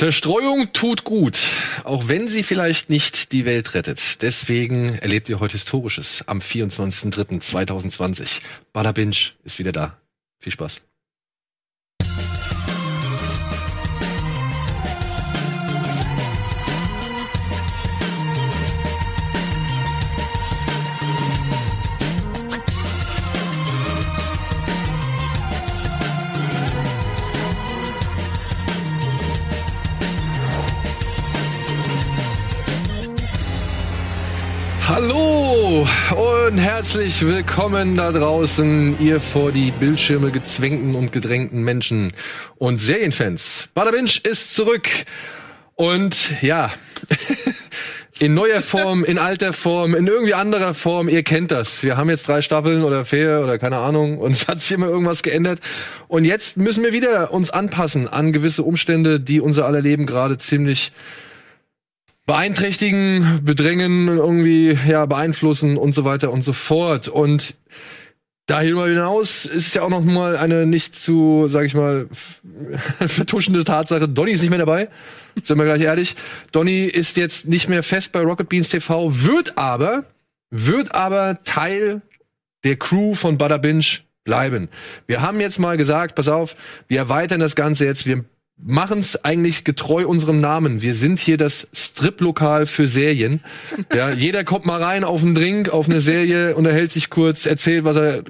Zerstreuung tut gut, auch wenn sie vielleicht nicht die Welt rettet. Deswegen erlebt ihr heute Historisches am 24.03.2020. Bada Binge ist wieder da. Viel Spaß. Und herzlich willkommen da draußen, ihr vor die Bildschirme gezwängten und gedrängten Menschen und Serienfans. Bada Binge ist zurück und ja, in neuer Form, in alter Form, in irgendwie anderer Form. Ihr kennt das. Wir haben jetzt drei Staffeln oder vier oder keine Ahnung und es hat sich immer irgendwas geändert. Und jetzt müssen wir wieder uns anpassen an gewisse Umstände, die unser aller Leben gerade ziemlich beeinträchtigen, bedrängen, irgendwie ja beeinflussen und so weiter und so fort. Und darüber hinaus ist ja auch noch mal eine nicht zu, sag ich mal, vertuschende Tatsache. Donny ist nicht mehr dabei. Sind wir gleich ehrlich. Donny ist jetzt nicht mehr fest bei Rocket Beans TV, wird aber, wird aber Teil der Crew von Butter Binge bleiben. Wir haben jetzt mal gesagt, pass auf, wir erweitern das Ganze jetzt, wir machen es eigentlich getreu unserem Namen. Wir sind hier das Strip-Lokal für Serien. Ja, jeder kommt mal rein auf einen Drink, auf eine Serie, unterhält sich kurz, erzählt, was er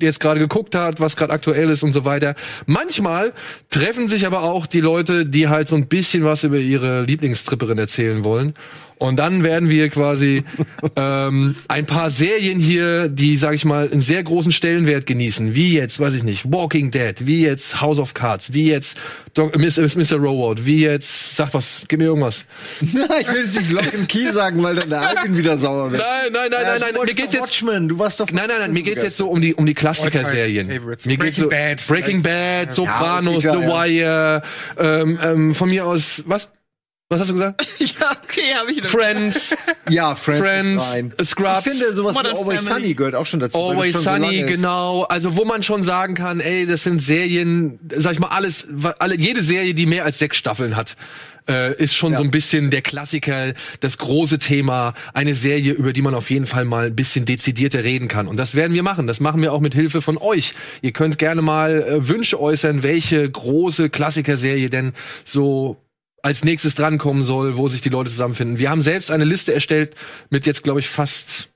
jetzt gerade geguckt hat, was gerade aktuell ist und so weiter. Manchmal treffen sich aber auch die Leute, die halt so ein bisschen was über ihre Lieblingstripperin erzählen wollen. Und dann werden wir quasi ähm, ein paar Serien hier, die, sag ich mal, einen sehr großen Stellenwert genießen, wie jetzt, weiß ich nicht, Walking Dead, wie jetzt House of Cards, wie jetzt Dok Mr. Robot, wie jetzt, sag was, gib mir irgendwas. ich will jetzt nicht Lock and Key sagen, weil dann der Alvin wieder sauer wird. Nein, nein, nein, nein, nein, mir geht's jetzt, Watchmen, du warst doch nein, nein, nein, mir geht's jetzt so um die, um die Klassiker-Serien. Mir geht's so, Breaking Bad Breaking Bad, Sopranos, The egal, Wire, ähm, ähm, von mir aus, was? Was hast du gesagt? Ja, okay, habe ich noch. Friends, Ja, Friends, Friends, ist rein. Scrubs. Ich finde, sowas wie Modern Always Family. Sunny gehört auch schon dazu. Always schon so Sunny, ist. genau. Also wo man schon sagen kann, ey, das sind Serien, sag ich mal, alles, alle, jede Serie, die mehr als sechs Staffeln hat, äh, ist schon Ja. so ein bisschen der Klassiker, das große Thema, eine Serie, über die man auf jeden Fall mal ein bisschen dezidierter reden kann. Und das werden wir machen. Das machen wir auch mit Hilfe von euch. Ihr könnt gerne mal äh, Wünsche äußern, welche große Klassikerserie denn so als nächstes drankommen soll, wo sich die Leute zusammenfinden. Wir haben selbst eine Liste erstellt mit jetzt, glaube ich, fast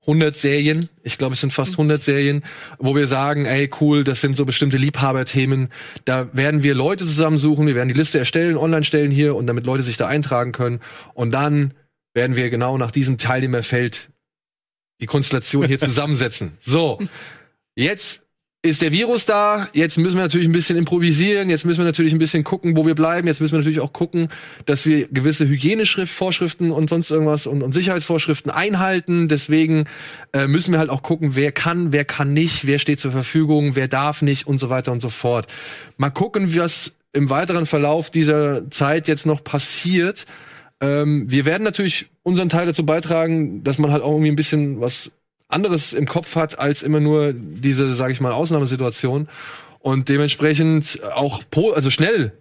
100 Serien. Ich glaube, es sind fast 100 Serien, wo wir sagen, ey, cool, das sind so bestimmte Liebhaberthemen. Da werden wir Leute zusammensuchen, wir werden die Liste erstellen, online stellen hier und damit Leute sich da eintragen können. Und dann werden wir genau nach diesem Teilnehmerfeld die Konstellation hier zusammensetzen. So, jetzt ist der Virus da, jetzt müssen wir natürlich ein bisschen improvisieren, jetzt müssen wir natürlich ein bisschen gucken, wo wir bleiben, jetzt müssen wir natürlich auch gucken, dass wir gewisse Hygienevorschriften und sonst irgendwas und, und Sicherheitsvorschriften einhalten. Deswegen äh, müssen wir halt auch gucken, wer kann, wer kann nicht, wer steht zur Verfügung, wer darf nicht und so weiter und so fort. Mal gucken, was im weiteren Verlauf dieser Zeit jetzt noch passiert. Ähm, wir werden natürlich unseren Teil dazu beitragen, dass man halt auch irgendwie ein bisschen was anderes im Kopf hat als immer nur diese, sage ich mal, Ausnahmesituation und dementsprechend auch po also schnell,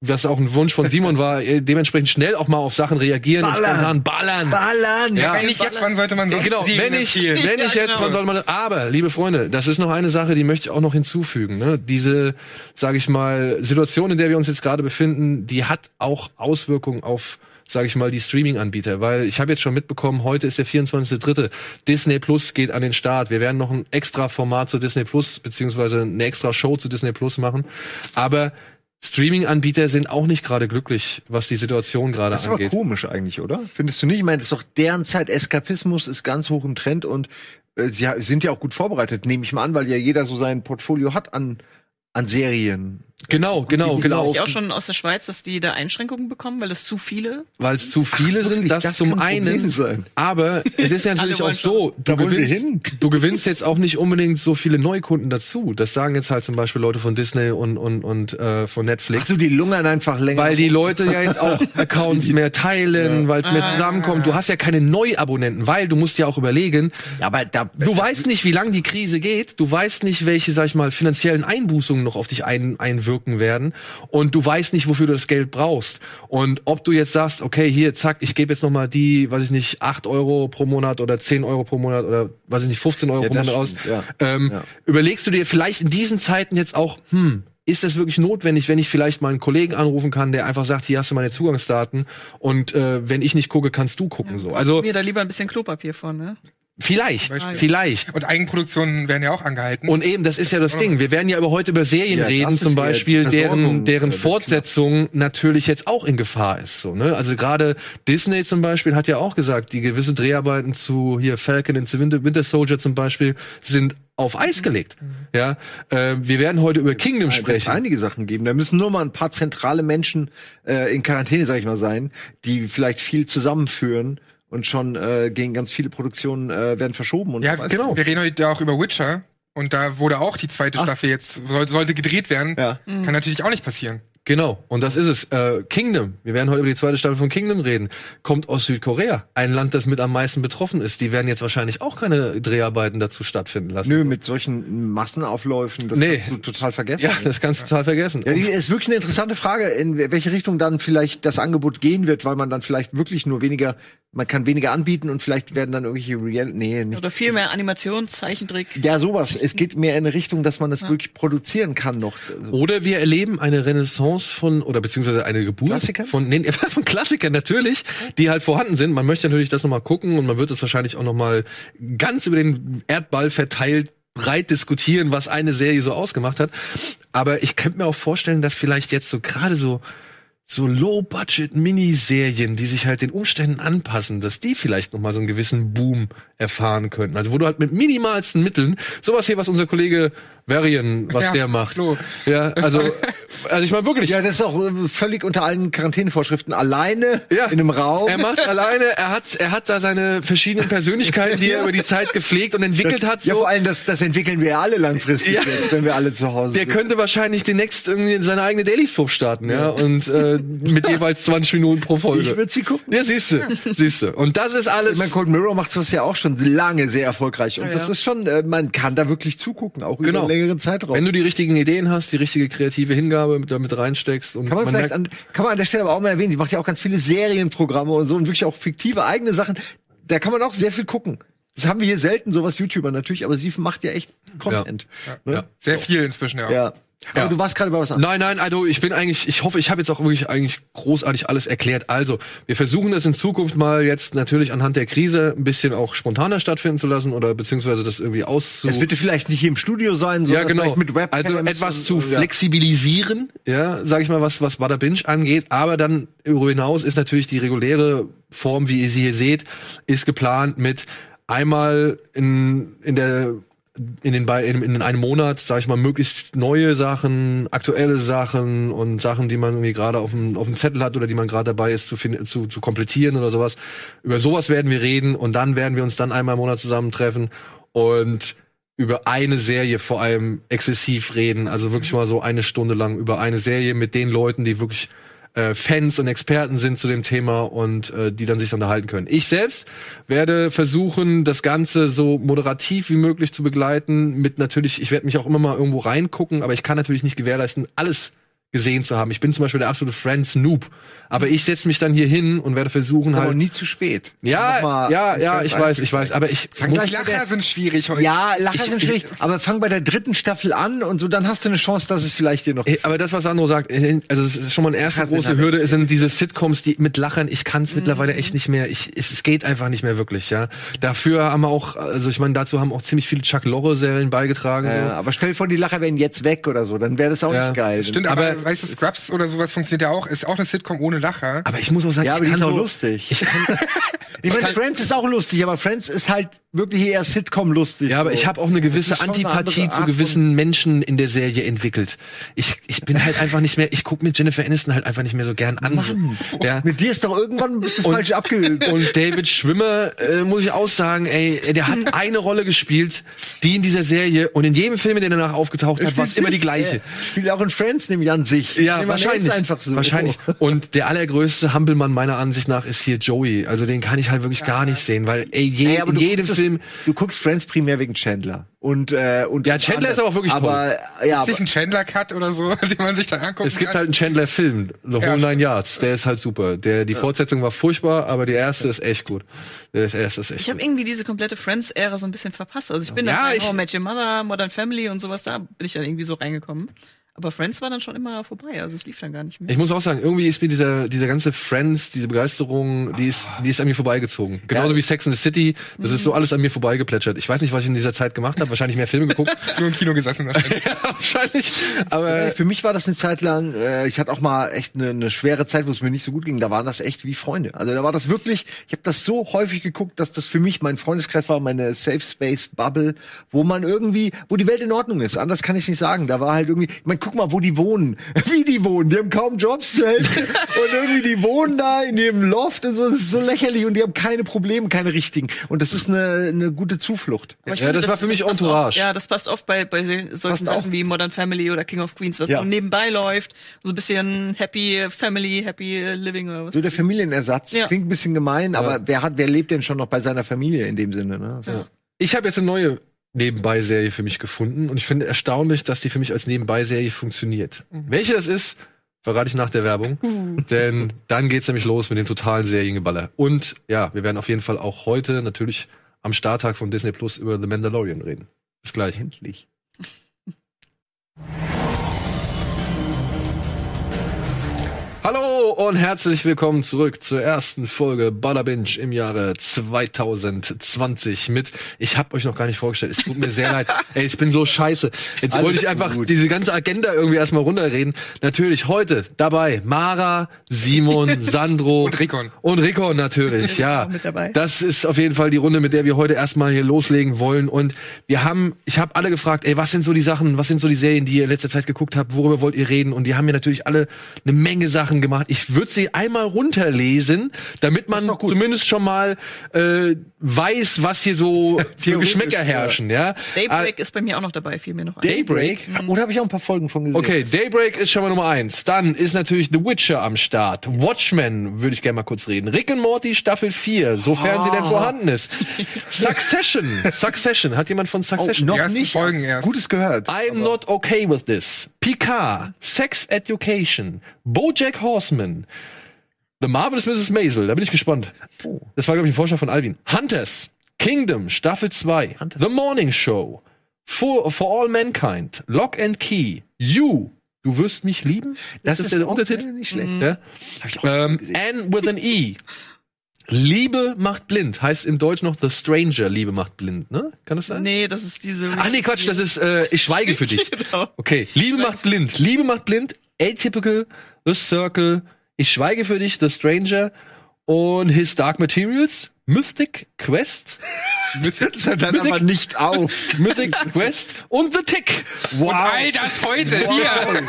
was auch ein Wunsch von Simon war, äh, dementsprechend schnell auch mal auf Sachen reagieren und Ballern. spontan ballern. Ballern! Ja. Wenn nicht jetzt, wann sollte man sonst Genau, wenn ich, wenn ich Ja, jetzt, genau. wann soll man, aber, liebe Freunde, das ist noch eine Sache, die möchte ich auch noch hinzufügen, ne? Diese, sage ich mal, Situation, in der wir uns jetzt gerade befinden, die hat auch Auswirkungen auf, sage ich mal, die Streaming-Anbieter, weil ich habe jetzt schon mitbekommen, heute ist der 24.3. Disney Plus geht an den Start. Wir werden noch ein extra Format zu Disney Plus, beziehungsweise eine extra Show zu Disney Plus machen. Aber Streaming-Anbieter sind auch nicht gerade glücklich, was die Situation gerade Das ist aber angeht. komisch eigentlich, oder? Findest du nicht? Ich meine, das ist doch deren Zeit. Eskapismus ist ganz hoch im Trend und äh, sie sind ja auch gut vorbereitet, nehme ich mal an, weil ja jeder so sein Portfolio hat an, an Serien. Genau, genau, die genau. Ich auch schon aus der Schweiz, dass die da Einschränkungen bekommen, weil es zu viele. weil es zu viele sind, wirklich? das, Das zum einen. sein. Aber es ist ja natürlich auch so, du Da gewinnst, hin. du gewinnst jetzt auch nicht unbedingt so viele Neukunden dazu. Das sagen jetzt halt zum Beispiel Leute von Disney und und und äh, von Netflix. Ach so, die lungern einfach länger. weil die Leute ja jetzt auch Accounts mehr teilen, weil es mehr zusammenkommt. Du hast ja keine Neuabonnenten, weil du musst ja auch überlegen, ja, aber da, du weißt nicht, wie lang die Krise geht. Du weißt nicht, welche, sag ich mal, finanziellen Einbußungen noch auf dich ein, einwirken. Wirken werden und du weißt nicht, wofür du das Geld brauchst. Und ob du jetzt sagst, okay, hier, zack, ich gebe jetzt noch mal die, weiß ich nicht, acht Euro pro Monat oder zehn Euro pro Monat oder, weiß ich nicht, 15 Euro Ja, pro Monat aus, stimmt, ja. ähm, Ja. überlegst du dir vielleicht in diesen Zeiten jetzt auch, hm, ist das wirklich notwendig, wenn ich vielleicht mal einen Kollegen anrufen kann, der einfach sagt, hier hast du meine Zugangsdaten und äh, wenn ich nicht gucke, kannst du gucken so. Also Mir da lieber ein bisschen Klopapier von, ne? Vielleicht, vielleicht. Und Eigenproduktionen werden ja auch angehalten. Und eben, das ist ja das Ding. Wir werden ja aber heute über Serien Ja, reden, zum Beispiel, deren, deren äh, Fortsetzung natürlich jetzt auch in Gefahr ist. So, ne? Also gerade Disney zum Beispiel hat ja auch gesagt, die gewisse Dreharbeiten zu hier Falcon and the Winter, Winter Soldier zum Beispiel sind auf Eis gelegt. Ja, äh, wir werden heute über Kingdom sprechen. einige Sachen geben. Da müssen nur mal ein paar zentrale Menschen äh, in Quarantäne, sag ich mal, sein, die vielleicht viel zusammenführen und schon äh, gegen ganz viele Produktionen äh, werden verschoben und ja, genau. Wir reden heute auch über Witcher. Und da wurde auch die zweite Ach. Staffel jetzt, soll, sollte gedreht werden. Ja. Kann natürlich auch nicht passieren. Genau, und das ist es. Äh, Kingdom, wir werden heute über die zweite Staffel von Kingdom reden, kommt aus Südkorea. Ein Land, das mit am meisten betroffen ist. Die werden jetzt wahrscheinlich auch keine Dreharbeiten dazu stattfinden lassen. Nö, mit solchen Massenaufläufen, das Nee. kannst du total vergessen. Ja, das kannst du total vergessen. Ja, die ist wirklich eine interessante Frage, in welche Richtung dann vielleicht das Angebot gehen wird, weil man dann vielleicht wirklich nur weniger, man kann weniger anbieten und vielleicht werden dann irgendwelche Real, nee, nicht. Oder viel mehr Animation, Zeichentrick. Ja, sowas. Es geht mehr in eine Richtung, dass man das wirklich produzieren kann noch. Also, Oder wir erleben eine Renaissance von, oder beziehungsweise eine Geburt Klassikern? von, nee, von Klassikern natürlich, die halt vorhanden sind. Man möchte natürlich das nochmal gucken und man wird es wahrscheinlich auch nochmal ganz über den Erdball verteilt breit diskutieren, was eine Serie so ausgemacht hat. Aber ich könnte mir auch vorstellen, dass vielleicht jetzt so gerade so so Low-Budget-Miniserien, die sich halt den Umständen anpassen, dass die vielleicht noch mal so einen gewissen Boom erfahren könnten. Also wo du halt mit minimalsten Mitteln, sowas hier, was unser Kollege Varian, was Ja, der macht. Flo. Ja, also, also ich meine wirklich. ja, das ist auch äh, völlig unter allen Quarantänevorschriften. Alleine Ja. in einem Raum. Er macht alleine, er hat, er hat da seine verschiedenen Persönlichkeiten, die er Ja. über die Zeit gepflegt und entwickelt das, hat. Ja, So. vor allem, das, das entwickeln wir alle langfristig, Ja. jetzt, wenn wir alle zu Hause Der sind. könnte wahrscheinlich demnächst irgendwie seine eigene Daily Soap starten, ja, und äh, mit jeweils 20 Minuten pro Folge. Ich würde sie gucken. ja, siehst du, siehst du. Und das ist alles. Ich meine, Cold Mirror macht sowas ja auch schon lange sehr erfolgreich. Und Ja, das ja. ist schon, äh, man kann da wirklich zugucken, auch Genau. über längeren Zeitraum. Wenn du die richtigen Ideen hast, die richtige kreative Hingabe mit, damit reinsteckst und kann man, vielleicht merkt, an, kann man an der Stelle aber auch mal erwähnen, sie macht ja auch ganz viele Serienprogramme und so und wirklich auch fiktive eigene Sachen. Da kann man auch sehr viel gucken. Das haben wir hier selten, sowas YouTuber natürlich, aber sie macht ja echt Content. Ne? Ja. Sehr viel inzwischen, ja. Ja. Aber Ja. du warst gerade bei was anderem. Nein, nein, also ich bin eigentlich, ich hoffe, ich habe jetzt auch wirklich eigentlich großartig alles erklärt. Also, wir versuchen es in Zukunft mal jetzt natürlich anhand der Krise ein bisschen auch spontaner stattfinden zu lassen oder beziehungsweise das irgendwie auszu... Es wird vielleicht nicht hier im Studio sein, ja, sondern genau. vielleicht mit Webcams. also etwas zu und- ja. flexibilisieren, ja, sag ich mal, was was Bada Binge angeht. Aber dann darüber hinaus ist natürlich die reguläre Form, wie ihr sie hier seht, ist geplant mit einmal in in der in den in, in einem Monat, sag ich mal, möglichst neue Sachen, aktuelle Sachen und Sachen, die man irgendwie gerade auf dem auf dem Zettel hat oder die man gerade dabei ist zu, zu zu komplettieren oder sowas. Über sowas werden wir reden und dann werden wir uns dann einmal im Monat zusammentreffen und über eine Serie vor allem exzessiv reden, also wirklich mal so eine Stunde lang über eine Serie mit den Leuten, die wirklich äh, Fans und Experten sind zu dem Thema und äh, die dann sich unterhalten können. Ich selbst werde versuchen, das Ganze so moderativ wie möglich zu begleiten. Mit natürlich, ich werde mich auch immer mal irgendwo reingucken, aber ich kann natürlich nicht gewährleisten, alles gesehen zu haben. Ich bin zum Beispiel der absolute Friends Noob, aber ich setze mich dann hier hin und werde versuchen Ist aber halt. nie zu spät. Ja, ja, ja, ich weiß, ich weiß, aber ich Fang gleich Lacher sind schwierig heute. Ja, Lacher Ich- sind schwierig, aber fang bei der dritten Staffel an und so, dann hast du eine Chance, dass es vielleicht dir noch. Äh, Aber das, was Sandro sagt, äh, also es ist schon mal eine erste Lacher große halt Hürde, sind diese Sitcoms, die mit Lachern, ich kann es mittlerweile echt nicht mehr, ich, es, es geht einfach nicht mehr wirklich, ja. Dafür haben wir auch, also ich meine, dazu haben auch ziemlich viele Chuck Lorre-Serien beigetragen. Äh, so. aber stell dir vor, die Lacher wären jetzt weg oder so, dann wäre das auch Ja. nicht geil. Stimmt, aber, Aber- weißt du, Scrubs oder sowas funktioniert ja auch. Ist auch eine Sitcom ohne Lacher. Aber ich muss auch sagen, Ja, aber ich die kann ist auch so, lustig. Ich kann, Ich meine, kann- Friends ist auch lustig, aber Friends ist halt wirklich eher Sitcom lustig. Ja, aber so. ich habe auch eine gewisse eine Antipathie andere zu gewissen Menschen in der Serie entwickelt. Ich, ich bin halt einfach nicht mehr, ich guck mir Jennifer Aniston halt einfach nicht mehr so gern an. Mann, ja. mit dir ist doch irgendwann bist du falsch abgebildet. Und David Schwimmer, äh, muss ich auch sagen, ey, der hat eine Rolle gespielt, die in dieser Serie und in jedem Film, in dem er danach aufgetaucht hat, war es immer die gleiche. Spielt auch in Friends, nämlich an sich. Ja, Nee, wahrscheinlich. ist einfach so. Wahrscheinlich. Und der allergrößte Hampelmann meiner Ansicht nach ist hier Joey. Also den kann ich halt wirklich gar nicht sehen, weil ey, je, aber in jedem Film. Du guckst Friends primär wegen Chandler. Und, äh, und Ja, Chandler ist aber auch wirklich aber, Ja, Ist nicht ein Chandler-Cut oder so, den man sich dann anguckt. Es gibt halt einen Chandler-Film, The Whole Ja, Nine Yards. Der ist halt super. Der, die Fortsetzung war furchtbar, aber die erste ist echt gut. Der erste ist echt Ich habe irgendwie diese komplette Friends-Ära so ein bisschen verpasst. Also ich bin Ja, dann bei ich- How Your Mother, Modern Family und sowas, da bin ich dann irgendwie so reingekommen. Aber Friends war dann schon immer vorbei, also es lief dann gar nicht mehr. Ich muss auch sagen, irgendwie ist mir dieser, dieser ganze Friends, diese Begeisterung, die ist, die ist an mir vorbeigezogen. Genauso Ja. wie Sex in the City. Das ist so alles an mir vorbeigeplätschert. Ich weiß nicht, was ich in dieser Zeit gemacht habe. Wahrscheinlich mehr Filme geguckt. nur im Kino gesessen. wahrscheinlich. Wahrscheinlich. Aber Äh, für mich war das eine Zeit lang, äh, ich hatte auch mal echt eine, eine schwere Zeit, wo es mir nicht so gut ging. Da waren das echt wie Freunde. Also da war das wirklich, ich habe das so häufig geguckt, dass das für mich mein Freundeskreis war, meine Safe Space Bubble, wo man irgendwie, wo die Welt in Ordnung ist. Anders kann ich nicht sagen. Da war halt irgendwie, meine, guck mal, wo die wohnen, wie die wohnen. Die haben kaum Jobs zu helfen und irgendwie die wohnen da in ihrem Loft und so. Das ist so lächerlich und die haben keine Probleme, keine richtigen. Und das ist eine, eine gute Zuflucht. Aber ich Ja, das war für mich Entourage. Oft, ja, das passt oft bei, bei solchen Passt Sachen auch. wie Modern Family oder King of Queens, was Ja. so nebenbei läuft. So ein bisschen Happy Family, Happy Living oder was. So der Familienersatz. Ja. Klingt ein bisschen gemein, aber wer hat, wer lebt denn schon noch bei seiner Familie in dem Sinne? Ne? Das ist- ich habe jetzt eine neue Nebenbei-Serie für mich gefunden und ich finde erstaunlich, dass die für mich als Nebenbei-Serie funktioniert. Welche das ist, verrate ich nach der Werbung. Denn dann geht's nämlich los mit dem totalen Seriengeballer. Und ja, wir werden auf jeden Fall auch heute natürlich am Starttag von Disney Plus über The Mandalorian reden. Bis gleich. Endlich. Hallo und herzlich willkommen zurück zur ersten Folge Baller Binge im Jahre 2020 mit, ich habe euch noch gar nicht vorgestellt, es tut mir sehr leid, ey, ich bin so scheiße. Jetzt Alles wollte ich einfach gut. diese ganze Agenda irgendwie erstmal runterreden. Natürlich heute dabei Mara, Simon, Sandro Und Rickon. Und Rickon natürlich, ja. auch mit dabei. Das ist auf jeden Fall die Runde, mit der wir heute erstmal hier loslegen wollen. Und wir haben, ich habe alle gefragt, ey, was sind so die Sachen, was sind so die Serien, die ihr in letzter Zeit geguckt habt, worüber wollt ihr reden? Und die haben mir natürlich alle eine Menge Sachen gemacht. Ich würde sie einmal runterlesen, damit man zumindest schon mal äh, weiß, was hier so für Geschmäcker herrschen, ja. Daybreak ist bei mir auch noch dabei, fiel mir noch ein. Daybreak? Oder habe ich auch ein paar Folgen von gesehen? Okay, Daybreak ist schon mal Nummer eins. Dann ist natürlich The Witcher am Start. Watchmen würde ich gerne mal kurz reden. Rick and Morty Staffel 4, sofern sie denn vorhanden ist. Succession. Succession. Hat jemand von Oh, Succession? noch ersten nicht. Folgen erst. Gutes gehört. I'm not okay with this. Picard. Sex Education. Bojack Horseman. The Marvelous Mrs. Maisel. Da bin ich gespannt. Das war, glaube ich, ein Vorschlag von Alvin. Hunters. Kingdom. Staffel 2. The Morning Show. For, for All Mankind. Lock and Key. You. Du wirst mich lieben? Das ist der auch Untertitel? nicht schlecht. Ja? Hab ich auch Ähm. Anne with an E. Liebe macht blind. Heißt im Deutsch noch The Stranger. Liebe macht blind, ne? Kann das sein? Nee, das ist diese. Ach nee, Quatsch, das ist äh, Ich schweige für dich. Genau. Okay, Liebe macht blind. Liebe macht blind. Atypical, The Circle, Ich schweige für dich, The Stranger und His Dark Materials, Mystic Quest, Das hört dann Mythic- aber nicht auf. Mythic Quest und The Tick. Und all das heute hier.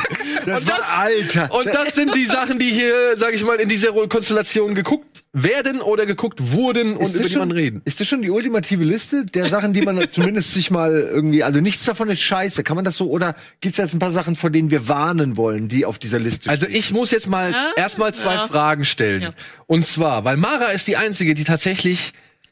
Das, Und das- Alter. Und das sind die Sachen, die hier, sag ich mal, in dieser Konstellation geguckt werden oder geguckt wurden und über die man reden. Ist das schon die ultimative Liste der Sachen, die man zumindest sich mal irgendwie, also nichts davon ist scheiße. Kann man das so, oder gibt's jetzt ein paar Sachen, vor denen wir warnen wollen, die auf dieser Liste Also ich muss jetzt mal Ja, erstmal zwei ja. Fragen stellen. Ja. Und zwar, weil Mara ist die einzige, die tatsächlich,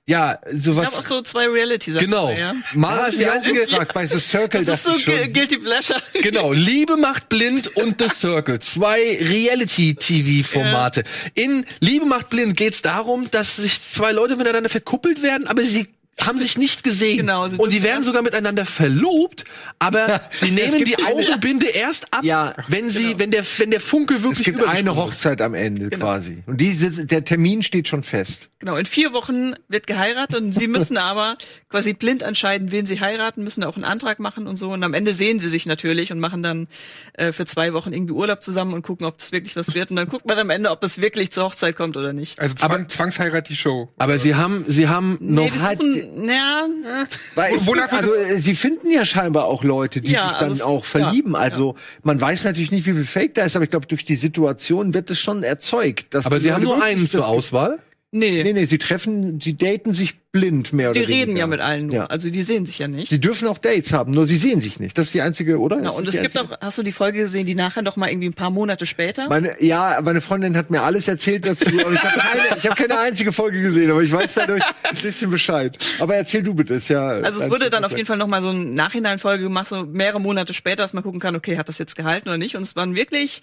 ja, Ich sowas. habe auch so zwei Reality-Sachen. genau. Ja. Mara ist die einzige. gefragt, bei The Circle, Das ist so ich schon. gu- Guilty Pleasure. Genau, Liebe macht blind und The Circle. Zwei Reality-TV-Formate. In Liebe macht blind geht's darum, dass sich zwei Leute miteinander verkuppelt werden, aber sie haben sich nicht gesehen. Genau, sie und die werden sogar miteinander verlobt, aber sie nehmen die Augenbinde erst ab, Ja, wenn sie, wenn der, wenn der Funke Es wirklich gibt eine übergesprungen ist. Hochzeit am Ende quasi. Und diese, der Termin steht schon fest. Genau, in vier Wochen wird geheiratet und sie müssen aber quasi blind entscheiden, wen sie heiraten, müssen auch einen Antrag machen und so. Und am Ende sehen sie sich natürlich und machen dann äh, für zwei Wochen irgendwie Urlaub zusammen und gucken, ob das wirklich was wird. Und dann guckt man am Ende, ob es wirklich zur Hochzeit kommt oder nicht. Also Zwang, Zwangsheirat die Show. Aber sie haben, sie haben noch. nee, die suchen, naja, äh, Weil ich Wonach find, wird also äh, sie finden ja scheinbar auch Leute, die Ja, sich dann also es- auch verlieben. ja, also man weiß natürlich nicht, wie viel Fake da ist, aber ich glaube, durch die Situation wird es schon erzeugt. dass aber die sie haben Leute nur wirklich einen zur Auswahl. Nee, Nee, nee, sie treffen, sie daten sich blind mehr die oder weniger. reden ja mit allen nur. Ja. Also die sehen sich ja nicht. Sie dürfen auch Dates haben, nur sie sehen sich nicht. Das ist die einzige, oder? Ja, und es die gibt auch, hast du die Folge gesehen, die nachher noch mal irgendwie ein paar Monate später? Meine, ja, meine Freundin hat mir alles erzählt dazu, aber ich habe keine, ich hab keine einzige Folge gesehen, aber ich weiß dadurch ein bisschen Bescheid. Aber erzähl du bitte, ist ja. Also es wurde dann auf jeden Fall noch mal so eine Nachhineinfolge gemacht, so mehrere Monate später, dass man gucken kann, okay, hat das jetzt gehalten oder nicht? Und es waren wirklich,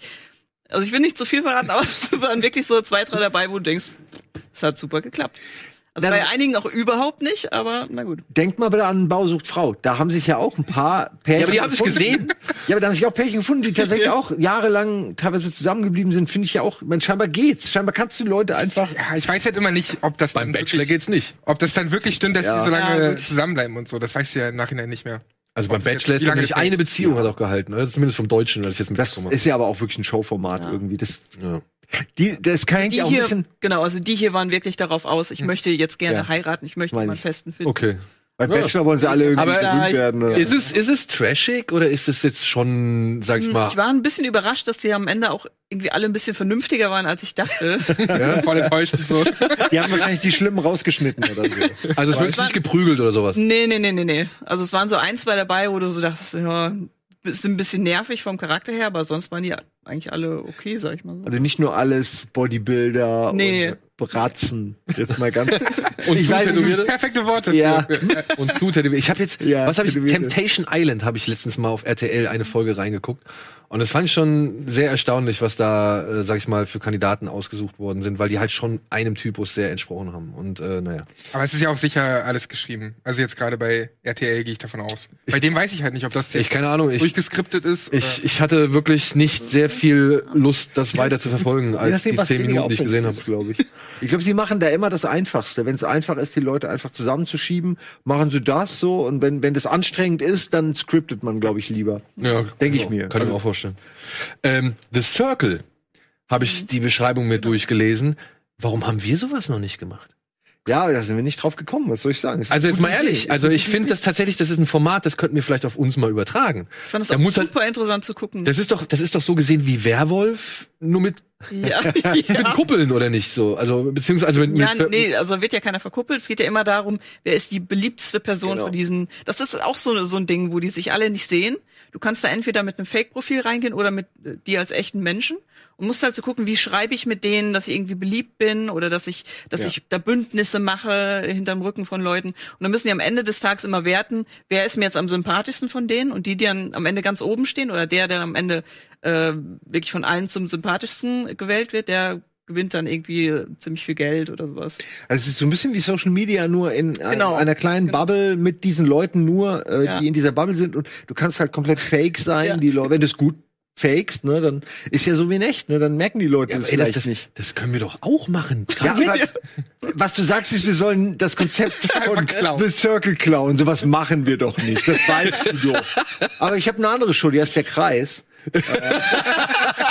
also ich will nicht zu viel verraten, aber es waren wirklich so zwei, drei dabei, wo du denkst, es hat super geklappt. Also Dann- bei einigen auch überhaupt nicht, aber na gut. Denkt mal bitte an Bausucht Frau. Da haben sich ja auch ein paar Pärchen. Ja, aber die haben es gefunden. gesehen. Ja, aber da haben sich auch Pärchen gefunden, die tatsächlich auch jahrelang teilweise zusammengeblieben sind. Finde ich ja auch. Man, scheinbar geht's. Scheinbar kannst du Leute einfach. Ja, ich weiß halt immer nicht, ob das Beim dann Bachelor wirklich, geht's nicht. ob das dann wirklich stimmt, dass Ja. die so lange Ja, zusammenbleiben und so. Das weiß ich ja im Nachhinein nicht mehr. Also beim Bachelor ist ja das eine. Beziehung hat auch gehalten, oder? Zumindest vom Deutschen, weil ich jetzt Das ist ja aber auch wirklich ein Showformat Ja. irgendwie. Das, habe. die, das kann Die ja auch ein hier, bisschen. genau, also die hier waren wirklich darauf aus, ich möchte jetzt gerne Ja. heiraten, ich möchte Meine jemanden ich. festen finden. Okay. Bei. Bachelor wollen sie alle irgendwie Aber- berühmt werden. Oder? Ist es, ist es trashig oder ist es jetzt schon, sag ich mal, Ich war ein bisschen überrascht, dass die am Ende auch irgendwie alle ein bisschen vernünftiger waren, als ich dachte. ja? Voll enttäuscht und so. Die haben wahrscheinlich die Schlimmen rausgeschnitten oder so. Also es wird nicht geprügelt oder sowas. nee, nee, nee, nee, nee. Also es waren so ein, zwei dabei, wo du so dachtest, ja, sind ein bisschen nervig vom Charakter her, aber sonst waren die eigentlich alle okay, sag ich mal so. Also nicht nur alles Bodybuilder Nee. und Bratzen. Jetzt mal ganz. Und ich weiß, zutätowierte? ist, Perfekte Worte. Ja. Und zu. Ich habe jetzt, Ja, was habe ich? Temptation Island habe ich letztens mal auf RTL eine Folge reingeguckt. Und das fand ich schon sehr erstaunlich, was da, äh, sag ich mal, für Kandidaten ausgesucht worden sind, weil die halt schon einem Typus sehr entsprochen haben. Und äh, naja. Aber es ist ja auch sicher alles geschrieben. Also jetzt gerade bei RTL gehe ich davon aus. Bei dem weiß ich halt nicht, ob das Ich jetzt keine Ahnung, ich, durchgeskriptet ist. ich, ich hatte wirklich nicht sehr viel Lust, das weiter zu verfolgen, als die zehn Minuten, die ich gesehen habe. glaube ich. Ich glaube, sie machen da immer das Einfachste. Wenn es einfach ist, die Leute einfach zusammenzuschieben, machen sie das so. Und wenn, wenn das anstrengend ist, dann scriptet man, glaube ich, lieber. Ja, Denke ich ja, mir. Kann ich mir Also- auch vorstellen. Ähm, The Circle habe ich die Beschreibung mir durchgelesen. Warum haben wir sowas noch nicht gemacht? Ja, da sind wir nicht drauf gekommen. Was soll ich sagen? Also jetzt mal Idee. ehrlich, Ist also ich finde das tatsächlich, das ist ein Format, das könnten wir vielleicht auf uns mal übertragen. Ich fand es auch muss halt- super interessant zu gucken. Das ist doch, das ist doch so gesehen wie Werwolf, nur mit, ja, mit ja. Kuppeln oder nicht so. Also beziehungsweise mit, Ja, mit nee, also wird ja keiner verkuppelt. Es geht ja immer darum, wer ist die beliebteste Person Genau. von diesen. Das ist auch so, so ein Ding, wo die sich alle nicht sehen. Du kannst da entweder mit einem Fake-Profil reingehen oder mit äh, die als echten Menschen und musst halt so gucken, wie schreibe ich mit denen, dass ich irgendwie beliebt bin oder dass ich, dass Ja. ich da Bündnisse mache hinterm Rücken von Leuten. Und dann müssen die am Ende des Tages immer werten, wer ist mir jetzt am sympathischsten von denen und die, die dann am Ende ganz oben stehen oder der, der am Ende äh, wirklich von allen zum sympathischsten gewählt wird, der gewinnt dann irgendwie ziemlich viel Geld oder sowas. Also es ist so ein bisschen wie Social Media, nur in Genau. einer kleinen Bubble mit diesen Leuten nur, äh, Ja. die in dieser Bubble sind und du kannst halt komplett fake sein, Ja. die Leute, wenn du es gut fakest, ne, dann ist ja so wie in echt, ne, dann merken die Leute Ja, das ey, das, vielleicht das, nicht. das können wir doch auch machen. Ja, was, was du sagst, ist, wir sollen das Konzept von. The Circle klauen. Sowas machen wir doch nicht. Das weißt du doch. Aber ich habe eine andere Show, die heißt der Kreis. Äh,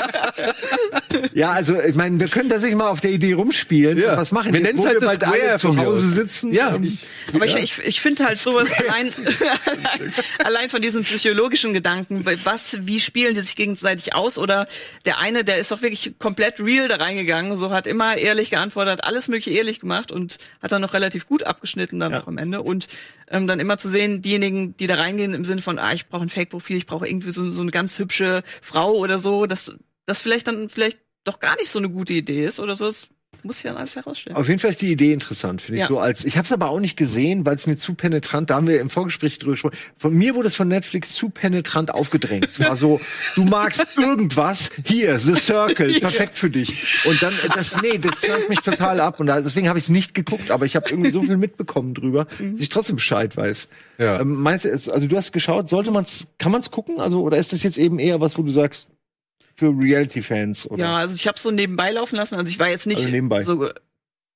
ja, also ich meine, wir können tatsächlich mal auf der Idee rumspielen. Ja. Was machen Wir Jetzt, nennen's wo halt wir bald alle zu Hause aus. sitzen. Ja. Und Aber ich, ich, ich finde halt sowas allein, allein von diesen psychologischen Gedanken, was, wie spielen die sich gegenseitig aus? Oder der eine, der ist doch wirklich komplett real da reingegangen, so hat immer ehrlich geantwortet, alles mögliche ehrlich gemacht und hat dann noch relativ gut abgeschnitten dann Ja. auch am Ende. Und ähm, dann immer zu sehen, diejenigen, die da reingehen im Sinne von, ah, ich brauche ein Fake-Profil, ich brauche irgendwie so, so eine ganz hübsche Frau oder so, dass das vielleicht dann vielleicht doch gar nicht so eine gute Idee ist oder so. Das muss ich dann alles herausstellen. Auf jeden Fall ist die Idee interessant, finde ich Ja. so als. Ich habe es aber auch nicht gesehen, weil es mir zu penetrant. Da haben wir im Vorgespräch drüber gesprochen. Von mir wurde es von Netflix zu penetrant aufgedrängt. Es war so, du magst irgendwas, hier The Circle, perfekt für dich. Und dann das, nee, das turnt mich total ab und da, deswegen habe ich es nicht geguckt. Aber ich habe irgendwie so viel mitbekommen drüber, dass ich trotzdem Bescheid weiß. Ja. Ähm, meinst du, es- also du hast geschaut, sollte man's, kann man's gucken? Also oder ist das jetzt eben eher was, wo du sagst für Reality-Fans oder? Ja, also ich habe so nebenbei laufen lassen. Also ich war jetzt nicht Also nebenbei. so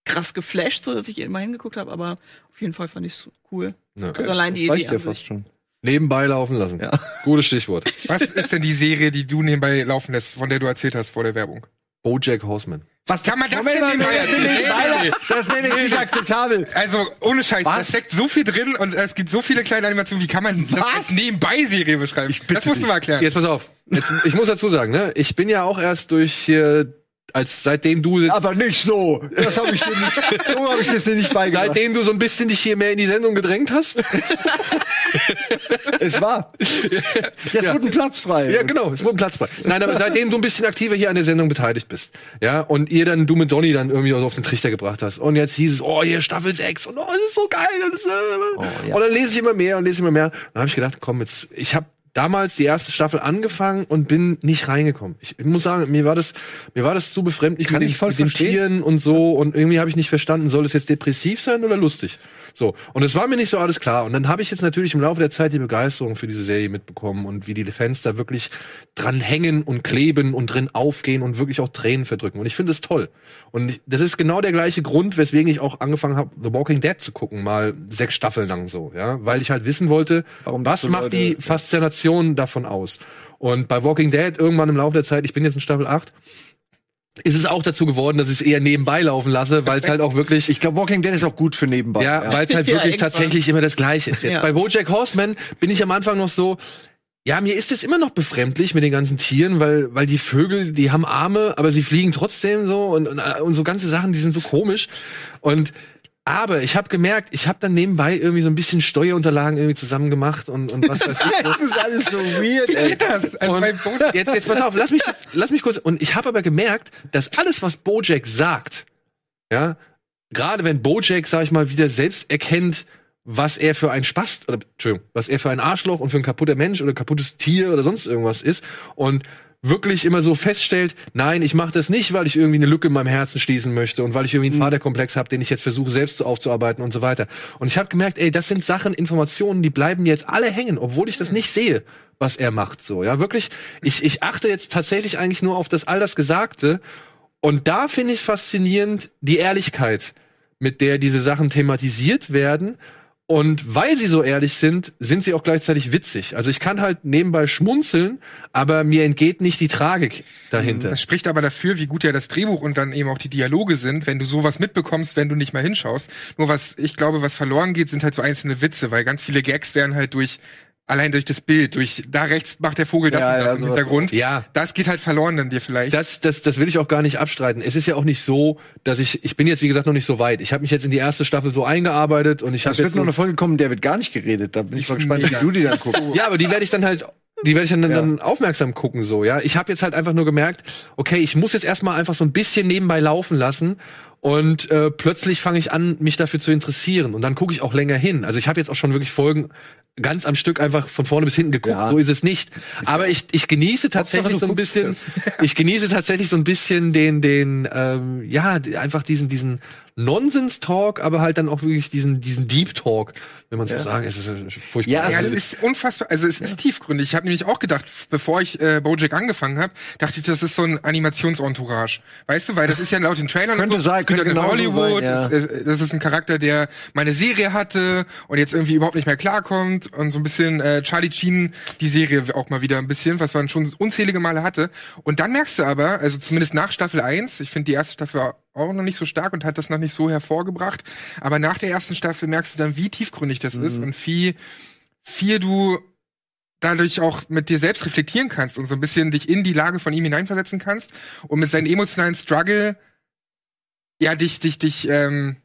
krass geflasht, so dass ich immer hingeguckt habe, aber auf jeden Fall fand ich es cool. Ja. Also allein die Das Idee reicht ja fast schon. Nebenbei laufen lassen. Ja. Gutes Stichwort. Was ist denn die Serie, die du nebenbei laufen lässt, von der du erzählt hast vor der Werbung? Bojack Horseman. Was Kann man das Moment denn nebenbei erzählen? Das nenne ich nicht akzeptabel. Also, ohne Scheiß, da Was? steckt so viel drin und es gibt so viele kleine Animationen. Wie kann man das Was? als Nebenbei-Serie beschreiben? das musst du mal erklären. Jetzt pass auf. Jetzt, ich muss dazu sagen, ne, ich bin ja auch erst durch hier als seitdem du Aber nicht so. Das habe ich dir nicht, so habe ich das dir nicht beigebracht. seitdem du so ein bisschen dich hier mehr in die Sendung gedrängt hast. es war. Jetzt Ja. wird ein Platz frei. Ja, genau, es wurde ein Platz frei. Nein, aber seitdem du ein bisschen aktiver hier an der Sendung beteiligt bist, ja, und ihr dann, du mit Donny dann irgendwie so auf den Trichter gebracht hast. Und jetzt hieß es, oh, hier Staffel 6 und oh, das ist so geil. Und, das, äh, ja. und dann lese ich immer mehr und lese immer mehr. Dann habe ich gedacht, komm, jetzt, ich habe damals die erste Staffel angefangen und bin nicht reingekommen. Ich, muss sagen, mir war das, mir war das zu befremdlich Kann mit, ich den, voll mit den verstehen. Tieren und so und irgendwie habe ich nicht verstanden, soll es jetzt depressiv sein oder lustig? So. Und es war mir nicht so alles klar. Und dann habe ich jetzt natürlich im Laufe der Zeit die Begeisterung für diese Serie mitbekommen und wie die Fans da wirklich dran hängen und kleben und drin aufgehen und wirklich auch Tränen verdrücken. Und ich finde es toll. Und ich, das ist genau der gleiche Grund, weswegen ich auch angefangen habe, The Walking Dead zu gucken, mal sechs Staffeln lang so, ja, weil ich halt wissen wollte, Warum das was so macht Leute- die. Faszination davon aus. Und bei Walking Dead irgendwann im Laufe der Zeit, ich bin jetzt in Staffel 8, ist es auch dazu geworden, dass ich es eher nebenbei laufen lasse, weil es halt auch wirklich Ich glaube, Walking Dead ist auch gut für nebenbei. ja, weil es halt Ja, wirklich irgendwann. tatsächlich immer das Gleiche ist. Jetzt Ja. bei BoJack Horseman bin ich am Anfang noch so, ja, mir ist es immer noch befremdlich mit den ganzen Tieren, weil, weil die Vögel, die haben Arme, aber sie fliegen trotzdem so und, und, äh, und so ganze Sachen, die sind so komisch. Und aber ich habe gemerkt, ich habe dann nebenbei irgendwie so ein bisschen Steuerunterlagen irgendwie zusammen gemacht und, und was weiß ich. So. Das ist alles so weird, ey. Das, also Und Bojack- jetzt, jetzt pass auf, lass mich, das, lass mich kurz. Und ich habe aber gemerkt, dass alles, was Bojack sagt, ja, gerade wenn Bojack, sag ich mal, wieder selbst erkennt, was er für ein Spast oder Entschuldigung, was er für ein Arschloch und für ein kaputter Mensch oder kaputtes Tier oder sonst irgendwas ist und wirklich immer so feststellt, nein, ich mache das nicht, weil ich irgendwie eine Lücke in meinem Herzen schließen möchte und weil ich irgendwie einen Vaterkomplex habe, den ich jetzt versuche selbst so aufzuarbeiten und so weiter. Und ich habe gemerkt, ey, das sind Sachen, Informationen, die bleiben jetzt alle hängen, obwohl ich das nicht sehe, was er macht. So, ja, wirklich. Ich, ich achte jetzt tatsächlich eigentlich nur auf das all das Gesagte. Und da finde ich faszinierend die Ehrlichkeit, mit der diese Sachen thematisiert werden. Und weil sie so ehrlich sind, sind sie auch gleichzeitig witzig. Also ich kann halt nebenbei schmunzeln, aber mir entgeht nicht die Tragik dahinter. Das spricht aber dafür, wie gut ja das Drehbuch und dann eben auch die Dialoge sind, wenn du sowas mitbekommst, wenn du nicht mal hinschaust. Nur was ich glaube, was verloren geht, sind halt so einzelne Witze, weil ganz viele Gags werden halt durch allein durch das Bild, durch da rechts macht der Vogel das Ja, und das ja, im Hintergrund. Ja. Das geht halt verloren dann dir vielleicht. Das, das, das will ich auch gar nicht abstreiten. Es ist ja auch nicht so, dass ich, ich bin jetzt wie gesagt noch nicht so weit. Ich habe mich jetzt in die erste Staffel so eingearbeitet und ich habe Es wird jetzt noch so, eine Folge kommen, der wird gar nicht geredet. Da bin ich mal gespannt, wie du die dann guckst. Ja, aber die werde ich dann halt, die werde ich dann, Ja. dann aufmerksam gucken, so, ja. Ich habe jetzt halt einfach nur gemerkt, okay, ich muss jetzt erstmal einfach so ein bisschen nebenbei laufen lassen. Und äh, plötzlich fange ich an, mich dafür zu interessieren. Und dann gucke ich auch länger hin. Also ich habe jetzt auch schon wirklich Folgen ganz am Stück einfach von vorne bis hinten geguckt. Ja. So ist es nicht. Aber ich, ich genieße tatsächlich so ein bisschen, ich genieße tatsächlich so ein bisschen den, den, ähm, ja, einfach diesen, diesen Nonsens-Talk, aber halt dann auch wirklich diesen, diesen Deep Talk, wenn man so sagen. Es ist äh, furchtbar. Ja, Ja, Also es ist unfassbar, also es ist tiefgründig. Ich habe nämlich auch gedacht, bevor ich äh, Bojack angefangen habe, dachte ich, das ist so ein Animationsentourage. Weißt du, weil das ist ja laut den Trailern Könnte und so, sein, könnte er in Hollywood. sein, ja. das, ist- das ist ein Charakter, der meine Serie hatte und jetzt irgendwie überhaupt nicht mehr klarkommt und so ein bisschen äh, Charlie Sheen die Serie auch mal wieder ein bisschen, was man schon unzählige Male hatte. Und dann merkst du aber, also zumindest nach Staffel 1, ich finde die erste Staffel auch noch nicht so stark und hat das noch nicht so hervorgebracht, aber nach der ersten Staffel merkst du dann, wie tiefgründig das ist und wie viel du dadurch auch mit dir selbst reflektieren kannst und so ein bisschen dich in die Lage von ihm hineinversetzen kannst und mit seinem emotionalen Struggle ja dich dich dich ähm,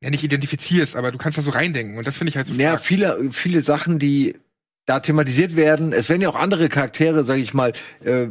ja nicht identifizierst, aber du kannst da so reindenken und das finde ich halt so Ja, stark. viele, viele Sachen, die da thematisiert werden. Es werden ja auch andere Charaktere, sage ich mal, äh,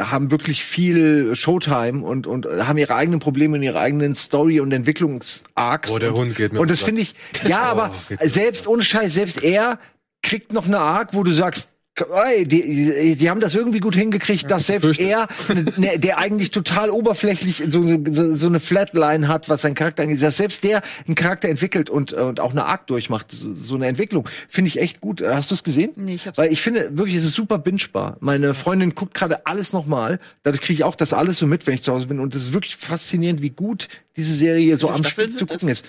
haben wirklich viel Showtime und und haben ihre eigenen Probleme und ihre eigenen Story und Entwicklungsarcs. Oh, der und, Hund geht mir Und das finde ich, ja, aber geht's selbst ohne Scheiß, selbst er kriegt noch eine Arc, wo du sagst, ey, die, die haben das irgendwie gut hingekriegt, dass selbst fürchte. er, ne, der eigentlich total oberflächlich so, so, so eine Flatline hat, was sein Charakter angeht, dass selbst der einen Charakter entwickelt und, und auch eine Arc durchmacht, so, so eine Entwicklung, finde ich echt gut. Hast du es gesehen? Nee, ich hab's Weil ich finde wirklich, es ist super bingebar. Meine Freundin guckt gerade alles nochmal, dadurch kriege ich auch das alles so mit, wenn ich zu Hause bin und es ist wirklich faszinierend, wie gut diese Serie so am Stück zu gucken ist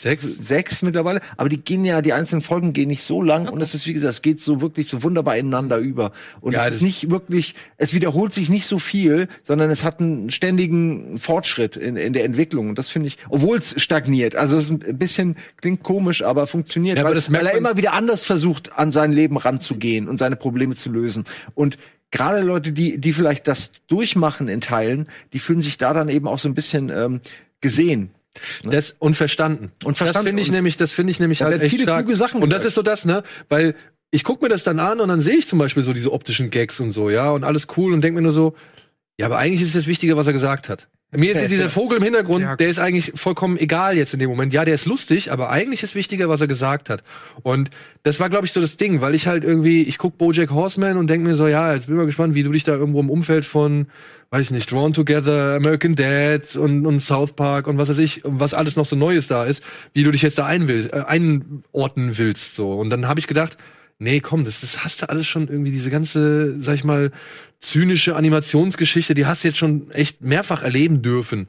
Sechs? sechs mittlerweile, aber die gehen ja, die einzelnen Folgen gehen nicht so lang und es ist, wie gesagt, es geht so wirklich so wunderbar ineinander über. Und Ja, es ist nicht wirklich, es wiederholt sich nicht so viel, sondern es hat einen ständigen Fortschritt in, in der Entwicklung. Und das finde ich, obwohl es stagniert. Also es ist ein bisschen, klingt komisch, aber funktioniert, Ja, aber weil, weil er immer wieder anders versucht, an sein Leben ranzugehen und seine Probleme zu lösen. Und gerade Leute, die, die vielleicht das durchmachen in Teilen, die fühlen sich da dann eben auch so ein bisschen ähm, gesehen. Das und verstanden. Und verstanden. Das finde ich nämlich, das finde ich nämlich halt echt viele stark. kluge Sachen und das gesagt. ist so das, ne? Weil ich guck mir das dann an und dann sehe ich zum Beispiel so diese optischen Gags und so, ja, und alles cool und denk mir nur so, ja, aber eigentlich ist das Wichtige, was er gesagt hat. Mir ist dieser Vogel im Hintergrund, der ist eigentlich vollkommen egal jetzt in dem Moment. Ja, der ist lustig, aber eigentlich ist wichtiger, was er gesagt hat. Und das war, glaube ich, so das Ding, weil ich halt irgendwie, ich guck BoJack Horseman und denk mir so, ja, jetzt bin ich mal gespannt, wie du dich da irgendwo im Umfeld von, weiß ich nicht, Drawn Together, American Dad und, und South Park und was weiß ich, was alles noch so Neues da ist, wie du dich jetzt da einwillst, äh, einordnen willst, so. Und dann habe ich gedacht, nee, komm, das, das hast du alles schon irgendwie, diese ganze, sag ich mal, zynische Animationsgeschichte, die hast du jetzt schon echt mehrfach erleben dürfen.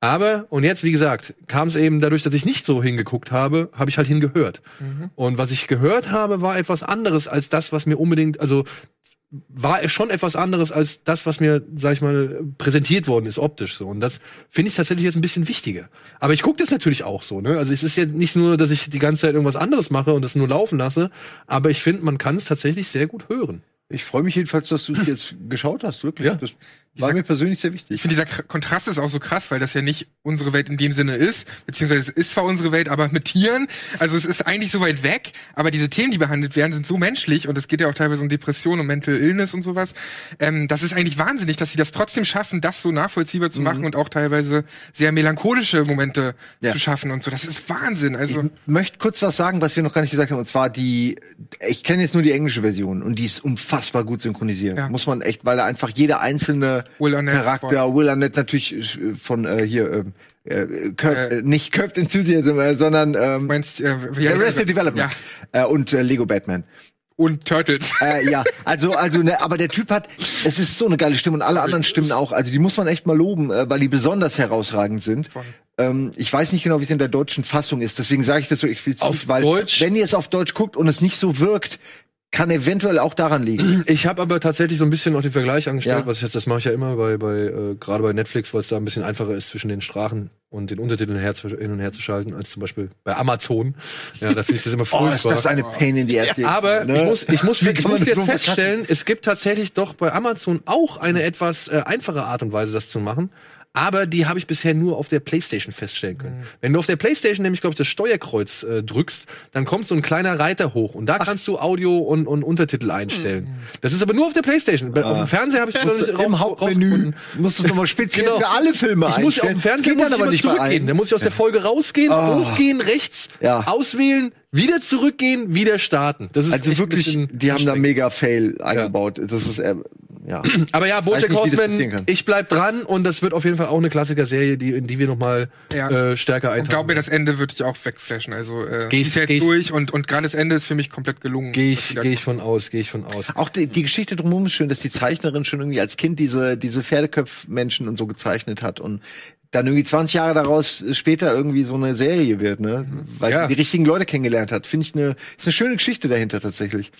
Aber, und jetzt, wie gesagt, kam es eben dadurch, dass ich nicht so hingeguckt habe, habe ich halt hingehört. Und was ich gehört habe, war etwas anderes als das, was mir unbedingt, also war es schon etwas anderes als das, was mir, sag ich mal, präsentiert worden ist, optisch so. Und das finde ich tatsächlich jetzt ein bisschen wichtiger. Aber ich gucke das natürlich auch so, ne? Also es ist ja nicht nur, dass ich die ganze Zeit irgendwas anderes mache und das nur laufen lasse, aber ich finde, man kann es tatsächlich sehr gut hören. Ich freue mich jedenfalls, dass du es jetzt geschaut hast, wirklich. Ja. Das war mir persönlich sehr wichtig. Ich finde, dieser K- Kontrast ist auch so krass, weil das ja nicht unsere Welt in dem Sinne ist, beziehungsweise es ist zwar unsere Welt, aber mit Tieren. Also es ist eigentlich so weit weg, aber diese Themen, die behandelt werden, sind so menschlich und es geht ja auch teilweise um Depression und Mental Illness und sowas. Ähm, das ist eigentlich wahnsinnig, dass sie das trotzdem schaffen, das so nachvollziehbar zu machen und auch teilweise sehr melancholische Momente Ja. zu schaffen und so. Das ist Wahnsinn. Also Ich möchte kurz was sagen, was wir noch gar nicht gesagt haben, und zwar die, ich kenne jetzt nur die englische Version und die ist unfassbar gut synchronisiert. Ja. Muss man echt, weil da einfach jeder einzelne Will Arnett Charakter, Will Arnett natürlich äh, von äh, hier, ähm, äh, Curb, Äh, äh, nicht Curved Enthusiasm, äh, sondern ähm, meinst äh, wie Arrested? Development Ja. äh, und äh, Lego Batman. Und Turtles. Äh, ja, also, also, ne, aber der Typ hat, es ist so eine geile Stimme und alle anderen Stimmen auch. Also die muss man echt mal loben, äh, weil die besonders herausragend sind. Ähm, ich weiß nicht genau, wie es in der deutschen Fassung ist, deswegen sage ich das so explizit, Auf weil Deutsch- wenn ihr es auf Deutsch guckt und es nicht so wirkt, kann eventuell auch daran liegen. Ich habe aber tatsächlich so ein bisschen auch den Vergleich angestellt, Ja. was ich jetzt, das mache ich ja immer bei, bei äh, gerade bei Netflix, weil es da ein bisschen einfacher ist, zwischen den Sprachen und den Untertiteln her, hin und her zu schalten, als zum Beispiel bei Amazon. Ja, da finde ich das immer Oh, furchtbar. ist das eine Pain in the ass. jedes Aber ne? ich muss, ich muss, ich muss jetzt so feststellen, es gibt tatsächlich doch bei Amazon auch eine etwas äh, einfache Art und Weise, das zu machen. Aber die habe ich bisher nur auf der PlayStation feststellen Mhm. können. Wenn du auf der PlayStation nämlich, glaube ich, das Steuerkreuz äh, drückst, dann kommt so ein kleiner Reiter hoch und da kannst du Audio und, und Untertitel einstellen. Das ist aber nur auf der PlayStation. Bei- Auf dem Fernseher habe ich du raus- Im Hauptmenü musst du es nochmal speziell Genau. für alle Filme Ich muss auf einstellen. dem Fernseher Das geht muss dann ich aber nicht zurückgehen. Dann muss ich aus der Folge rausgehen, Ah. hochgehen, rechts, Ja. auswählen, wieder zurückgehen, wieder starten. Das ist Also wirklich, die haben da mega Fail eingebaut. Das ist, äh, ja. Aber ja, Bojack Horseman, ich bleib dran und das wird auf jeden Fall auch eine Klassiker-Serie, die, in die wir noch mal Ja. äh, stärker Und eintauchen. glaub mir, das Ende würde ich auch wegflashen. Also äh, Geh ich- ist ja geh jetzt ich- durch und, und gerade das Ende ist für mich komplett gelungen. Gehe ich, geh ich von aus, gehe ich von aus. Auch die, die Geschichte drumherum ist schön, dass die Zeichnerin schon irgendwie als Kind diese, diese Pferdeköpfmenschen und so gezeichnet hat und dann irgendwie 20 Jahre daraus später irgendwie so eine Serie wird, ne? Weil Ja. sie die richtigen Leute kennengelernt hat. Finde ich eine, ist eine schöne Geschichte dahinter tatsächlich.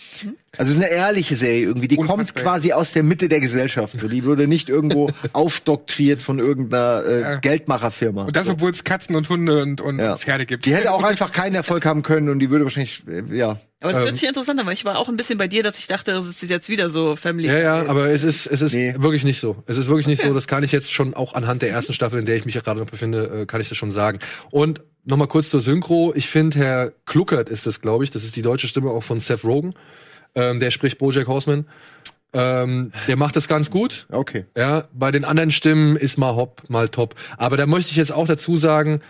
Also es ist eine ehrliche Serie irgendwie. Die kommt Unfassbar. quasi aus der Mitte der Gesellschaft. So, die würde nicht irgendwo aufdoktriert von irgendeiner äh, Ja. Geldmacherfirma. Und das, so. obwohl es Katzen und Hunde und, und Ja. Pferde gibt. Die hätte auch einfach keinen Erfolg haben können und die würde wahrscheinlich, äh, ja. Aber das Ähm. hört sich interessant an, weil ich war auch ein bisschen bei dir, dass ich dachte, das ist jetzt wieder so Family. Ja, ja, aber es ist, es ist Nee. wirklich nicht so. Es ist wirklich nicht so. Das kann ich jetzt schon auch anhand der ersten Staffel, in der ich mich ja gerade noch befinde, äh, kann ich das schon sagen. Und nochmal kurz zur Synchro. Ich finde, Herr Kluckert ist das, glaube ich. Das ist die deutsche Stimme auch von Seth Rogen. Ähm, der spricht Bojack Horseman. Ähm, der macht das ganz gut. Okay. Ja, bei den anderen Stimmen ist mal hopp, mal top. Aber da möchte ich jetzt auch dazu sagen,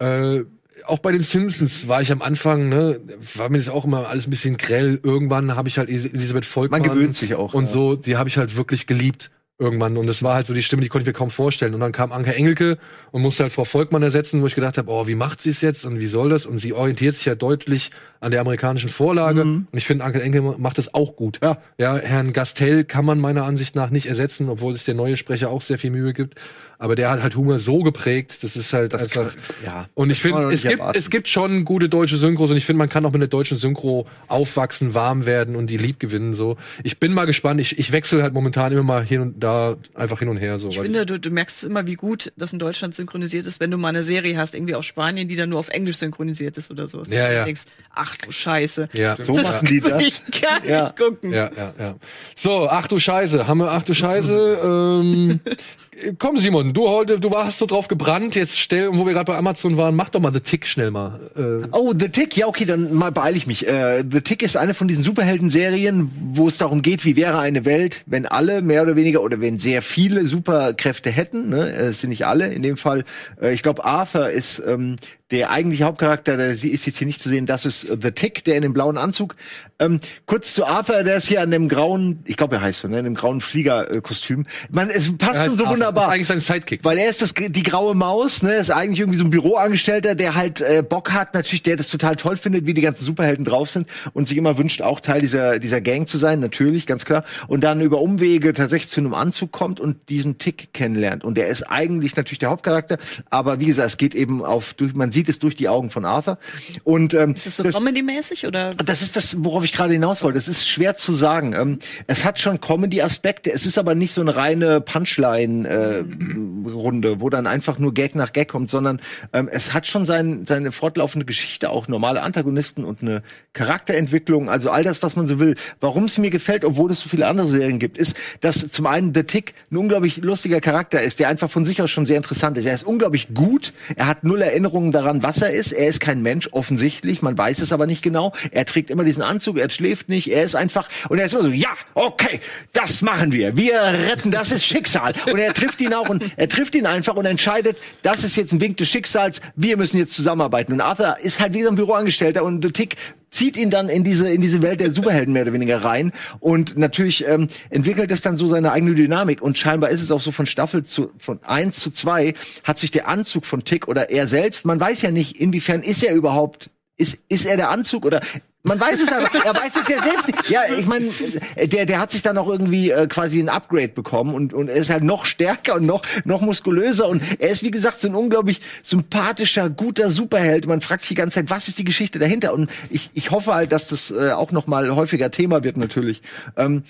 äh, auch bei den Simpsons war ich am Anfang, ne, war mir das auch immer alles ein bisschen grell. Irgendwann habe ich halt Elis- Elisabeth Volkmann Man gewöhnt sich auch, und ja. so, die habe ich halt wirklich geliebt irgendwann und das war halt so die Stimme, die konnte ich mir kaum vorstellen und dann kam Anke Engelke und musste halt Frau Volkmann ersetzen, wo ich gedacht habe, oh, wie macht sie es jetzt und wie soll das und sie orientiert sich ja deutlich an der amerikanischen Vorlage und ich finde Anke Engelke macht das auch gut. Ja. Ja, Herrn Gastel kann man meiner Ansicht nach nicht ersetzen, obwohl sich der neue Sprecher auch sehr viel Mühe gibt. Aber der hat halt Humor so geprägt, das ist halt Das einfach. kann- ja. Und ich kann finde, es nicht gibt, erwarten. es gibt schon gute deutsche Synchros und ich finde, man kann auch mit der deutschen Synchro aufwachsen, warm werden und die lieb gewinnen. So, ich bin mal gespannt. Ich, ich wechsle halt momentan immer mal hier und da einfach hin und her so. Ich finde, du, du merkst immer, wie gut das in Deutschland synchronisiert ist, wenn du mal eine Serie hast, irgendwie aus Spanien, die dann nur auf Englisch synchronisiert ist oder so. Ja, ja. denkst, ach du Scheiße. ja, So Das machen die das. ich gar nicht Ja. gucken. Ja, ja, ja. So, ach du Scheiße, haben wir ach du Scheiße. ähm, komm Simon, du heute, du hast so drauf gebrannt. Jetzt stell, wo wir gerade bei Amazon waren, mach doch mal The Tick schnell mal. Äh, Oh, The Tick, ja, okay, dann mal beeile ich mich. Äh, The Tick ist eine von diesen Superhelden-Serien, wo es darum geht, wie wäre eine Welt, wenn alle mehr oder weniger oder wenn sehr viele Superkräfte hätten. Ne? Es sind nicht alle. In dem Fall, äh, ich glaube, Arthur ist ähm, der eigentliche Hauptcharakter, der sie ist jetzt hier nicht zu sehen, das ist äh, The Tick, der in dem blauen Anzug. Ähm, kurz zu Arthur, der ist hier an dem grauen, ich glaube, er heißt so, ne, in dem grauen Fliegerkostüm. Man, es passt schon so Arthur. wunderbar. Das ist eigentlich sein Sidekick. Weil er ist das, die graue Maus, ne, ist eigentlich irgendwie so ein Büroangestellter, der halt äh, Bock hat, natürlich, der das total toll findet, wie die ganzen Superhelden drauf sind und sich immer wünscht, auch Teil dieser, dieser Gang zu sein, natürlich, ganz klar. Und dann über Umwege tatsächlich zu einem Anzug kommt und diesen Tick kennenlernt. Und der ist eigentlich natürlich der Hauptcharakter, aber wie gesagt, es geht eben auf, durch, man sieht es durch die Augen von Arthur. Und ähm, Ist das so Comedy-mäßig oder? das ist das, worauf ich gerade hinaus wollte. Es ist schwer zu sagen. Ähm, es hat schon Comedy-Aspekte. Es ist aber nicht so eine reine Punchline-Runde, wo dann einfach nur Gag nach Gag kommt, sondern ähm, es hat schon sein, seine fortlaufende Geschichte, auch normale Antagonisten und eine Charakterentwicklung. Also all das, was man so will. Warum es mir gefällt, obwohl es so viele andere Serien gibt, ist, dass zum einen The Tick ein unglaublich lustiger Charakter ist, der einfach von sich aus schon sehr interessant ist. Er ist unglaublich gut. Er hat null Erinnerungen daran, was er ist. Er ist kein Mensch, offensichtlich. Man weiß es aber nicht genau. Er trägt immer diesen Anzug, er schläft nicht. Er ist einfach, und er ist immer so, ja, okay, das machen wir. Wir retten, das ist Schicksal. Und er trifft ihn auch und er trifft ihn einfach und entscheidet, das ist jetzt ein Wink des Schicksals. Wir müssen jetzt zusammenarbeiten. Und Arthur ist halt wie so ein Büroangestellter und The Tick zieht ihn dann in diese in diese Welt der Superhelden mehr oder weniger rein. Und natürlich ähm, entwickelt es dann so seine eigene Dynamik. Und scheinbar ist es auch so von Staffel zu von eins zu zwei hat sich der Anzug von Tick oder er selbst man weiß ja nicht inwiefern ist er überhaupt ist ist er der Anzug oder man weiß es aber, er weiß es ja selbst nicht. Ja, ich meine, der, der hat sich dann auch irgendwie äh, quasi ein Upgrade bekommen und, und er ist halt noch stärker und noch, noch muskulöser und er ist, wie gesagt, so ein unglaublich sympathischer, guter Superheld. Man fragt sich die ganze Zeit, was ist die Geschichte dahinter? Und ich, ich hoffe halt, dass das äh, auch noch mal häufiger Thema wird, natürlich. Ähm,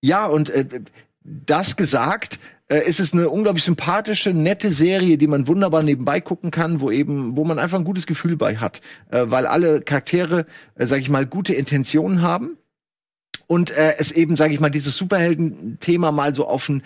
ja, und äh, das gesagt, äh, ist es eine unglaublich sympathische, nette Serie, die man wunderbar nebenbei gucken kann, wo eben, wo man einfach ein gutes Gefühl bei hat, äh, weil alle Charaktere, äh, sag ich mal, gute Intentionen haben und äh, es eben, sag ich mal, dieses Superhelden-Thema mal so auf ein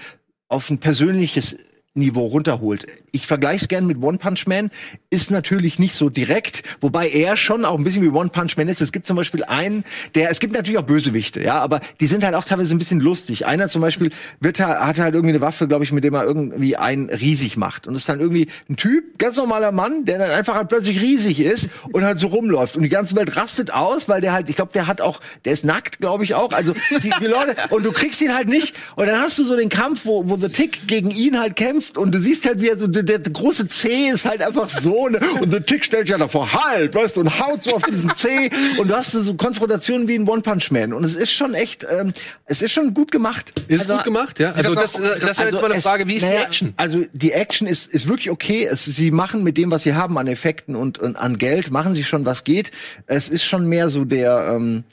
auf ein persönliches Niveau runterholt. Ich vergleiche es gern mit One Punch Man, ist natürlich nicht so direkt, wobei er schon auch ein bisschen wie One Punch Man ist. Es gibt zum Beispiel einen, der, es gibt natürlich auch Bösewichte, ja, aber die sind halt auch teilweise ein bisschen lustig. Einer zum Beispiel wird, ha- hat halt irgendwie eine Waffe, glaube ich, mit dem er irgendwie einen riesig macht. Und ist dann irgendwie ein Typ, ganz normaler Mann, der dann einfach halt plötzlich riesig ist und halt so rumläuft. Und die ganze Welt rastet aus, weil der halt, ich glaube, der hat auch, der ist nackt, glaube ich auch. Also die, die Leute, und du kriegst ihn halt nicht. Und dann hast du so den Kampf, wo, wo The Tick gegen ihn halt kämpft und du siehst halt, wie er so, der, der große C ist halt einfach so, ne? Und The Tick stellt sich ja davor, halt, weißt du, und haut so auf diesen C. Und du hast so, so Konfrontationen wie in One Punch Man. Und es ist schon echt, ähm, es ist schon gut gemacht. ist Also- gut gemacht, ja. Also das, das das, das ist ja jetzt mal eine Frage, wie ist naja, die Action? Also die Action ist, ist wirklich okay. Es, sie machen mit dem, was sie haben an Effekten und, und an Geld, machen sie schon, was geht. Es ist schon mehr so der, ähm,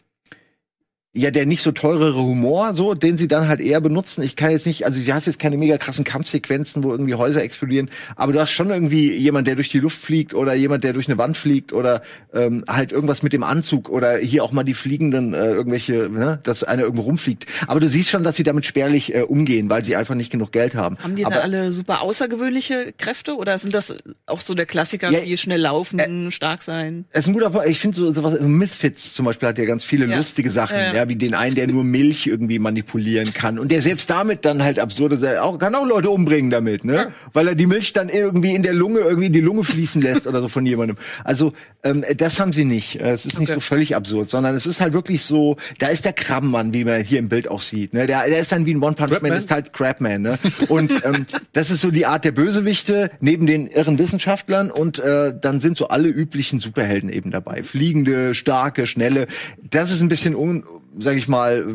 ja, der nicht so teurere Humor, so, den sie dann halt eher benutzen. Ich kann jetzt nicht, also sie hast jetzt keine mega krassen Kampfsequenzen, wo irgendwie Häuser explodieren, aber du hast schon irgendwie jemand, der durch die Luft fliegt oder jemand, der durch eine Wand fliegt oder ähm, halt irgendwas mit dem Anzug oder hier auch mal die fliegenden äh, irgendwelche, ne, dass einer irgendwo rumfliegt. Aber du siehst schon, dass sie damit spärlich äh, umgehen, weil sie einfach nicht genug Geld haben. Haben die aber, da alle super außergewöhnliche Kräfte oder sind das auch so der Klassiker, Ja, äh, wie schnell laufen, stark sein? Es ist ein guter Punkt. Ich finde so sowas, Misfits zum Beispiel hat ja ganz viele Ja. lustige Sachen, Ja, ja. Ja. wie den einen, der nur Milch irgendwie manipulieren kann und der selbst damit dann halt absurde, auch kann auch Leute umbringen damit, ne? Weil er die Milch dann irgendwie in der Lunge irgendwie in die Lunge fließen lässt oder so von jemandem. Also ähm, das haben sie nicht. Äh, Es ist nicht Okay. so völlig absurd, sondern es ist halt wirklich so. Da ist der Krabbenmann, wie man hier im Bild auch sieht. Ne? Der, der ist dann wie ein One Punch Man, Crabman? ist halt Crabman. Ne? Und ähm, das ist so die Art der Bösewichte neben den irren Wissenschaftlern und äh, dann sind so alle üblichen Superhelden eben dabei. Fliegende, starke, schnelle. Das ist ein bisschen un, sag ich mal,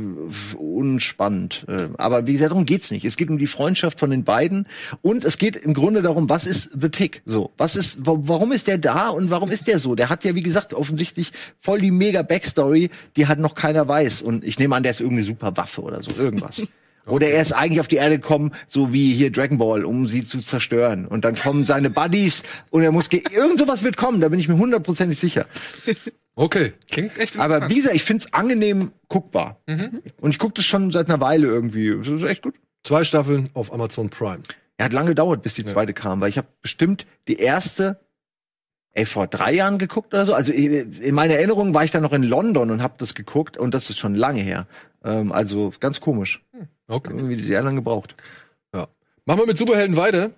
unspannend. Äh, Aber wie gesagt, darum geht's nicht. Es geht um die Freundschaft von den beiden und es geht im Grunde darum, was ist The Tick? So, was ist, wa- warum ist der da und warum ist der so? Der hat ja, wie gesagt, offensichtlich voll die mega Backstory, die halt noch keiner weiß. Und ich nehme an, der ist irgendeine super Waffe oder so, irgendwas. Oder er ist eigentlich auf die Erde gekommen, so wie hier Dragon Ball, um sie zu zerstören. Und dann kommen seine Buddies und er muss ge irgend sowas wird kommen, da bin ich mir hundertprozentig sicher. Okay. Klingt echt Aber wie gesagt, ich find's angenehm guckbar. Mhm. Und ich gucke das schon seit einer Weile irgendwie. Das ist echt gut. Zwei Staffeln auf Amazon Prime. Er hat lange gedauert, bis die zweite kam, weil ich habe bestimmt die erste ey, vor drei Jahren geguckt oder so. Also in meiner Erinnerung war ich dann noch in London und habe das geguckt und das ist schon lange her. Ähm, also ganz komisch. Okay. Irgendwie sehr lange gebraucht. Machen wir mit Superhelden weiter.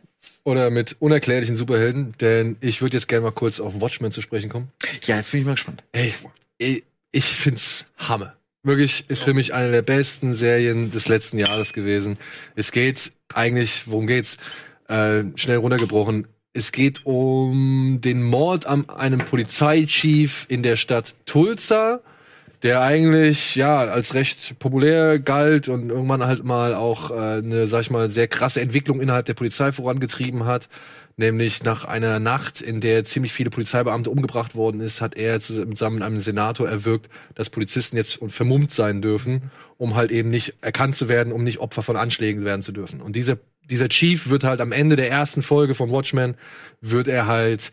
Oder mit unerklärlichen Superhelden, denn ich würde jetzt gerne mal kurz auf Watchmen zu sprechen kommen. Ja, jetzt bin ich mal gespannt. Ey, ich, ich find's Hammer. Wirklich ist für mich eine der besten Serien des letzten Jahres gewesen. Es geht eigentlich, worum geht's? Äh, schnell runtergebrochen. Es geht um den Mord an einem Polizeichief in der Stadt Tulsa, der eigentlich ja als recht populär galt und irgendwann halt mal auch äh, eine, sag ich mal, sehr krasse Entwicklung innerhalb der Polizei vorangetrieben hat. Nämlich nach einer Nacht, in der ziemlich viele Polizeibeamte umgebracht worden ist, hat er zusammen mit einem Senator erwirkt, dass Polizisten jetzt vermummt sein dürfen, um halt eben nicht erkannt zu werden, um nicht Opfer von Anschlägen werden zu dürfen. Und dieser, dieser Chief wird halt am Ende der ersten Folge von Watchmen, wird er halt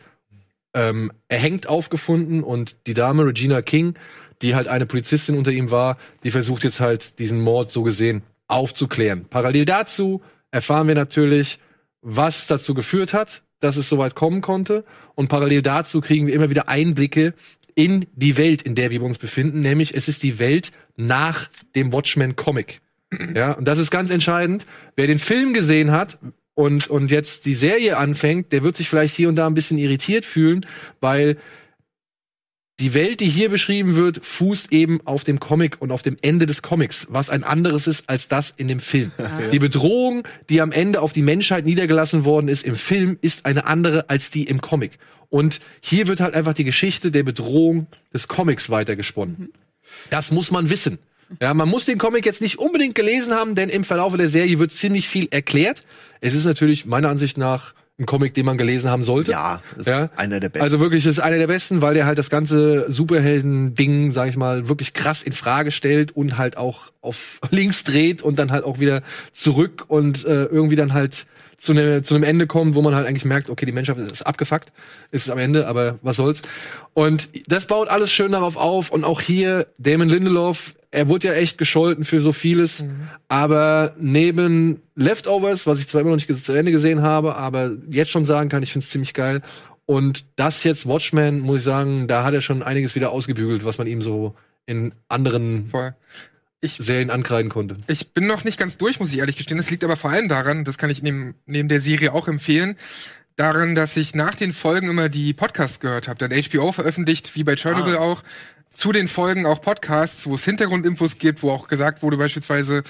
ähm, erhängt aufgefunden und die Dame Regina King, die halt eine Polizistin unter ihm war, die versucht jetzt halt diesen Mord so gesehen aufzuklären. Parallel dazu erfahren wir natürlich, was dazu geführt hat, dass es soweit kommen konnte. Und parallel dazu kriegen wir immer wieder Einblicke in die Welt, in der wir uns befinden. Nämlich, es ist die Welt nach dem Watchmen-Comic. Ja, und das ist ganz entscheidend. Wer den Film gesehen hat und, und jetzt die Serie anfängt, der wird sich vielleicht hier und da ein bisschen irritiert fühlen, weil die Welt, die hier beschrieben wird, fußt eben auf dem Comic und auf dem Ende des Comics, was ein anderes ist als das in dem Film. Die Bedrohung, die am Ende auf die Menschheit niedergelassen worden ist im Film, ist eine andere als die im Comic. Und hier wird halt einfach die Geschichte der Bedrohung des Comics weitergesponnen. Das muss man wissen. Ja, man muss den Comic jetzt nicht unbedingt gelesen haben, denn im Verlauf der Serie wird ziemlich viel erklärt. Es ist natürlich meiner Ansicht nach ein Comic, den man gelesen haben sollte. Ja, ist Ja. einer der besten. Also wirklich, ist einer der besten, weil der halt das ganze Superhelden-Ding, sag ich mal, wirklich krass in Frage stellt und halt auch auf links dreht und dann halt auch wieder zurück und äh, irgendwie dann halt zu, ne, zu einem Ende kommt, wo man halt eigentlich merkt, okay, die Menschheit ist abgefuckt, ist es am Ende, aber was soll's. Und das baut alles schön darauf auf und auch hier Damon Lindelof, er wurde ja echt gescholten für so vieles, aber neben Leftovers, was ich zwar immer noch nicht zu Ende gesehen habe, aber jetzt schon sagen kann, ich find's ziemlich geil. Und das jetzt Watchmen, muss ich sagen, da hat er schon einiges wieder ausgebügelt, was man ihm so in anderen Voll. Serien ankreiden konnte. Ich bin noch nicht ganz durch, muss ich ehrlich gestehen. Das liegt aber vor allem daran, das kann ich neben, neben der Serie auch empfehlen, daran, dass ich nach den Folgen immer die Podcasts gehört habe. Denn HBO veröffentlicht, wie bei Chernobyl auch, zu den Folgen auch Podcasts, wo es Hintergrundinfos gibt, wo auch gesagt wurde beispielsweise,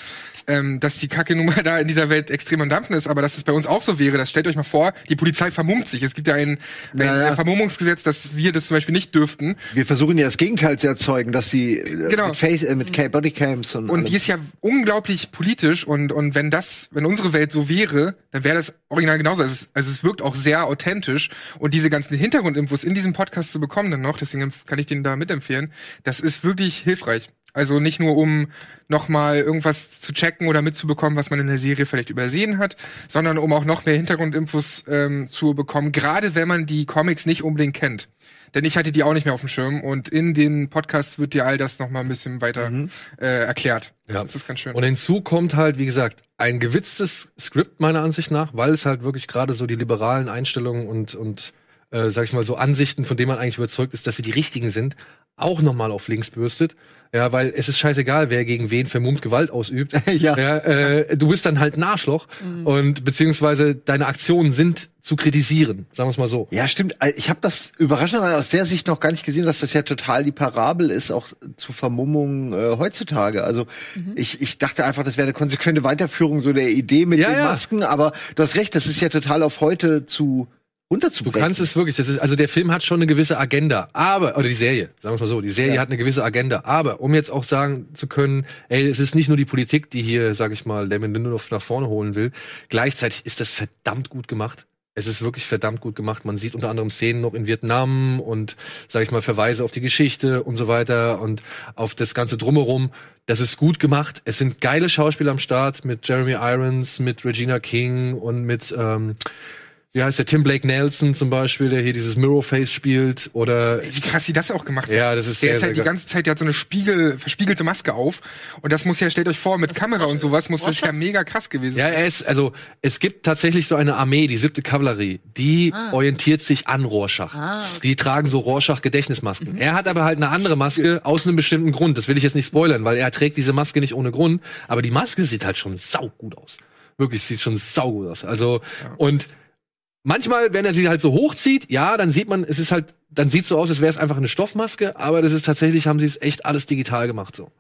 ähm, dass die Kacke-Nummer da in dieser Welt extrem am Dampfen ist, aber dass es bei uns auch so wäre. Das stellt euch mal vor, die Polizei vermummt sich. Es gibt ja ein, ein Ja, ja. Vermummungsgesetz, dass wir das zum Beispiel nicht dürften. wir versuchen ja das Gegenteil zu erzeugen, dass sie äh, Genau. mit, Face, äh, mit Ca- Bodycams und, Und allem- die ist ja unglaublich politisch und, und wenn das, wenn unsere Welt so wäre, dann wäre das original genauso. Also es, also es wirkt auch sehr authentisch und diese ganzen Hintergrundinfos in diesem Podcast zu bekommen dann noch, deswegen kann ich den da mitempfehlen, das ist wirklich hilfreich. Also nicht nur um nochmal irgendwas zu checken oder mitzubekommen, was man in der Serie vielleicht übersehen hat, sondern um auch noch mehr Hintergrundinfos ähm, zu bekommen, gerade wenn man die Comics nicht unbedingt kennt. Denn ich hatte die auch nicht mehr auf dem Schirm und in den Podcasts wird dir all das nochmal ein bisschen weiter äh, erklärt. Ja. Das ist ganz schön. Und hinzu kommt halt, wie gesagt, ein gewitztes Skript meiner Ansicht nach, weil es halt wirklich gerade so die liberalen Einstellungen und, und äh, sag ich mal, so Ansichten, von denen man eigentlich überzeugt ist, dass sie die richtigen sind, auch nochmal auf links bürstet. Ja, weil es ist scheißegal, wer gegen wen vermummt Gewalt ausübt. Ja. äh, du bist dann halt ein Arschloch und beziehungsweise deine Aktionen sind zu kritisieren, sagen wir es mal so. Ja, stimmt. Äh, Ich habe das überraschenderweise aus der Sicht noch gar nicht gesehen, dass das ja total die Parabel ist, auch zu Vermummung äh, heutzutage. Also ich, ich dachte einfach, das wäre eine konsequente Weiterführung so der Idee mit Ja, den ja. Masken, aber du hast recht, das ist ja total auf heute zu Du runterzubrechen. kannst es wirklich, das ist, also der Film hat schon eine gewisse Agenda, aber, oder die Serie, sagen wir mal so, die Serie Ja. hat eine gewisse Agenda, aber um jetzt auch sagen zu können, ey, es ist nicht nur die Politik, die hier, sag ich mal, Damon Lindelof nach vorne holen will, gleichzeitig ist das verdammt gut gemacht. Es ist wirklich verdammt gut gemacht. Man sieht unter anderem Szenen noch in Vietnam und, sag ich mal, Verweise auf die Geschichte und so weiter und auf das ganze Drumherum. Das ist gut gemacht. Es sind geile Schauspieler am Start mit Jeremy Irons, mit Regina King und mit, ähm, wie heißt der, Tim Blake Nelson zum Beispiel, der hier dieses Mirrorface spielt oder Wie krass sie das auch gemacht haben. Ja, das ist Der sehr, ist halt sehr die ganze Zeit, der hat so eine Spiegel, verspiegelte Maske auf. Und das muss ja, stellt euch vor, mit Kamera und sowas muss das ja mega krass gewesen Ja, er ist, also es gibt tatsächlich so eine Armee, die siebte Kavallerie, die orientiert sich an Rorschach. Ah, okay. Die tragen so Rorschach-Gedächtnismasken. Er hat aber halt eine andere Maske aus einem bestimmten Grund. Das will ich jetzt nicht spoilern, weil er trägt diese Maske nicht ohne Grund. Aber die Maske sieht halt schon saugut aus. Wirklich, sieht schon saugut aus. Also, und manchmal, wenn er sie halt so hochzieht, ja, dann sieht man, es ist halt, dann sieht so aus, als wäre es einfach eine Stoffmaske, aber das ist tatsächlich, haben sie es echt alles digital gemacht so.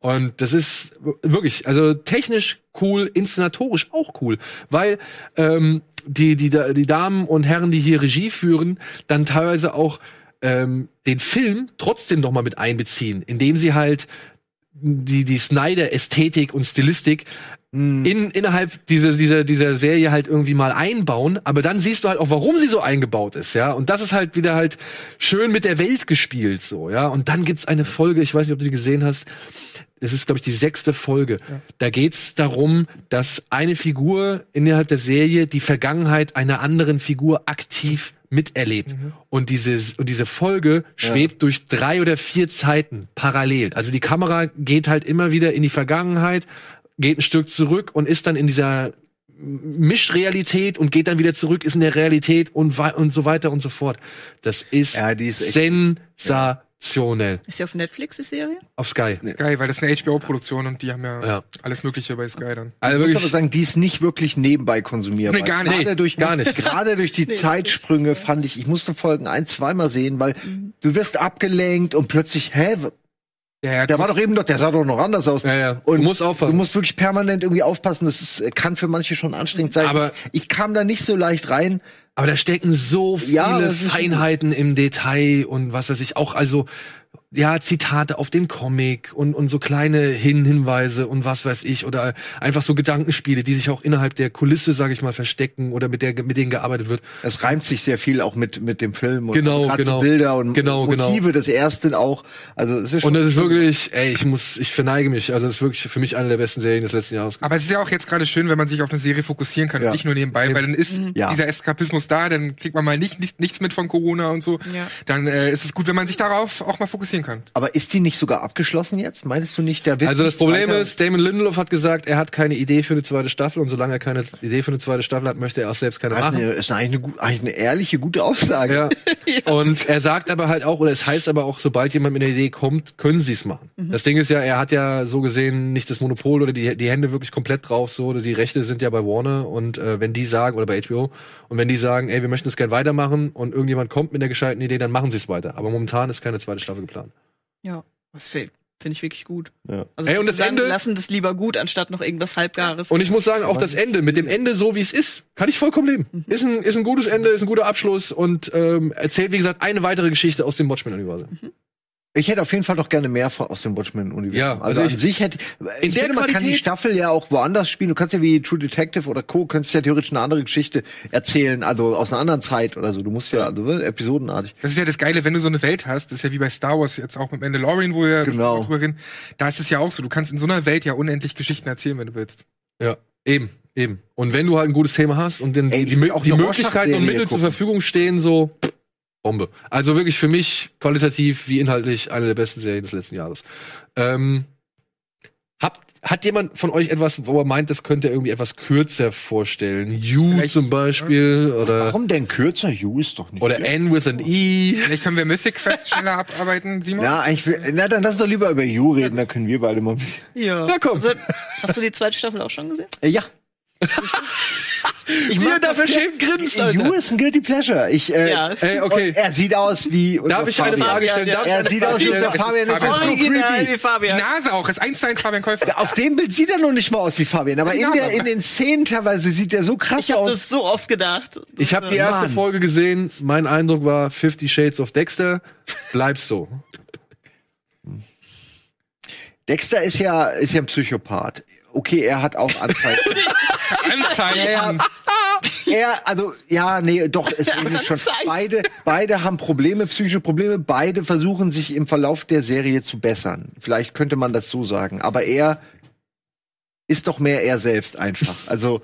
Und das ist wirklich, also technisch cool, inszenatorisch auch cool, weil ähm, die, die, die Damen und Herren, die hier Regie führen, dann teilweise auch ähm, den Film trotzdem noch mal mit einbeziehen, indem sie halt die, die Snyder-Ästhetik und Stilistik in, innerhalb dieser, dieser, dieser Serie halt irgendwie mal einbauen, aber dann siehst du halt auch, warum sie so eingebaut ist, ja. Und das ist halt wieder halt schön mit der Welt gespielt, so, ja. Und dann gibt's eine Folge, ich weiß nicht, ob du die gesehen hast, das ist, glaube ich, die sechste Folge. Da geht's darum, dass eine Figur innerhalb der Serie die Vergangenheit einer anderen Figur aktiv miterlebt. Und diese, und diese Folge schwebt durch drei oder vier Zeiten parallel. Also die Kamera geht halt immer wieder in die Vergangenheit, geht ein Stück zurück und ist dann in dieser Mischrealität und geht dann wieder zurück, ist in der Realität und, und so weiter und so fort. Das ist, Ja, die ist echt- sensationell. Ist ja auf Netflix die Serie? Auf Sky. Geil, weil das ist eine HBO-Produktion und die haben ja, Ja. alles Mögliche bei Sky dann. Also Ich muss aber sagen, die ist nicht wirklich nebenbei konsumierbar. Nee, gar nicht. Gerade durch, Gar nicht. Gerade durch die Zeitsprünge fand ich, ich musste Folgen ein, zweimal sehen, weil du wirst abgelenkt und plötzlich, hä, Ja, ja, der war doch eben doch, der sah doch noch anders aus. Ja, ja. Und Du musst aufpassen. Du musst wirklich permanent irgendwie aufpassen. Das ist, kann für manche schon anstrengend sein. Aber- ich, ich kam da nicht so leicht rein. Aber da stecken so viele Ja, Feinheiten im Detail und was weiß ich, auch also ja, Zitate auf den Comic und, und so kleine Hin Hinweise und was weiß ich oder einfach so Gedankenspiele, die sich auch innerhalb der Kulisse, sage ich mal, verstecken oder mit der mit denen gearbeitet wird. Es reimt sich sehr viel auch mit mit dem Film und Genau, genau. Bilder und Genau, genau. Motive. Das erste auch. Also es ist schon Und das ist wirklich, ey, ich muss, ich verneige mich. Also das ist wirklich für mich eine der besten Serien des letzten Jahres. Aber es ist ja auch jetzt gerade schön, wenn man sich auf eine Serie fokussieren kann Ja. und nicht nur nebenbei, weil dann ist Ja. dieser Eskapismus da, dann kriegt man mal nicht, nicht, nichts mit von Corona und so. Ja. Dann äh, ist es gut, wenn man sich darauf auch mal fokussieren kann. Aber ist die nicht sogar abgeschlossen jetzt? Meinst du nicht? Der wird Also das Problem weiter- ist, Damon Lindelof hat gesagt, er hat keine Idee für eine zweite Staffel und solange er keine Idee für eine zweite Staffel hat, möchte er auch selbst keine Das ist, machen. eine, ist eigentlich, eine, eigentlich eine ehrliche, gute Aussage. Ja. Und er sagt aber halt auch, oder es heißt aber auch, sobald jemand mit einer Idee kommt, können sie es machen. Das Ding ist ja, er hat ja so gesehen nicht das Monopol oder die, die Hände wirklich komplett drauf, so, oder die Rechte sind ja bei Warner und äh, wenn die sagen, oder bei HBO, und wenn die sagen, ey, wir möchten es gerne weitermachen und irgendjemand kommt mit einer gescheiten Idee, dann machen sie es weiter. Aber momentan ist keine zweite Staffel geplant. Ja. Was fehlt? Finde ich wirklich gut. Ja. Also Ey, und das sagen, Ende- wir lassen das lieber gut, anstatt noch irgendwas Halbgares. Und ich muss sagen, auch das Ende, mit dem Ende so wie es ist, kann ich vollkommen leben. Ist, ein, ist ein gutes Ende, ist ein guter Abschluss und ähm, erzählt, wie gesagt, eine weitere Geschichte aus dem Watchmen-Universum. Ich hätte auf jeden Fall noch gerne mehr aus dem Watchmen-Universum. Ja, also, also an ich- sich hätte In ich der finde, man kann die Qualität- Staffel ja auch woanders spielen. Du kannst ja wie True Detective oder Co. könntest ja theoretisch eine andere Geschichte erzählen, also aus einer anderen Zeit oder so. Du musst ja, also ne, episodenartig. Das ist ja das Geile, wenn du so eine Welt hast, das ist ja wie bei Star Wars jetzt auch mit Mandalorian, wo wir Genau. drüber reden. Da ist es ja auch so, du kannst in so einer Welt ja unendlich Geschichten erzählen, wenn du willst. Ja, eben, eben. Und wenn du halt ein gutes Thema hast und den, Ey, die, auch die eine Möglichkeiten und Mittel zur. Verfügung stehen, so pff, Bombe. Also wirklich für mich qualitativ wie inhaltlich eine der besten Serien des letzten Jahres. Ähm, habt, hat jemand von euch etwas, wo er meint, das könnte er irgendwie etwas kürzer vorstellen? You Vielleicht, zum Beispiel oder Warum denn kürzer? You ist doch nicht. oder N with an E. Vielleicht können wir Mythic Fest schneller abarbeiten, Simon? ja, ich will, na dann lass doch lieber über You reden, da können wir beide mal ein bisschen. ja. Ja, komm. Also, hast du die zweite Staffel auch schon gesehen? Äh, ja. Ich Wie er da verschämt grinst, Alter. You ist ein Guilty Pleasure. Ich, äh, Ja. Ey, okay. er sieht aus wie. unser Darf ich eine Fabian. Frage Fabian, stellen? ja. Darf Er eine sieht Frage aus wie unser Fabian. Das ist so Original creepy. wie Die Fabian. Nase auch, ist eins zu eins Fabian Käufer. Auf dem Bild sieht er noch nicht mal aus wie Fabian, aber in, der, in den Szenen teilweise sieht er so krass Ich habe aus. das so oft gedacht. Ich habe die erste Mann. Folge gesehen. Mein Eindruck war Fifty Shades of Dexter. Bleib so. Dexter ist ja, ist ja ein Psychopath. Okay, er hat auch Anzeichen. Anzeigen. ja, er, also ja, nee, doch, es ähnelt schon. Beide, beide haben Probleme, psychische Probleme. Beide versuchen sich im Verlauf der Serie zu bessern. Vielleicht könnte man das so sagen. Aber er ist doch mehr er selbst einfach. Also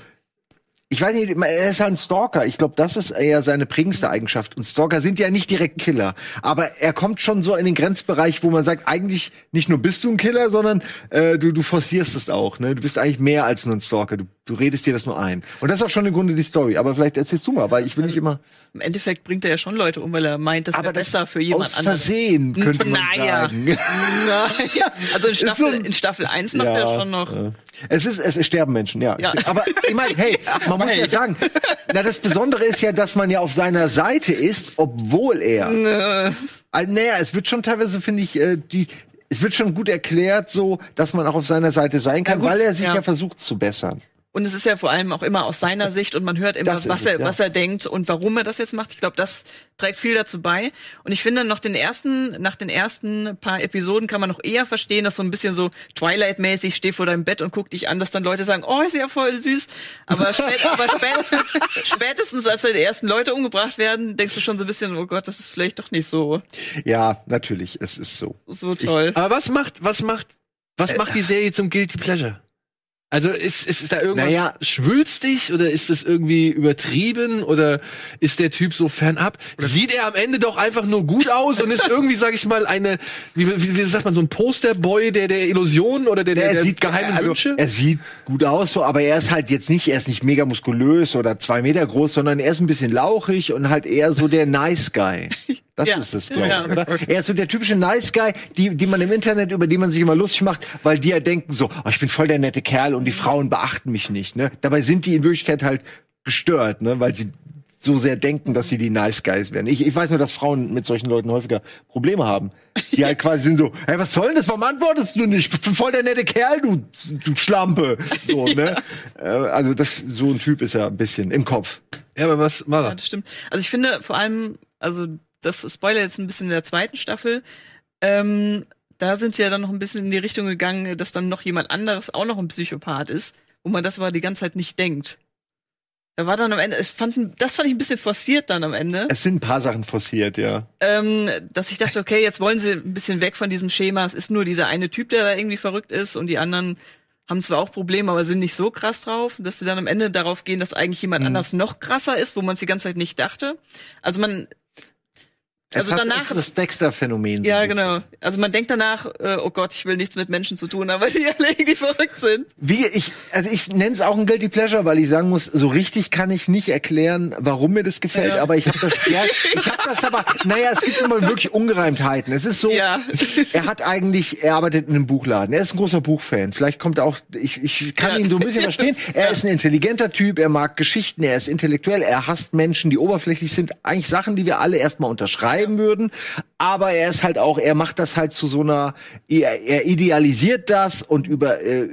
ich weiß nicht, er ist halt ein Stalker. Ich glaube, das ist eher seine prägendste Eigenschaft. Und Stalker sind ja nicht direkt Killer. Aber er kommt schon so in den Grenzbereich, wo man sagt, eigentlich nicht nur bist du ein Killer, sondern äh, du, du forcierst es auch. Ne? Du bist eigentlich mehr als nur ein Stalker. Du, du redest dir das nur ein. Und das ist auch schon im Grunde die Story. Aber vielleicht erzählst du mal, weil ich will nicht immer. Im Endeffekt bringt er ja schon Leute um, weil er meint, das wäre besser für jemand aus anderes. Versehen könnte man Naja. sagen. Naja. Also in Staffel, so- in Staffel 1 macht er schon noch. ja. Es ist, es sterben Menschen, ja. Ja. Aber ich meine, hey, man muss ja sagen, na, das Besondere ist ja, dass man ja auf seiner Seite ist, obwohl er. Also, naja, es wird schon teilweise, finde ich, äh, die, es wird schon gut erklärt, so, dass man auch auf seiner Seite sein kann, gut, weil er sich ja. ja. versucht zu bessern. Und es ist ja vor allem auch immer aus seiner Sicht und man hört immer, Das was es, er, ja. was er denkt und warum er das jetzt macht. Ich glaube, das trägt viel dazu bei. Und ich finde, noch den ersten, nach den ersten paar Episoden kann man noch eher verstehen, dass so ein bisschen so Twilight-mäßig steh vor deinem Bett und guck dich an, dass dann Leute sagen, oh, ist ja voll süß. Aber, spät, aber spätestens, spätestens, als die ersten Leute umgebracht werden, denkst du schon so ein bisschen, oh Gott, das ist vielleicht doch nicht so, Ja, natürlich, es ist so. so toll. Aber was macht, was macht, was macht die Serie zum Guilty Pleasure? Also ist, ist, ist da irgendwas Naja. schwülstig oder ist das irgendwie übertrieben oder ist der Typ so fernab? Sieht er am Ende doch einfach nur gut aus und ist irgendwie, sag ich mal, eine, wie, wie, wie sagt man, so ein Posterboy der der Illusion oder der, der, der geheimen also, Wünsche? Er sieht gut aus, so, aber er ist halt jetzt nicht, er ist nicht mega muskulös oder zwei Meter groß, sondern er ist ein bisschen lauchig und halt eher so der Nice Guy. Das Ja. ist es, glaube ich, Ja. oder? Er ist so der typische Nice Guy, die, die man im Internet, über die man sich immer lustig macht, weil die ja denken so, oh, ich bin voll der nette Kerl und die Frauen beachten mich nicht, ne? Dabei sind die in Wirklichkeit halt gestört, ne? Weil sie so sehr denken, dass sie die Nice Guys werden. Ich, ich weiß nur, dass Frauen mit solchen Leuten häufiger Probleme haben. Die halt quasi sind so, hey, was soll denn das? Warum antwortest du nicht? Ich bin voll der nette Kerl, du, du Schlampe. So, ne? Äh, also das, so ein Typ ist er ein bisschen im Kopf. ja, aber was, Ja, Mara? das stimmt. Also ich finde vor allem, also das Spoiler jetzt ein bisschen in der zweiten Staffel, ähm, da sind sie ja dann noch ein bisschen in die Richtung gegangen, dass dann noch jemand anderes auch noch ein Psychopath ist, wo man das aber die ganze Zeit nicht denkt. Da war dann am Ende, fand, das fand ich ein bisschen forciert dann am Ende, Es sind ein paar Sachen forciert, ja. ähm, dass ich dachte, okay, jetzt wollen sie ein bisschen weg von diesem Schema. Es ist nur dieser eine Typ, der da irgendwie verrückt ist und die anderen haben zwar auch Probleme, aber sind nicht so krass drauf, dass sie dann am Ende darauf gehen, dass eigentlich jemand Mhm. anders noch krasser ist, wo man es die ganze Zeit nicht dachte. Also man, also hat, danach, ist das Dexter-Phänomen. ja genau. Also man denkt danach, äh, oh Gott, ich will nichts mit Menschen zu tun weil die alle irgendwie verrückt sind. Wie ich, also ich nenne es auch ein Guilty Pleasure, weil ich sagen muss, so richtig kann ich nicht erklären, warum mir das gefällt. Ja. Aber ich habe das gern. Ich habe das aber. Naja, es gibt immer wirklich Ungereimtheiten. Es ist so. Ja. Er hat eigentlich, er arbeitet in einem Buchladen. Er ist ein großer Buchfan. Vielleicht kommt er auch. Ich, ich kann Ja. ihn so ein bisschen verstehen. Er ist ein intelligenter Typ. Er mag Geschichten. Er ist intellektuell. Er hasst Menschen, die oberflächlich sind. Eigentlich Sachen, die wir alle erstmal unterschreiben würden. Aber er ist halt auch. Er macht das halt zu so einer. Er, er idealisiert das und über. Äh,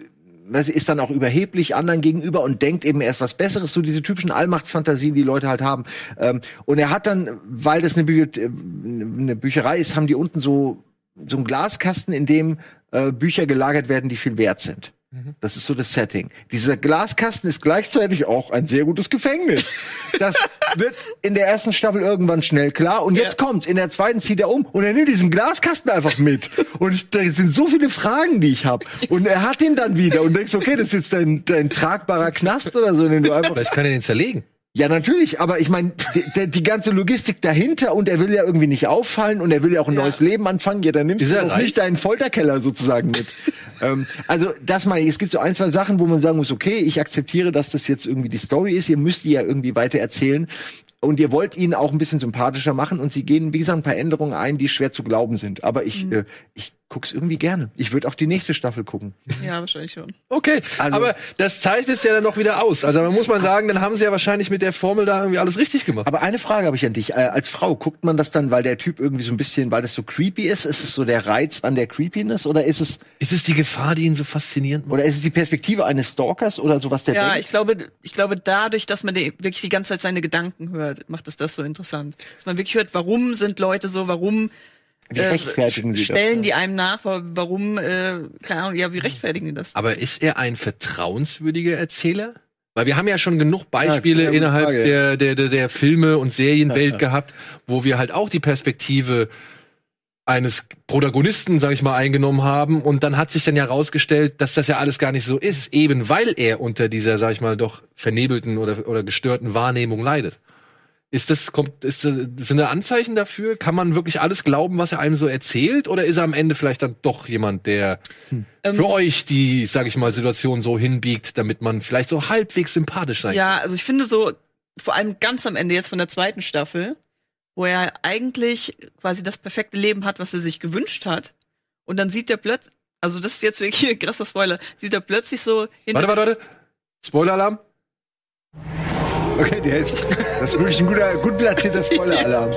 ist dann auch überheblich anderen gegenüber und denkt eben, er ist was Besseres, so diese typischen Allmachtsfantasien, die Leute halt haben. Ähm, und er hat dann, weil das eine, Bibliothe- äh, eine Bücherei ist, haben die unten so, so einen Glaskasten, in dem äh, Bücher gelagert werden, die viel wert sind. Das ist so das Setting. Dieser Glaskasten ist gleichzeitig auch ein sehr gutes Gefängnis. Das wird in der ersten Staffel irgendwann schnell klar. Und jetzt kommt, in der zweiten zieht er um und er nimmt diesen Glaskasten einfach mit. Und da sind so viele Fragen, die ich habe. Und er hat ihn dann wieder und denkst, okay, das ist jetzt dein, dein tragbarer Knast oder so, den du einfach Vielleicht kann er den zerlegen. Ja, natürlich, aber ich meine, die, die, ganze Logistik dahinter und er will ja irgendwie nicht auffallen und er will ja auch ein Ja. neues Leben anfangen. Ja, dann nimmst Ist du er auch reich? nicht deinen Folterkeller sozusagen mit. ähm, also, das meine ich, es gibt so ein, zwei Sachen, wo man sagen muss, okay, ich akzeptiere, dass das jetzt irgendwie die Story ist, ihr müsst die ja irgendwie weiter erzählen. Und ihr wollt ihn auch ein bisschen sympathischer machen und sie gehen, wie gesagt, ein paar Änderungen ein, die schwer zu glauben sind. Aber ich, Mhm. äh, ich guck's irgendwie gerne. Ich würde auch die nächste Staffel gucken. Ja, wahrscheinlich schon. Okay, Also- aber das zeichnet es ja dann noch wieder aus. Also man muss man sagen, dann haben sie ja wahrscheinlich mit der Formel da irgendwie alles richtig gemacht. Aber eine Frage habe ich an dich. Äh, als Frau guckt man das dann, weil der Typ irgendwie so ein bisschen, weil das so creepy ist? Ist es so der Reiz an der Creepiness oder ist es Ist es die Gefahr, die ihn so faszinierend macht? oder ist es die Perspektive eines Stalkers oder sowas der Ja, denkt? ich glaube, ich glaube, dadurch, dass man wirklich die ganze Zeit seine Gedanken hört, macht es das so interessant. Dass man wirklich hört, warum sind Leute so, warum Wie rechtfertigen sie das? stellen die einem nach, wa- warum, äh, keine Ahnung, ja, wie rechtfertigen die das? Aber ist er ein vertrauenswürdiger Erzähler? Weil wir haben ja schon genug Beispiele Ja, innerhalb Frage. der, der, der, der Filme- und Serienwelt gehabt, wo wir halt auch die Perspektive eines Protagonisten, sag ich mal, eingenommen haben. Und dann hat sich dann ja rausgestellt, dass das ja alles gar nicht so ist, eben weil er unter dieser, sag ich mal, doch vernebelten oder, oder gestörten Wahrnehmung leidet. Ist das, kommt, ist das, sind da Anzeichen dafür? Kann man wirklich alles glauben, was er einem so erzählt? Oder ist er am Ende vielleicht dann doch jemand, der für euch die, sag ich mal, Situation so hinbiegt, damit man vielleicht so halbwegs sympathisch sein Ja, also ich finde so, vor allem ganz am Ende jetzt von der zweiten Staffel, wo er eigentlich quasi das perfekte Leben hat, was er sich gewünscht hat. Und dann sieht er plötzlich, also das ist jetzt wirklich ein krasser Spoiler, sieht er plötzlich so Warte, warte, warte. Spoiler-Alarm? Okay, der ist, das ist wirklich ein guter, gut platzierter Spoiler-Alarm.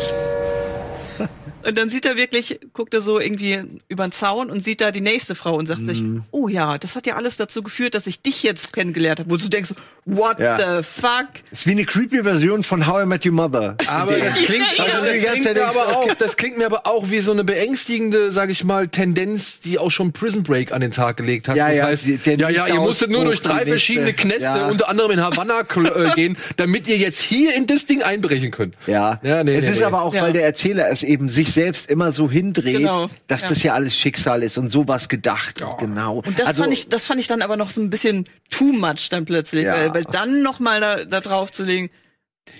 Und dann sieht er wirklich, guckt er so irgendwie über den Zaun und sieht da die nächste Frau und sagt sich, Mhm. oh ja, das hat ja alles dazu geführt, dass ich dich jetzt kennengelernt habe. Wo du denkst, what Ja. the fuck? ist wie eine creepy Version von How I Met Your Mother. Aber das klingt, Ja, ja, also die das klingt mir aber auch, das klingt mir aber auch wie so eine beängstigende, sag ich mal, Tendenz, die auch schon Prison Break an den Tag gelegt hat. Ja, das ja, heißt, ja, ja, ihr musstet nur durch drei verschiedene Knäste, ja. unter anderem in Havanna äh, gehen, damit ihr jetzt hier in das Ding einbrechen könnt. Ja, Ja, nee, es nee, ist nee. aber auch, Ja. weil der Erzähler es eben sich selbst immer so hindreht, Genau. dass Ja. das ja alles Schicksal ist und sowas gedacht. Und genau. Und das also, fand ich, das fand ich dann aber noch so ein bisschen too much dann plötzlich, Ja. weil, weil dann noch mal da, da drauf zu legen.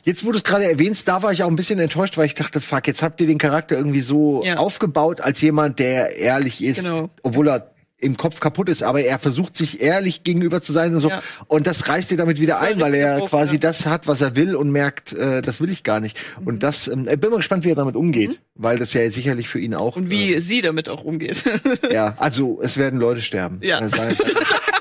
Jetzt, wo du es gerade erwähnst, da war ich auch ein bisschen enttäuscht, weil ich dachte, fuck, jetzt habt ihr den Charakter irgendwie so Ja. aufgebaut als jemand, der ehrlich ist, Genau. obwohl er im Kopf kaputt ist, aber er versucht sich ehrlich gegenüber zu sein und so. Ja. Und das reißt ihr damit wieder ein, weil er doof, quasi ja. das hat, was er will und merkt, äh, das will ich gar nicht. Mhm. Und das, ähm, ich bin mal gespannt, wie er damit umgeht, weil das ja sicherlich für ihn auch. Und wie sie damit auch umgeht. Äh, ja, also es werden Leute sterben. Ja.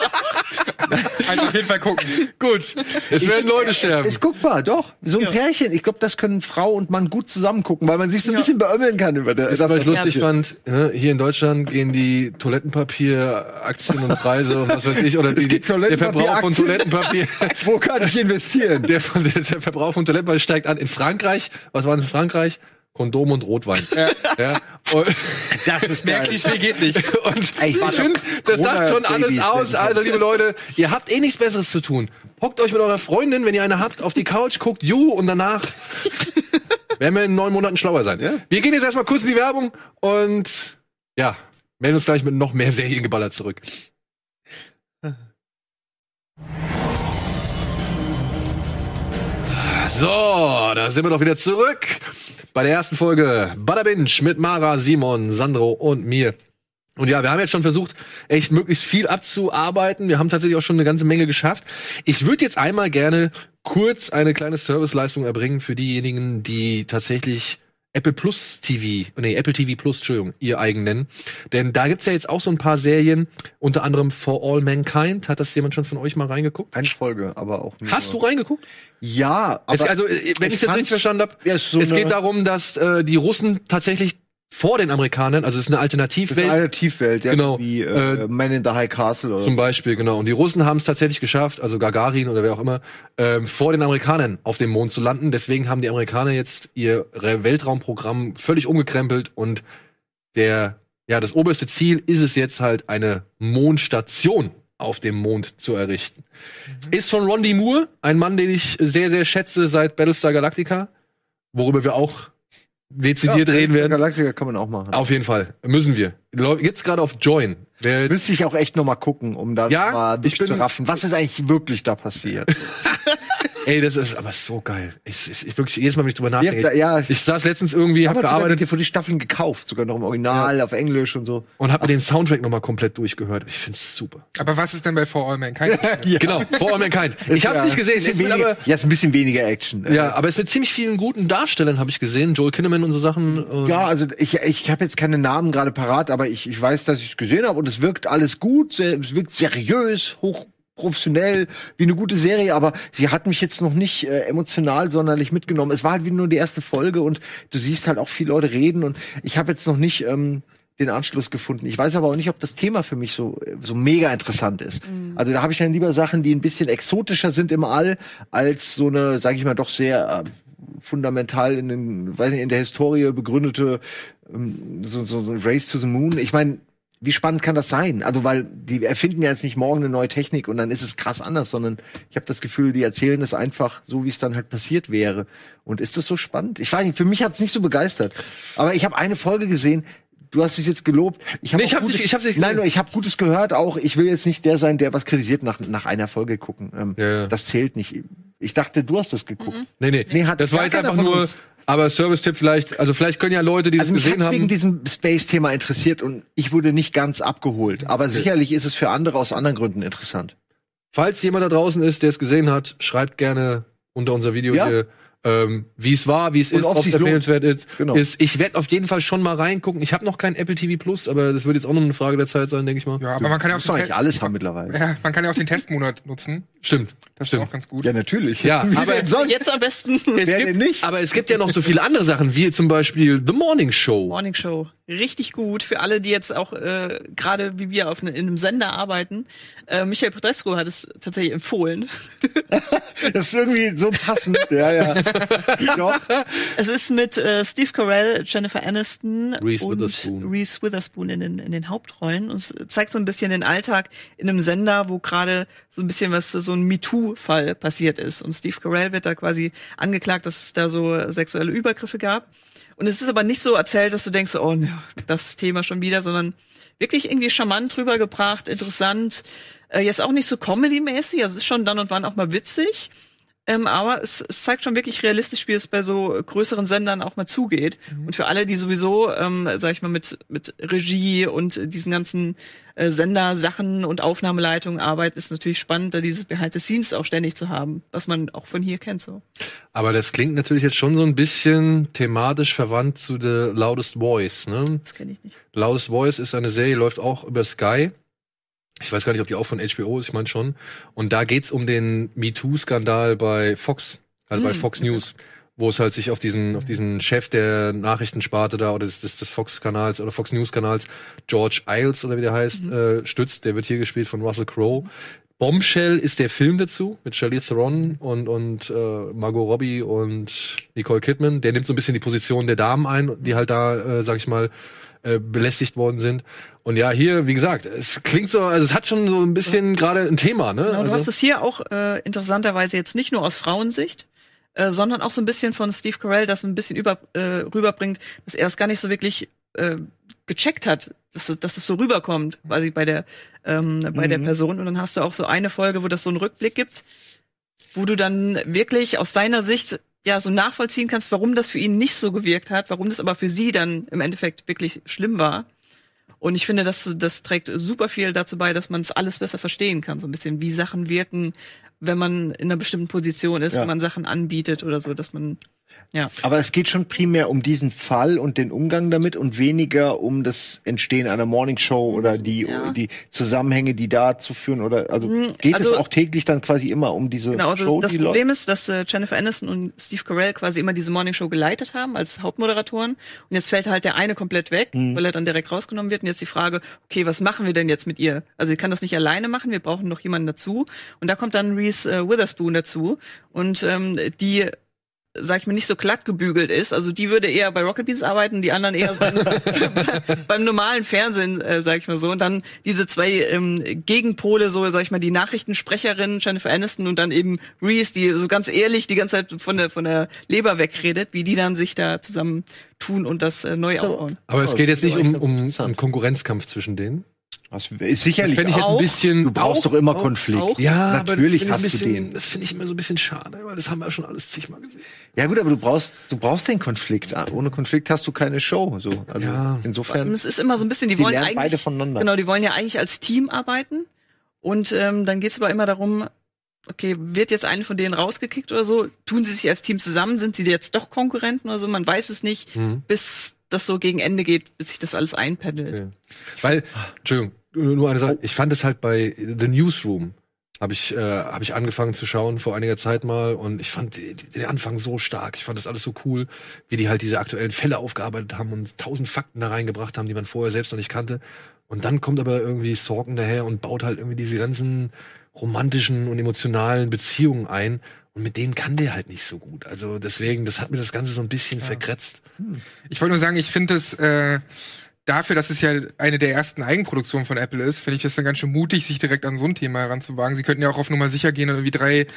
Das Also auf jeden Fall gucken. Gut, es werden Leute sterben. Ist guckbar, doch. So ein Ja. Pärchen. Ich glaube, das können Frau und Mann gut zusammen gucken, weil man sich so ein Ja. bisschen beömmeln kann über der, Weißt du, was ich lustig fand? Ne, hier in Deutschland gehen die Toilettenpapier-Aktien und Preise und was weiß ich, oder die, gibt der Verbrauch von. Toilettenpapier. Wo kann ich investieren? Der, der Verbrauch von Toilettenpapier steigt an. In Frankreich, was war es in Frankreich? Kondom und Rotwein. Ja. Und, Das ist Mehr. Klischee geht nicht. und Ey, ich finde, das sagt schon alles Corona-Babys, aus. Also, liebe Leute, ihr habt eh nichts Besseres zu tun. Hockt euch mit eurer Freundin, wenn ihr eine habt, auf die Couch, guckt You und danach werden wir in neun Monaten schlauer sein. Ja. Wir gehen jetzt erstmal kurz in die Werbung und ja, melden uns gleich mit noch mehr Seriengeballer zurück. So, da sind wir doch wieder zurück bei der ersten Folge Bada Binge mit Mara, Simon, Sandro und mir. Und ja, wir haben jetzt schon versucht, echt möglichst viel abzuarbeiten. Wir haben tatsächlich auch schon eine ganze Menge geschafft. Ich würde jetzt einmal gerne kurz eine kleine Serviceleistung erbringen für diejenigen, die tatsächlich Apple Plus TV, nee, Apple TV Plus, Entschuldigung, ihr eigen nennen. Denn da gibt's ja jetzt auch so ein paar Serien, unter anderem For All Mankind. Hat das jemand schon von euch mal reingeguckt? Eine Folge, aber auch nur. Hast du reingeguckt? Ja, aber Es, also, wenn ich das fand's- richtig verstanden habe, Ja, so es geht darum, dass äh, die Russen tatsächlich vor den Amerikanern, also es ist eine das ist Alternativwelt, eine Tiefwelt, ja, Genau. wie äh, Äh, Man in the High Castle oder zum Beispiel, genau. Und die Russen haben es tatsächlich geschafft, also Gagarin oder wer auch immer, ähm, vor den Amerikanern auf dem Mond zu landen. Deswegen haben die Amerikaner jetzt ihr Weltraumprogramm völlig umgekrempelt und der, ja, das oberste Ziel ist es jetzt halt, eine Mondstation auf dem Mond zu errichten. Ist von Ron D. Moore, ein Mann, den ich sehr, sehr schätze seit Battlestar Galactica, worüber wir auch dezidiert ja, reden werden. Galactica kann man auch machen. Auf jeden Fall. Müssen wir. Gibt's gerade auf Join. Wer Müsste ich auch echt noch mal gucken, um dann Ja, mal ich wirklich bin- zu raffen, was ist eigentlich wirklich da passiert. Ey, das ist aber so geil. Ich, ich, ich wirklich jedes Mal, wenn ich drüber Ja, nachdenke. da- ja. ich, ich saß letztens irgendwie, hab Haben wir sogar gearbeitet die Staffeln gekauft, sogar noch im Original, auf Englisch und so. und hab mir den Soundtrack nochmal komplett durchgehört. Ich find's super. Aber was ist denn bei For All Mankind? Genau, For All Mankind. Ich hab's ja, nicht gesehen. Ist mit weniger, aber, ja, ist ein bisschen weniger Action. ja, aber es mit ziemlich vielen guten Darstellern habe ich gesehen. Joel Kinnaman und so Sachen. äh, Ja, also ich, ich habe jetzt keine Namen gerade parat, aber ich, ich weiß, dass ich es gesehen habe und es wirkt alles gut, es wirkt seriös, hoch professionell, wie eine gute Serie, aber sie hat mich jetzt noch nicht äh, emotional sonderlich mitgenommen. Es war halt wie nur die erste Folge und du siehst halt auch viele Leute reden und ich habe jetzt noch nicht ähm, den Anschluss gefunden. Ich weiß aber auch nicht, ob das Thema für mich so so mega interessant ist. Also da habe ich dann lieber Sachen, die ein bisschen exotischer sind im All, als so eine, sage ich mal, doch sehr äh, fundamental in den, weiß nicht, in der Historie begründete ähm, so, so, so Race to the Moon. Ich meine, wie spannend kann das sein? Also, weil die erfinden ja jetzt nicht morgen eine neue Technik und dann ist es krass anders, sondern ich habe das Gefühl, die erzählen es einfach so, wie es dann halt passiert wäre. Und ist das so spannend? Ich weiß nicht, für mich hat es nicht so begeistert. Aber ich habe eine Folge gesehen, du hast es jetzt gelobt. Ich habe Nee, ich hab's nicht- ich hab's nicht Nein, gesehen. nur ich habe Gutes gehört auch. Ich will jetzt nicht der sein, der was kritisiert nach, nach einer Folge gucken. Ähm, Ja, ja. Das zählt nicht. Ich dachte, du hast es geguckt. Nee, nee. Nee, hat das war jetzt einfach nur, uns. Aber Service-Tipp vielleicht, also vielleicht können ja Leute, die Also das mich gesehen hat's wegen haben. diesem Space-Thema interessiert und ich wurde nicht ganz abgeholt. Aber sicherlich ist es für andere aus anderen Gründen interessant. Falls jemand da draußen ist, der es gesehen hat, schreibt gerne unter unser Video Ja. hier, ähm, wie es war, wie es ist, ob es empfehlenswert ist. Genau. ist. Ich werde auf jeden Fall schon mal reingucken. Ich habe noch kein Apple TV Plus, aber das wird jetzt auch noch eine Frage der Zeit sein, denke ich mal. Ja, aber man kann ja auch den doch eigentlich alles haben mittlerweile. ja, man kann ja auch den Testmonat nutzen. Stimmt. Das ist Stimmt. auch ganz gut. Ja, natürlich. Ja, Wie aber denn sonst? Jetzt am besten Es Wer gibt, denn nicht? Aber es gibt ja noch so viele andere Sachen, wie zum Beispiel The Morning Show. Morning Show. Richtig gut für alle, die jetzt auch äh, gerade wie wir auf ne, in einem Sender arbeiten. Äh, Michael Podresco hat es tatsächlich empfohlen. Das ist irgendwie so passend. ja, ja. Doch. Es ist mit äh, Steve Carell, Jennifer Aniston Reese und Witherspoon. Reese Witherspoon in den, in den Hauptrollen. Und es zeigt so ein bisschen den Alltag in einem Sender, wo gerade so ein bisschen was, so ein MeToo-Fall passiert ist. Und Steve Carell wird da quasi angeklagt, dass es da so sexuelle Übergriffe gab. Und es ist aber nicht so erzählt, dass du denkst, oh, ja, das Thema schon wieder, sondern wirklich irgendwie charmant rübergebracht, interessant. Äh, jetzt auch nicht so Comedy-mäßig, also es ist schon dann und wann auch mal witzig. Ähm, aber es, es zeigt schon wirklich realistisch, wie es bei so größeren Sendern auch mal zugeht. Und für alle, die sowieso, ähm, sag ich mal, mit, mit Regie und diesen ganzen äh, Sendersachen und Aufnahmeleitungen arbeiten, ist natürlich spannend, da dieses Behind the Scenes auch ständig zu haben, was man auch von hier kennt. so. Aber das klingt natürlich jetzt schon so ein bisschen thematisch verwandt zu The Loudest Voice. Ne? Das kenne ich nicht. Loudest Voice ist eine Serie, läuft auch über Sky. Ich weiß gar nicht, ob die auch von HBO ist, ich meine schon. Und da geht's um den MeToo-Skandal bei Fox, also bei Mm, Fox. News, wo es halt sich auf diesen, auf diesen Chef der Nachrichtensparte da oder des, des, Fox-Kanals oder Fox News-Kanals, George Iles oder wie der heißt, äh, stützt. Der wird hier gespielt von Russell Crowe. Bombshell ist der Film dazu mit Charlize Theron und und äh, Margot Robbie und Nicole Kidman. Der nimmt so ein bisschen die Position der Damen ein, die halt da, äh, sag ich mal, äh, belästigt worden sind. Und ja, hier, wie gesagt, es klingt so, also es hat schon so ein bisschen gerade ein Thema, ne? Genau, du also, hast es hier auch äh, interessanterweise jetzt nicht nur aus Frauensicht, äh, sondern auch so ein bisschen von Steve Carell, das ein bisschen über, äh, rüberbringt, dass er es gar nicht so wirklich äh, gecheckt hat, dass, es- dass es so rüberkommt, quasi bei der ähm, bei der Person. Und dann hast du auch so eine Folge, wo das so einen Rückblick gibt, wo du dann wirklich aus seiner Sicht ja so nachvollziehen kannst, warum das für ihn nicht so gewirkt hat, warum das aber für sie dann im Endeffekt wirklich schlimm war. Und ich finde, das, das trägt super viel dazu bei, dass man es alles besser verstehen kann. So ein bisschen, wie Sachen wirken, wenn man in einer bestimmten Position ist, Ja. wenn man Sachen anbietet oder so, dass man, ja. Aber es geht schon primär um diesen Fall und den Umgang damit und weniger um das Entstehen einer Morningshow oder die, Ja. die Zusammenhänge, die dazu führen oder also Mhm, geht es also- auch täglich dann quasi immer um diese Genau, also Show, das die Problem ist, dass äh, Jennifer Aniston und Steve Carell quasi immer diese Morning Show geleitet haben als Hauptmoderatoren. Und jetzt fällt halt der eine komplett weg, weil er dann direkt rausgenommen wird. Und jetzt die Frage, okay, was machen wir denn jetzt mit ihr? Also sie kann das nicht alleine machen, wir brauchen noch jemanden dazu. Und da kommt dann Reese äh, Witherspoon dazu. Und ähm, die sag ich mal, nicht so glatt gebügelt ist. Also die würde eher bei Rocket Beans arbeiten, die anderen eher beim, beim normalen Fernsehen, äh, sag ich mal so. Und dann diese zwei ähm, Gegenpole, so sag ich mal, die Nachrichtensprecherin Jennifer Aniston und dann eben Reese, die so ganz ehrlich die ganze Zeit von der von der Leber wegredet, wie die dann sich da zusammen tun und das äh, neu aufbauen. aber es Oh, geht jetzt nicht um, um, um Konkurrenzkampf zwischen denen. Das ist Das sicherlich fände ich jetzt auch. ein bisschen. Du brauchst auch- doch immer auch- Konflikt. auch. Ja, Natürlich das hast ich du bisschen- den. Das finde ich immer so ein bisschen schade, weil das haben wir ja schon alles zigmal gesehen. Ja gut, aber du brauchst du brauchst den Konflikt. Ah, Ohne Konflikt hast du keine Show. So, also Ja. Insofern. es ist immer so ein bisschen, die wollen lernen eigentlich beide voneinander. Genau, die wollen ja eigentlich als Team arbeiten. Und ähm, dann geht es aber immer darum, okay, wird jetzt eine von denen rausgekickt oder so? Tun sie sich als Team zusammen? Sind sie jetzt doch Konkurrenten oder so? Man weiß es nicht, Mhm. bis das so gegen Ende geht, bis sich das alles einpendelt. Ja. Weil, Entschuldigung, nur eine Sache. Ich fand es halt bei The Newsroom, habe ich, äh, hab ich angefangen zu schauen vor einiger Zeit mal und ich fand den Anfang so stark. Ich fand das alles so cool, wie die halt diese aktuellen Fälle aufgearbeitet haben und tausend Fakten da reingebracht haben, die man vorher selbst noch nicht kannte. Und dann kommt aber irgendwie Sorgen daher und baut halt irgendwie diese ganzen romantischen und emotionalen Beziehungen ein. Und mit denen kann der halt nicht so gut. Also deswegen, das hat mir das Ganze so ein bisschen verkretzt. Ich wollte nur sagen, ich finde es, äh, dafür, dass es ja eine der ersten Eigenproduktionen von Apple ist, finde ich das dann ganz schön mutig, sich direkt an so ein Thema heranzuwagen. Sie könnten ja auch auf Nummer sicher gehen und irgendwie drei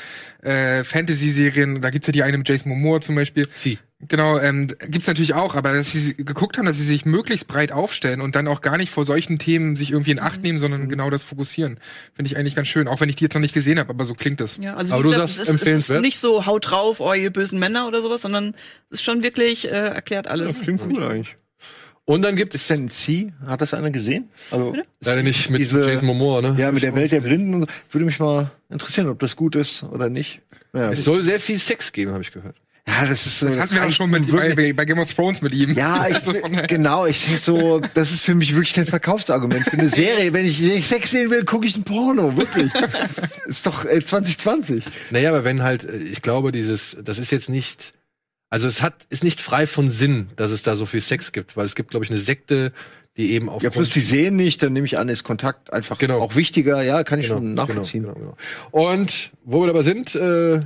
äh, Fantasy-Serien, da gibt's ja die eine mit Jason Momoa zum Beispiel. Sie. Genau, ähm, gibt's natürlich auch, aber dass sie geguckt haben, dass sie sich möglichst breit aufstellen und dann auch gar nicht vor solchen Themen sich irgendwie in Acht nehmen, sondern genau das fokussieren. Finde ich eigentlich ganz schön, auch wenn ich die jetzt noch nicht gesehen habe, aber so klingt es. Ja, also Aber du gesagt, sagst, es ist, es ist nicht so haut drauf, oh ihr bösen Männer oder sowas, sondern es ist schon wirklich äh, erklärt alles. Klingt gut eigentlich. Und dann gibt es C? Hat das einer gesehen? Also leider nicht mit diese- Jason Momoa, ne? ja mit der Welt der Blinden und so. würde mich mal interessieren, ob das gut ist oder nicht. Ja, Es soll sehr viel Sex geben, habe ich gehört. ja das ist Das hatten wir doch schon mit, bei, bei Game of Thrones mit ihm. Ja, ich, Also genau, ich denke so, das ist für mich wirklich kein Verkaufsargument für eine Serie. Wenn ich, wenn ich Sex sehen will, gucke ich ein Porno, wirklich. ist doch äh, 2020. Naja, aber wenn halt, äh, ich glaube, dieses, das ist jetzt nicht, also es hat, ist nicht frei von Sinn, dass es da so viel Sex gibt, weil es gibt, glaube ich, eine Sekte, die eben auf Ja, plus die sehen nicht, dann nehme ich an, ist Kontakt einfach Genau. auch wichtiger. Ja, kann ich genau, schon nachvollziehen. Genau, genau, genau. Und wo wir dabei sind, äh,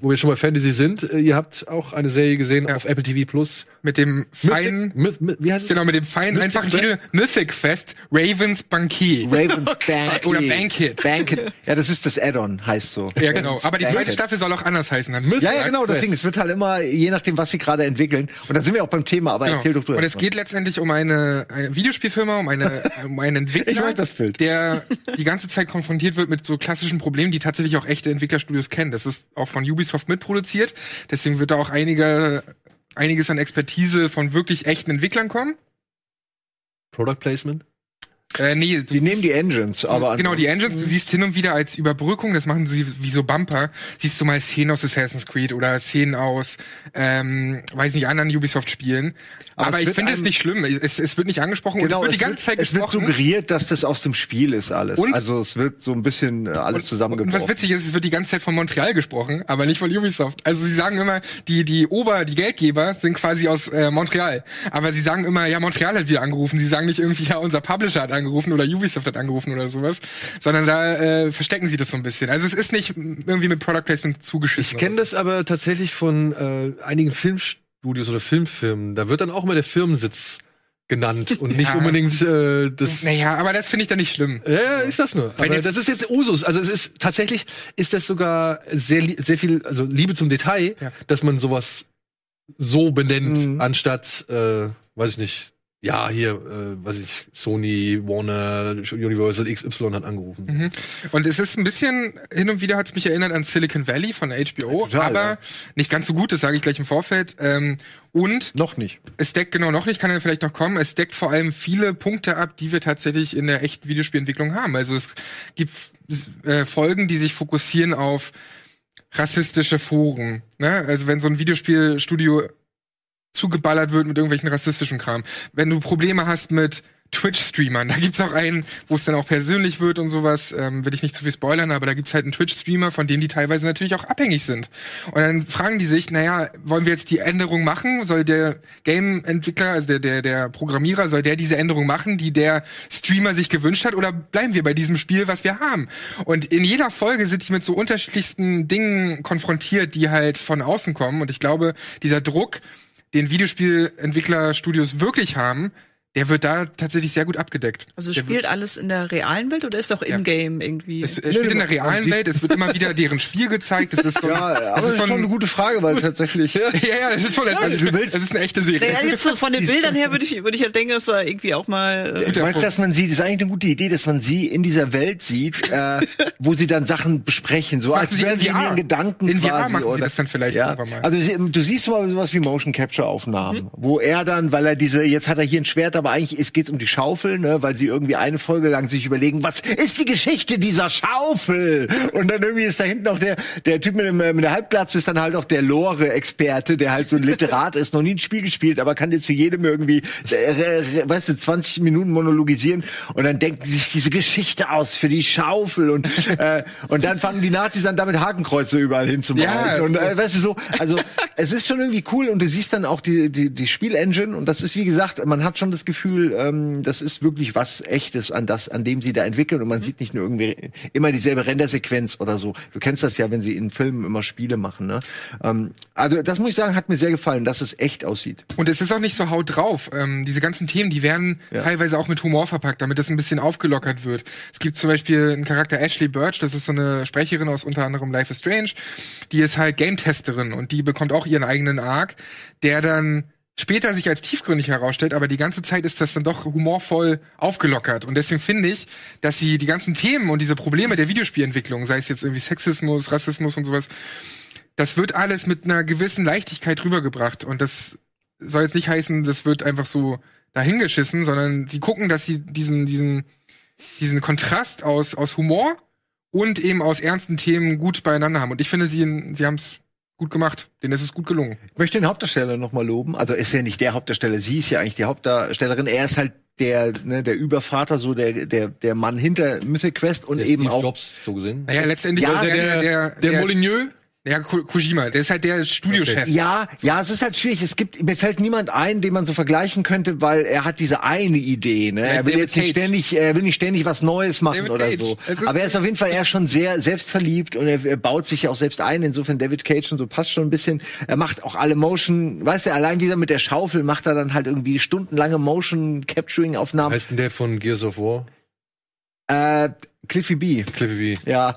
wo wir schon bei Fantasy sind, äh, ihr habt auch eine Serie gesehen Ja. auf Apple TV Plus. Mit dem feinen, Mythic, Myth, wie heißt es? genau, mit dem feinen, Mythic einfachen Fest? Titel Mythic Fest, Ravens Bankier. Ravens Banquet. Oder Banquet. Banquet. Ja, das ist das Add-on, heißt so. Ja, genau. Aber die zweite. Staffel soll auch anders heißen. Dann Ja, ja, genau, deswegen. Es wird halt immer, je nachdem, was sie gerade entwickeln. Und da sind wir auch beim Thema, aber Genau. erzähl doch du. Und es geht letztendlich um eine, eine Videospielfirma, um, eine, um einen Entwickler, Ich mag das Bild. der die ganze Zeit konfrontiert wird mit so klassischen Problemen, die tatsächlich auch echte Entwicklerstudios kennen. Das ist auch von Ubisoft mitproduziert. Deswegen wird da auch einige, einiges an Expertise von wirklich echten Entwicklern kommen. Product Placement. Äh, nee, du Die nehmen die Engines, aber Genau, die Engines, du siehst hin und wieder als Überbrückung, das machen sie wie so Bumper, siehst du mal Szenen aus Assassin's Creed oder Szenen aus, ähm, weiß nicht, anderen Ubisoft-Spielen. Aber Aber, es ich wird finde es nicht schlimm. Es, es wird nicht angesprochen Genau, und es wird die ganze Zeit es wird gesprochen. suggeriert, dass das aus dem Spiel ist alles. Und- also es wird so ein bisschen äh, alles Und was zusammengebracht. witzig ist, es wird die ganze Zeit von Montreal gesprochen, aber nicht von Ubisoft. Also sie sagen immer, die die Ober, die Geldgeber sind quasi aus äh, Montreal, aber sie sagen immer, ja Montreal hat wieder angerufen. Sie sagen nicht irgendwie, ja unser Publisher hat angerufen oder Ubisoft hat angerufen oder sowas, sondern da äh, verstecken sie das so ein bisschen. Also es ist nicht irgendwie mit Product Placement zugeschissen. Ich kenne das aber tatsächlich von äh, einigen Filmstudios oder Filmfirmen. Da wird dann auch mal der Firmensitz genannt und nicht Ja. unbedingt äh, das. Naja, aber das finde ich dann nicht schlimm. Ja, ist das nur. Aber das ist jetzt Usus. Also es ist tatsächlich ist das sogar sehr sehr viel also Liebe zum Detail, Ja. dass man sowas so benennt Mhm. anstatt äh, weiß ich nicht. Ja, hier, äh, weiß ich, Sony, Warner, Universal XY hat angerufen. Mhm. Und es ist ein bisschen, hin und wieder hat es mich erinnert an Silicon Valley von HBO, Total, aber ja. nicht ganz so gut, das sage ich gleich im Vorfeld. Ähm, und Noch nicht. es deckt genau noch nicht, kann ja vielleicht noch kommen. Es deckt vor allem viele Punkte ab, die wir tatsächlich in der echten Videospielentwicklung haben. Also es gibt äh, Folgen, die sich fokussieren auf rassistische Foren. Ne? Also wenn so ein Videospielstudio zugeballert wird mit irgendwelchen rassistischen Kram. Wenn du Probleme hast mit Twitch-Streamern, da gibt's auch einen, wo es dann auch persönlich wird und sowas, ähm, will ich nicht zu viel spoilern, aber da gibt's halt einen Twitch-Streamer, von denen die teilweise natürlich auch abhängig sind. Und dann fragen die sich, naja, wollen wir jetzt die Änderung machen? Soll der Game-Entwickler, also der, der, der Programmierer, soll der diese Änderung machen, die der Streamer sich gewünscht hat, oder bleiben wir bei diesem Spiel, was wir haben? Und in jeder Folge sind die mit so unterschiedlichsten Dingen konfrontiert, die halt von außen kommen. Und ich glaube, dieser Druck, den Videospielentwicklerstudios wirklich haben, der wird da tatsächlich sehr gut abgedeckt. Also der spielt alles in der realen Welt oder ist auch in-game irgendwie? es, es spielt in der realen Welt, es wird immer wieder deren Spiel gezeigt. Es ist so, Ja, aber das ist ist von, schon eine gute Frage, weil tatsächlich. ja, ja, das ist schon, es, Also du willst- es ist eine echte Serie. naja, jetzt so von den Bildern her würde ich, würde ich halt denken, dass da irgendwie auch mal. Äh, Du meinst, dass man sie, das ist eigentlich eine gute Idee, dass man sie in dieser Welt sieht, äh, wo sie dann Sachen besprechen, so als sie wären sie in ihren Gedanken In VR machen sie oder, das dann vielleicht ja. irgendwann mal. Also sie- du siehst mal sowas wie Motion Capture Aufnahmen, wo er dann, weil er diese, jetzt hat er hier ein Schwert, aber eigentlich es geht um die Schaufel, ne, weil sie irgendwie eine Folge lang sich überlegen, was ist die Geschichte dieser Schaufel? Und dann irgendwie ist da hinten noch der, der Typ mit, dem, äh, mit der Halbglatze ist dann halt auch der Lore-Experte, der halt so ein Literat ist, noch nie ein Spiel gespielt, aber kann jetzt zu jedem irgendwie, äh, weißt du, 20 Minuten monologisieren. Und dann denken sie sich diese Geschichte aus für die Schaufel. Und, äh, und dann fangen die Nazis an, damit Hakenkreuze überall hinzumalen. Ja, und äh, weißt du so, also es ist schon irgendwie cool. Und du siehst dann auch die, die, die Spielengine. Und das ist wie gesagt, man hat schon das Gefühl, Gefühl, ähm, das ist wirklich was Echtes an das, an dem sie da entwickeln und man sieht nicht nur irgendwie immer dieselbe Rendersequenz oder so. Du kennst das ja, wenn sie in Filmen immer Spiele machen. Ne? Ähm, also das muss ich sagen, hat mir sehr gefallen, dass es echt aussieht. Und es ist auch nicht so haut drauf. Ähm, diese ganzen Themen, die werden Ja. teilweise auch mit Humor verpackt, damit das ein bisschen aufgelockert wird. Es gibt zum Beispiel einen Charakter Ashley Birch, das ist so eine Sprecherin aus unter anderem Life is Strange. Die ist halt Game-Testerin und die bekommt auch ihren eigenen Arc, der dann später sich als tiefgründig herausstellt, aber die ganze Zeit ist das dann doch humorvoll aufgelockert. Und deswegen finde ich, dass sie die ganzen Themen und diese Probleme der Videospielentwicklung, sei es jetzt irgendwie Sexismus, Rassismus und sowas, das wird alles mit einer gewissen Leichtigkeit rübergebracht. Und das soll jetzt nicht heißen, das wird einfach so dahingeschissen, sondern sie gucken, dass sie diesen, diesen, diesen Kontrast aus, aus Humor und eben aus ernsten Themen gut beieinander haben. Und ich finde, sie, sie haben es gut gemacht. Denen ist es gut gelungen. Ich möchte den Hauptdarsteller noch mal loben. Also ist ja nicht der Hauptdarsteller, sie ist ja eigentlich die Hauptdarstellerin. Er ist halt der, ne, der Übervater, so der, der, der Mann hinter Mythic Quest und Der eben Steve auch. Jobs so gesehen. Naja, letztendlich Ja, ist der, der, der, Molyneux, ja, Ko- Kojima, der ist halt der Studiochef. Ja, ja, es ist halt schwierig. Es gibt, mir fällt niemand ein, den man so vergleichen könnte, weil er hat diese eine Idee. Ne? er will David jetzt nicht Cage. ständig, er will nicht ständig was Neues machen David oder Cage. so. Aber er ist auf jeden Fall eher schon sehr selbstverliebt und er, er baut sich ja auch selbst ein. Insofern David Cage und so passt schon ein bisschen. Er macht auch alle Motion, weißt du, allein dieser mit der Schaufel macht er dann halt irgendwie stundenlange Motion Capturing Aufnahmen. heißt denn der von Gears of War? Äh, Cliffy B. Cliffy B. Ja.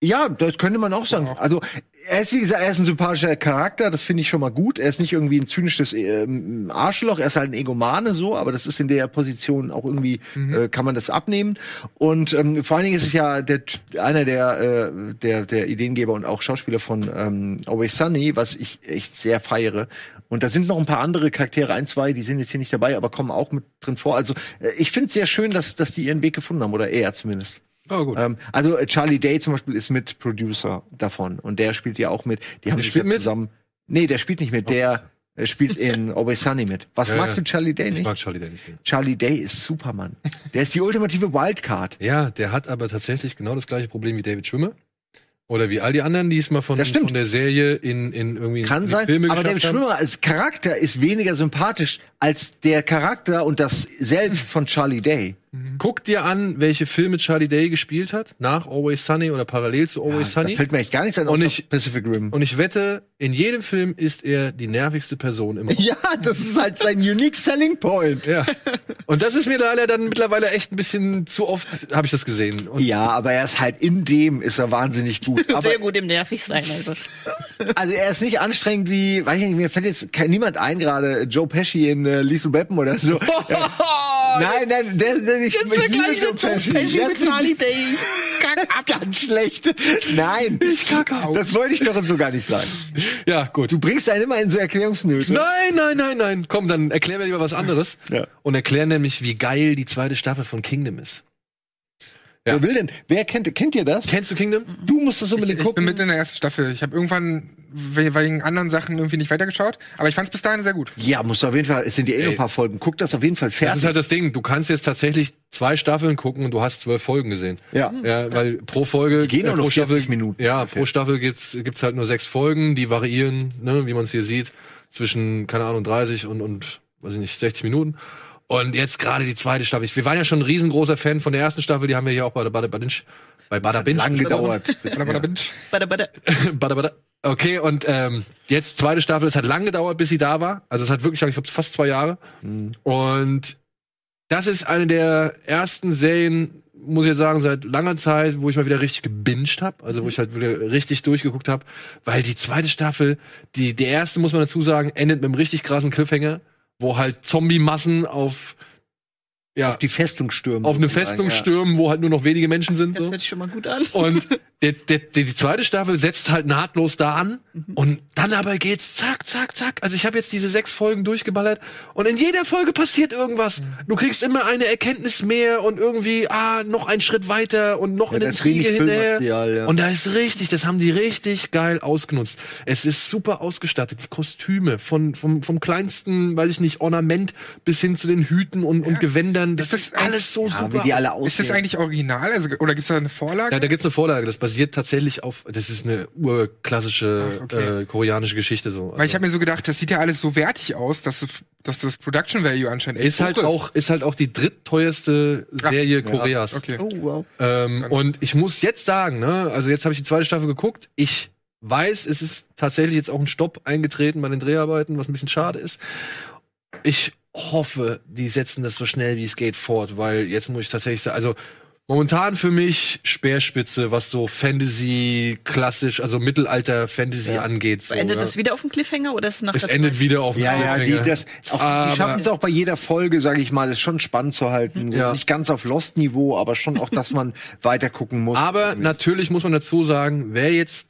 Ja, das könnte man auch sagen. Also, er ist, wie gesagt, er ist ein sympathischer Charakter, das finde ich schon mal gut. Er ist nicht irgendwie ein zynisches ähm, Arschloch, er ist halt ein Egomane so, aber das ist in der Position auch irgendwie, äh, kann man das abnehmen. Und ähm, vor allen Dingen ist es ja der, einer der, äh, der, der Ideengeber und auch Schauspieler von ähm, Always Sunny, was ich echt sehr feiere. Und da sind noch ein paar andere Charaktere, ein, zwei, die sind jetzt hier nicht dabei, aber kommen auch mit drin vor. Also äh, ich finde es sehr schön, dass, dass die ihren Weg gefunden haben, oder er zumindest. Oh, gut. Ähm, also äh, Charlie Day zum Beispiel ist mit Producer davon und der spielt ja auch mit. Die haben Der sich spielt ja mit? zusammen. Nee, der spielt nicht mit. Der äh, spielt in Always Sunny mit. Was Ja, magst ja. du Charlie Day ich nicht? mag Charlie Day nicht. Charlie Day ist Superman. Der ist die ultimative Wildcard. Ja, der hat aber tatsächlich genau das gleiche Problem wie David Schwimmer. Oder wie all die anderen, die es mal von, von der Serie in, in irgendwie Kann in sein, Filme aber David haben. Schwimmer als Charakter ist weniger sympathisch als der Charakter und das Selbst von Charlie Day. Guck dir an, welche Filme Charlie Day gespielt hat, nach Always Sunny oder parallel zu Always Da Sunny. fällt mir echt gar nichts an, Und ich- Pacific Rim. Und ich wette, in jedem Film ist er die nervigste Person immer. Ja, das ist halt sein unique selling point. Ja. Und das ist mir leider dann mittlerweile echt ein bisschen zu oft, habe ich das gesehen. Und Ja, aber er ist halt in dem ist er wahnsinnig gut. Aber Sehr gut im nervig sein, also. Also er ist nicht anstrengend wie, weiß ich nicht, mir fällt jetzt kein, niemand ein gerade, Joe Pesci in äh, Lethal Weapon oder so. Nein, nein, der, der ich, ich liebe Joe Pesci. Der ist Day. ganz schlecht. Nein, ich kacke Das wollte ich doch so gar nicht sagen. ja, gut. Du bringst einen immer in so Erklärungsnöte. Nein, nein, nein, nein. Komm, dann erklär mir lieber was anderes. Ja. Und erklär nämlich, wie geil die zweite Staffel von Kingdom ist. Ja. Wer will denn? Wer kennt, kennt ihr das? Kennst du Kingdom? Du musst das Ich, unbedingt ich bin gucken. mitten in der ersten Staffel. Ich habe irgendwann wegen anderen Sachen irgendwie nicht weitergeschaut, aber ich fand es bis dahin sehr gut. Ja, musst du auf jeden Fall, es sind ja eh noch ein paar Folgen. Guck das auf jeden Fall Das fertig. ist halt das Ding. Du kannst jetzt tatsächlich zwei Staffeln gucken und du hast zwölf Folgen gesehen. ja. Ja, weil pro Folge Die gehen äh, pro 40 Staffel, Minuten Ja, pro Staffel gibt's gibt's halt nur sechs Folgen, die variieren, ne, wie man es hier sieht, zwischen keine Ahnung 30 und und weiß ich nicht 60 Minuten. Und jetzt gerade die zweite Staffel. Wir waren ja schon ein riesengroßer Fan von der ersten Staffel, die haben wir hier auch bei der Bada Badinch bei Bada Binge Lang gedauert. Bada, bada, binge. Okay, und ähm, jetzt zweite Staffel, es hat lang gedauert, bis sie da war. Also es hat wirklich, ich glaube, fast zwei Jahre. Und das ist eine der ersten Serien, muss ich jetzt sagen, seit langer Zeit, wo ich mal wieder richtig gebinged habe, also wo ich halt wieder richtig durchgeguckt habe, weil die zweite Staffel, die die erste muss man dazu sagen, endet mit einem richtig krassen Cliffhanger, wo halt Zombie-Massen auf ja Auf die Festung stürmen. auf eine Festung ja. stürmen, wo halt nur noch wenige Menschen sind. Das So. hört sich schon mal gut an. Und der, der, der, die zweite Staffel setzt halt nahtlos da an. Und dann aber geht's zack, zack, zack. Also ich habe jetzt diese sechs Folgen durchgeballert. Und in jeder Folge passiert irgendwas. Du kriegst immer eine Erkenntnis mehr und irgendwie, ah, noch einen Schritt weiter und noch Ja, ist wenig Intrige hinterher. Ja. Und da ist richtig, das haben die richtig geil ausgenutzt. Es ist super ausgestattet. Die Kostüme von, vom, vom kleinsten, weiß ich nicht, Ornament bis hin zu den Hüten und, und Gewändern. Das Ist das ist alles so Ja, super. wie die alle aussehen. Ist das eigentlich original? Also, oder gibt's da eine Vorlage? Ja, da gibt's eine Vorlage. Das basiert tatsächlich auf, das ist eine urklassische Ach, okay. äh, koreanische Geschichte so. Weil ich habe mir so gedacht, das sieht ja alles so wertig aus, dass, dass das Production Value anscheinend echt ist halt hoch auch ist halt auch die drittteuerste Serie Koreas. Okay. Oh, wow. Ähm, und ich muss jetzt sagen, ne, also jetzt habe ich die zweite Staffel geguckt. Ich weiß, es ist tatsächlich jetzt auch ein Stopp eingetreten bei den Dreharbeiten, was ein bisschen schade ist. Ich hoffe, die setzen das so schnell wie es geht fort, weil jetzt muss ich tatsächlich sagen, also momentan für mich Speerspitze, was so Fantasy, klassisch, also Mittelalter-Fantasy Ja. angeht. So, Endet ja. das wieder auf dem Cliffhanger oder ist es nach es endet zweiten? wieder auf Ja, einem ja, die, Cliffhanger. das, auch, Aber- die schaffen es auch bei jeder Folge, sage ich mal, ist schon spannend zu halten. So Ja. Nicht ganz auf Lost-Niveau, aber schon auch, dass man weiter gucken muss. Aber natürlich muss man dazu sagen, wer jetzt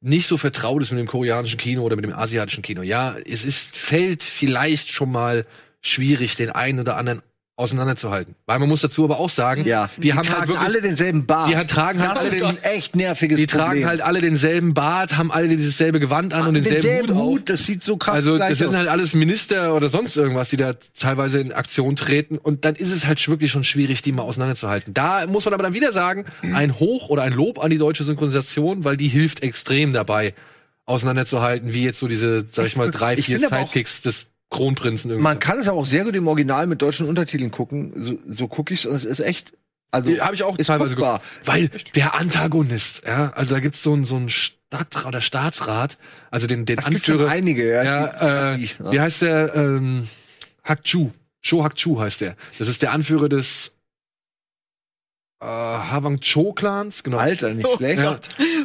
nicht so vertraut ist mit dem koreanischen Kino oder mit dem asiatischen Kino, ja, es ist, fällt vielleicht schon mal schwierig, den einen oder anderen auseinanderzuhalten. Weil man muss dazu aber auch sagen, ja, die, haben tragen halt wirklich, alle denselben Bart. die tragen halt das alle ist den- ein echt nerviges die Problem. tragen halt alle denselben Bart, haben alle dieses selbe Gewand an und denselben, denselben Hut. auf. Hut, das sieht so krass Also gleich das sind aus. halt alles Minister oder sonst irgendwas, die da teilweise in Aktion treten und dann ist es halt wirklich schon schwierig, die mal auseinanderzuhalten. Da muss man aber dann wieder sagen, ein Hoch oder ein Lob an die deutsche Synchronisation, weil die hilft extrem dabei, auseinanderzuhalten, wie jetzt so diese, sag ich mal, drei, Ich vier Sidekicks des Kronprinzen irgendwie. Man kann es aber auch sehr gut im Original mit deutschen Untertiteln gucken. So, so gucke ich es und es ist echt. Also Habe ich auch ist teilweise guckbar. geguckt. Weil der Antagonist, ja, also da gibt's so einen so einen Stadt oder Staatsrat, also den, den gibt schon Anführer. einige. Ja, Ja, äh, gibt die, ja. wie heißt der? Ähm, Hakchu. Cho Hakchu heißt der. Das ist der Anführer des äh, Hwang Cho Clans, genau. Alter, nicht schlecht. Ja.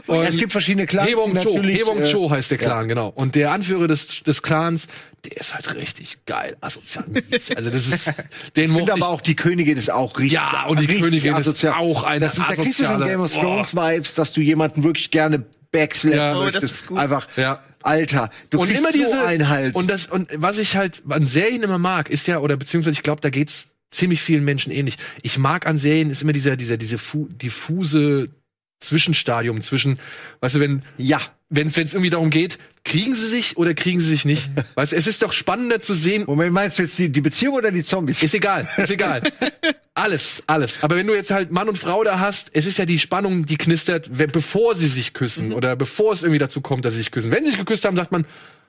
Und es gibt verschiedene Clans. die Hebong Cho, äh, Cho heißt der Clan, genau. Und der Anführer des, des Clans, der ist halt richtig geil, asozial. Also das ist, den Ich finde aber auch die Königin ist auch richtig. Ja, und die Königin ist auch eine das ist, Da kriegst du schon asoziale- Game of. Thrones Vibes, dass du jemanden wirklich gerne backslappen Ja. Oh, das möchtest. ist gut. Einfach, Ja. Alter, du und kriegst immer diese so einen Hals. und das und was ich halt an Serien immer mag, ist ja oder beziehungsweise ich glaube, da geht's ziemlich vielen Menschen ähnlich. Ich mag an Serien ist immer dieser dieser diese fu diffuse Zwischenstadium zwischen, weißt du, wenn ja, wenn es irgendwie darum geht, kriegen sie sich oder kriegen sie sich nicht. Weißt du, es ist doch spannender zu sehen, Moment, meinst du jetzt die, die Beziehung oder die Zombies? ist egal, ist egal. Alles, alles. Aber wenn du jetzt halt Mann und Frau da hast, es ist ja die Spannung, die knistert, bevor sie sich küssen oder bevor es irgendwie dazu kommt, dass sie sich küssen. Wenn sie sich geküsst haben, sagt man,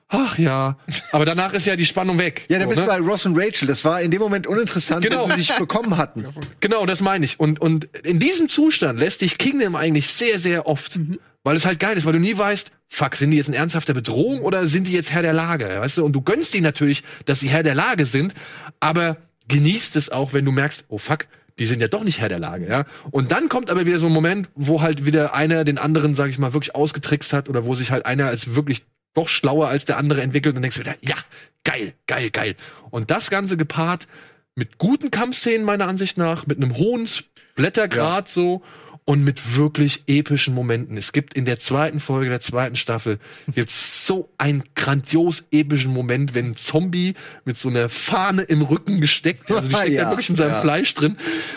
ach ja. Aber danach ist ja die Spannung weg. ja, da So, bist du ne? bei Ross und Rachel. Das war in dem Moment uninteressant, Genau. wenn sie sich bekommen hatten. Genau, das meine ich. Und, und in diesem Zustand lässt dich Kingdom eigentlich sehr, sehr oft. Weil es halt geil ist, weil du nie weißt, fuck, sind die jetzt in ernsthafter Bedrohung oder sind die jetzt Herr der Lage? Weißt du? Und du gönnst die natürlich, dass sie Herr der Lage sind, aber genießt es auch, wenn du merkst, oh fuck, die sind ja doch nicht Herr der Lage, ja. Und dann kommt aber wieder so ein Moment, wo halt wieder einer den anderen, sag ich mal, wirklich ausgetrickst hat oder wo sich halt einer als wirklich doch schlauer als der andere entwickelt und denkst du wieder, ja, geil, geil, geil. Und das Ganze gepaart mit guten Kampfszenen meiner Ansicht nach, mit einem hohen Blättergrad so und mit wirklich epischen Momenten. Es gibt in der zweiten Folge der zweiten Staffel gibt's so einen grandios epischen Moment, wenn ein Zombie mit so einer Fahne im Rücken gesteckt, also die steckt ja, wirklich in seinem ja. Fleisch drin,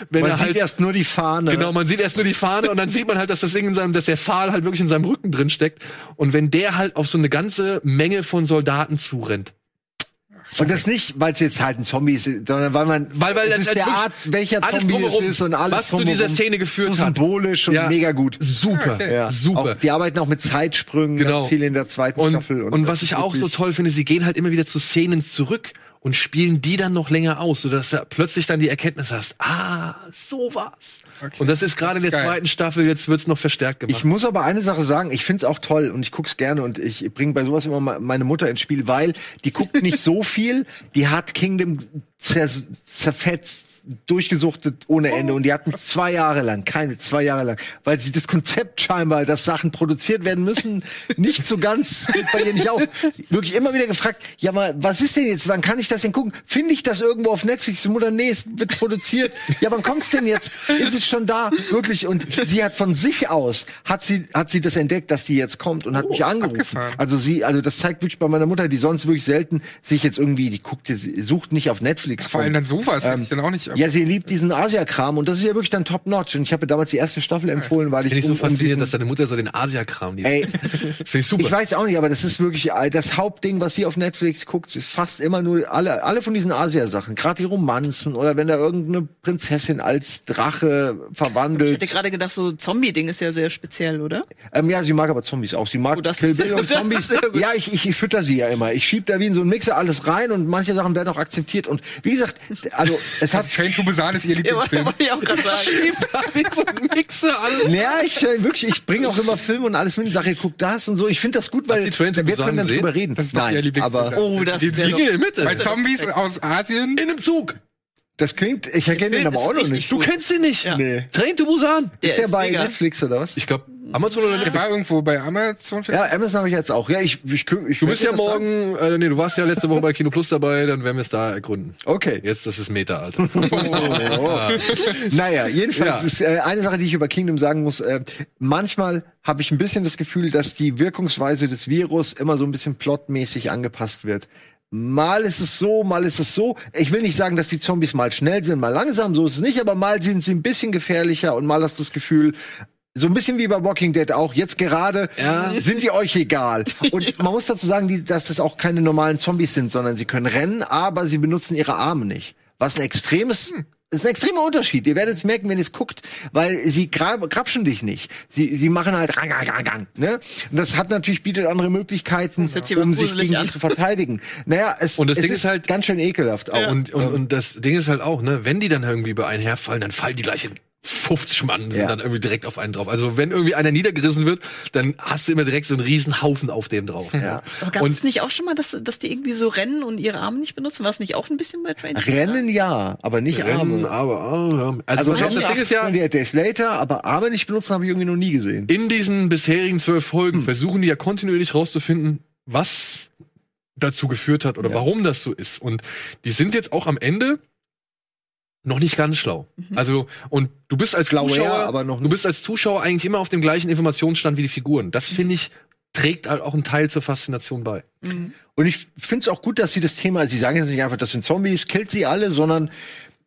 wenn Man er sieht halt erst nur die Fahne. Genau, man sieht erst nur die Fahne und dann sieht man halt, dass das Ding in seinem, dass der Pfahl halt wirklich in seinem Rücken drin steckt. Und wenn der halt auf so eine ganze Menge von Soldaten zurennt. Und das nicht, weil es jetzt halt ein Zombie ist, sondern weil man, Weil- weil es das ist halt der Art, welcher alles Zombie es ist und alles was zu dieser. Szene geführt so hat. symbolisch und Ja. mega gut. Super, Ja. super. Auch, die arbeiten auch mit Zeitsprüngen Genau. viel in der zweiten und, Staffel. und, das was ich auch so toll finde, sie gehen halt immer wieder zu Szenen zurück und spielen die dann noch länger aus, sodass du plötzlich dann die Erkenntnis hast, ah, so war's. Und das ist gerade in der geil. zweiten Staffel, jetzt wird's noch verstärkt gemacht. Ich muss aber eine Sache sagen, ich find's auch toll und ich guck's gerne und ich bringe bei sowas immer me- meine Mutter ins Spiel, weil die guckt nicht so viel, die hat Kingdom zer zerfetzt, durchgesuchtet ohne Ende und die hat mich zwei Jahre lang, keine zwei Jahre lang, weil sie das Konzept scheinbar, dass Sachen produziert werden müssen, nicht so ganz geht bei ihr nicht auf. Wirklich immer wieder gefragt, ja mal, was ist denn jetzt, wann kann ich das denn gucken? Finde ich das irgendwo auf Netflix? Die Mutter, nee, es wird produziert. Ja, wann kommt's denn jetzt? Ist es schon da? Wirklich? Und sie hat von sich aus, hat sie, hat sie das entdeckt, dass die jetzt kommt und hat mich angerufen. abgefahren. Also sie, also das zeigt wirklich bei meiner Mutter, die sonst wirklich selten sich jetzt irgendwie, die guckt, jetzt- sucht nicht auf Netflix Vor allem dann sowas, hätte ich dann auch nicht. Ja, sie liebt diesen Asia-Kram und das ist ja wirklich dann top-notch. Und ich habe ihr damals die erste Staffel empfohlen, weil ich, Finde ich so um, um faszinierend, diesen, dass deine Mutter so den Asia-Kram liebt. Ey, Das finde ich super. ich weiß auch nicht, aber das ist wirklich äh, das Hauptding, was sie auf Netflix guckt, ist fast immer nur alle, alle von diesen Asia-Sachen. Gerade die Romanzen oder wenn da irgendeine Prinzessin als Drache Ich verwandelt. hätte gerade gedacht, so Zombie-Ding ist ja sehr speziell, oder? Ähm, ja, sie mag aber Zombies auch. Sie mag Oh, das Kill Bill und Zombies. Ja, ich, ich, ich fütter sie ja immer. Ich schieb da wie in so einen Mixer alles rein und manche Sachen werden auch akzeptiert. Und wie gesagt, also es hat Train to Busan ist ihr Ja, wollte Lieblingsfilm. wollte ich auch gerade sagen. Mixer alles. Ja, ich äh, wirklich, ich bringe auch immer Filme und alles mit und sage, guck das und so. Ich finde das gut, weil wir können dann drüber reden. Das ist Nein, Lieblingsfilm. aber Oh, das Die wäre doch- Ziege in der Mitte. Bei Zombies aus Asien. In einem Zug. das klingt, ich erkenne den aber auch noch nicht. Du kennst den nicht. Ja. Nee. Train to Busan. Ist der ist bei mega. Netflix oder was? Ich glaube, Amazon oder Der Netflix. war irgendwo bei Amazon. Ja, Amazon habe ich jetzt auch. Ja, ich, ich, ich Du bist ja morgen, äh, nee, du warst ja letzte Woche bei Kino Plus dabei, dann werden wir es da ergründen. Okay. Jetzt, das ist Meta, Alter. Naja, jedenfalls Ja. ist äh, eine Sache, die ich über Kingdom sagen muss. Äh, manchmal habe ich ein bisschen das Gefühl, dass die Wirkungsweise des Virus immer so ein bisschen plotmäßig angepasst wird. Mal ist es so, mal ist es so. Ich will nicht sagen, dass die Zombies mal schnell sind, mal langsam, so ist es nicht, aber mal sind sie ein bisschen gefährlicher und mal hast du das Gefühl, so ein bisschen wie bei Walking Dead auch, jetzt gerade Ja. sind die euch egal. Und man muss dazu sagen, die, dass das auch keine normalen Zombies sind, sondern sie können rennen, aber sie benutzen ihre Arme nicht. Was ein extremes, ist ein extremer Unterschied. Ihr werdet es merken, wenn ihr es guckt, weil sie grab, grapschen dich nicht. Sie, sie machen halt rang, rang, rang, rang, ne? Und das hat natürlich, bietet andere Möglichkeiten, um sich gegen an. die zu verteidigen. Naja, es, Und das es Ding ist halt- ganz schön ekelhaft auch. Und, und, und das Ding ist halt auch, ne, wenn die dann irgendwie bei einen herfallen, dann fallen die gleich in 50 Mann sind Ja. dann irgendwie direkt auf einen drauf. Also wenn irgendwie einer niedergerissen wird, dann hast du immer direkt so einen riesen Haufen auf dem drauf. Ja. Aber gab Und- es nicht auch schon mal, dass, dass die irgendwie so rennen und ihre Arme nicht benutzen? War es nicht auch ein bisschen bei Train? Rennen ja, aber nicht Rennen, Arme. aber, ja. also, Also das Ding ist ja, der Days Later, aber Arme nicht benutzen habe ich irgendwie noch nie gesehen. in diesen bisherigen zwölf Folgen Hm. versuchen die ja kontinuierlich rauszufinden, was dazu geführt hat oder Ja. warum das so ist. Und die sind jetzt auch am Ende noch nicht ganz schlau. Also, und du bist als Zuschauer, ja, aber noch du bist als Zuschauer eigentlich immer auf dem gleichen Informationsstand wie die Figuren. Das finde ich, trägt halt auch einen Teil zur Faszination bei. Mhm. Und ich finde es auch gut, dass sie das Thema, sie sagen jetzt nicht einfach, das sind Zombies, killt sie alle, sondern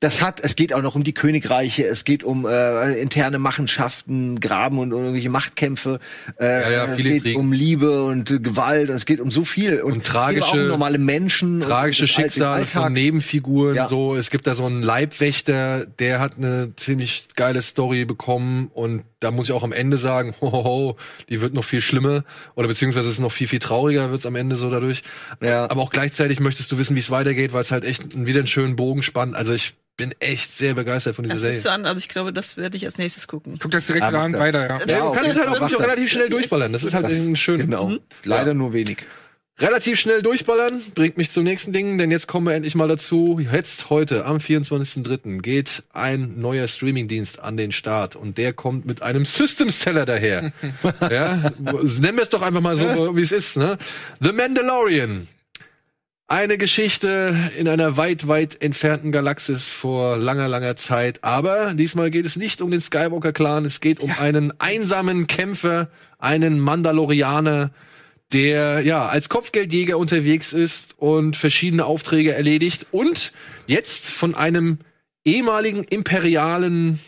das hat, es geht auch noch um die Königreiche, es geht um äh, interne Machenschaften, Graben und, und irgendwelche Machtkämpfe. Äh, Ja, ja, es geht Intrigen. um Liebe und äh, Gewalt, es geht um so viel. Und, Und tragische- auch um normale Menschen. Tragische und Schicksale von Nebenfiguren, Ja. so. Es gibt da so einen Leibwächter, der hat eine ziemlich geile Story bekommen und da muss ich auch am Ende sagen, hohoho, die wird noch viel schlimmer oder beziehungsweise es ist noch viel, viel trauriger wird's am Ende so dadurch. Ja. Aber auch gleichzeitig möchtest du wissen, wie es weitergeht, weil es halt echt wieder einen schönen Bogen spannt. Also ich bin echt sehr begeistert von dieser Das Serie. du an, also ich glaube, das werde ich als nächstes gucken. Guck das direkt Ja, mach an, weiter, ja. Ja, Ja, du kannst es halt auch wirklich auch relativ schnell durchballern. Das ist halt Das- ein schön. Genau. Leider nur wenig. Relativ schnell durchballern bringt mich zum nächsten Ding, denn jetzt kommen wir endlich mal dazu. Jetzt heute, am 24.03. geht ein neuer Streamingdienst an den Start und der kommt mit einem System Seller daher. ja, nennen wir es doch einfach mal so, wie es ist. Ne? The Mandalorian. Eine Geschichte in einer weit, weit entfernten Galaxis vor langer, langer Zeit. Aber diesmal geht es nicht um den Skywalker-Clan. Es geht um einen einsamen Kämpfer, einen Mandalorianer, der ja als Kopfgeldjäger unterwegs ist und verschiedene Aufträge erledigt und jetzt von einem ehemaligen imperialen,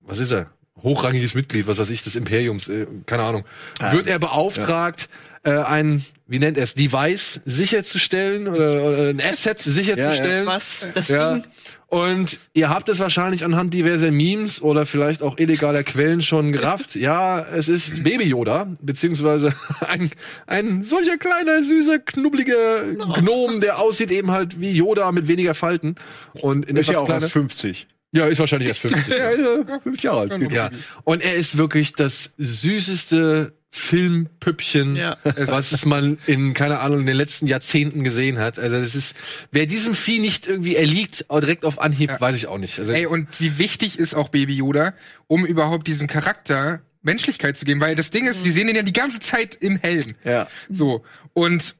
was ist er? Hochrangiges Mitglied, was weiß ich, des Imperiums, äh, keine Ahnung, wird er beauftragt, äh, ein, wie nennt er es, Device sicherzustellen oder, oder ein Asset sicherzustellen. Was? Das Ja. Ding? Und ihr habt es wahrscheinlich anhand diverser Memes oder vielleicht auch illegaler Quellen schon gerafft. Ja, es ist Baby Yoda, beziehungsweise ein, ein solcher kleiner, süßer, knubbeliger Gnom, der aussieht eben halt wie Yoda mit weniger Falten. Und in Ist ja auch kleiner. erst 50. Ja, ist wahrscheinlich erst 50. Ja, ja, 50 Jahre alt. Ja, und er ist wirklich das süßeste Filmpüppchen, Ja. was es man in, keine Ahnung, in den letzten Jahrzehnten gesehen hat. Also das ist, wer diesem Vieh nicht irgendwie erliegt, auch direkt auf Anhieb, weiß ich auch nicht. Also, Ey, und wie wichtig ist auch Baby Yoda, um überhaupt diesem Charakter Menschlichkeit zu geben? Weil das Ding ist, wir sehen ihn ja die ganze Zeit im Helm. Ja. So. Und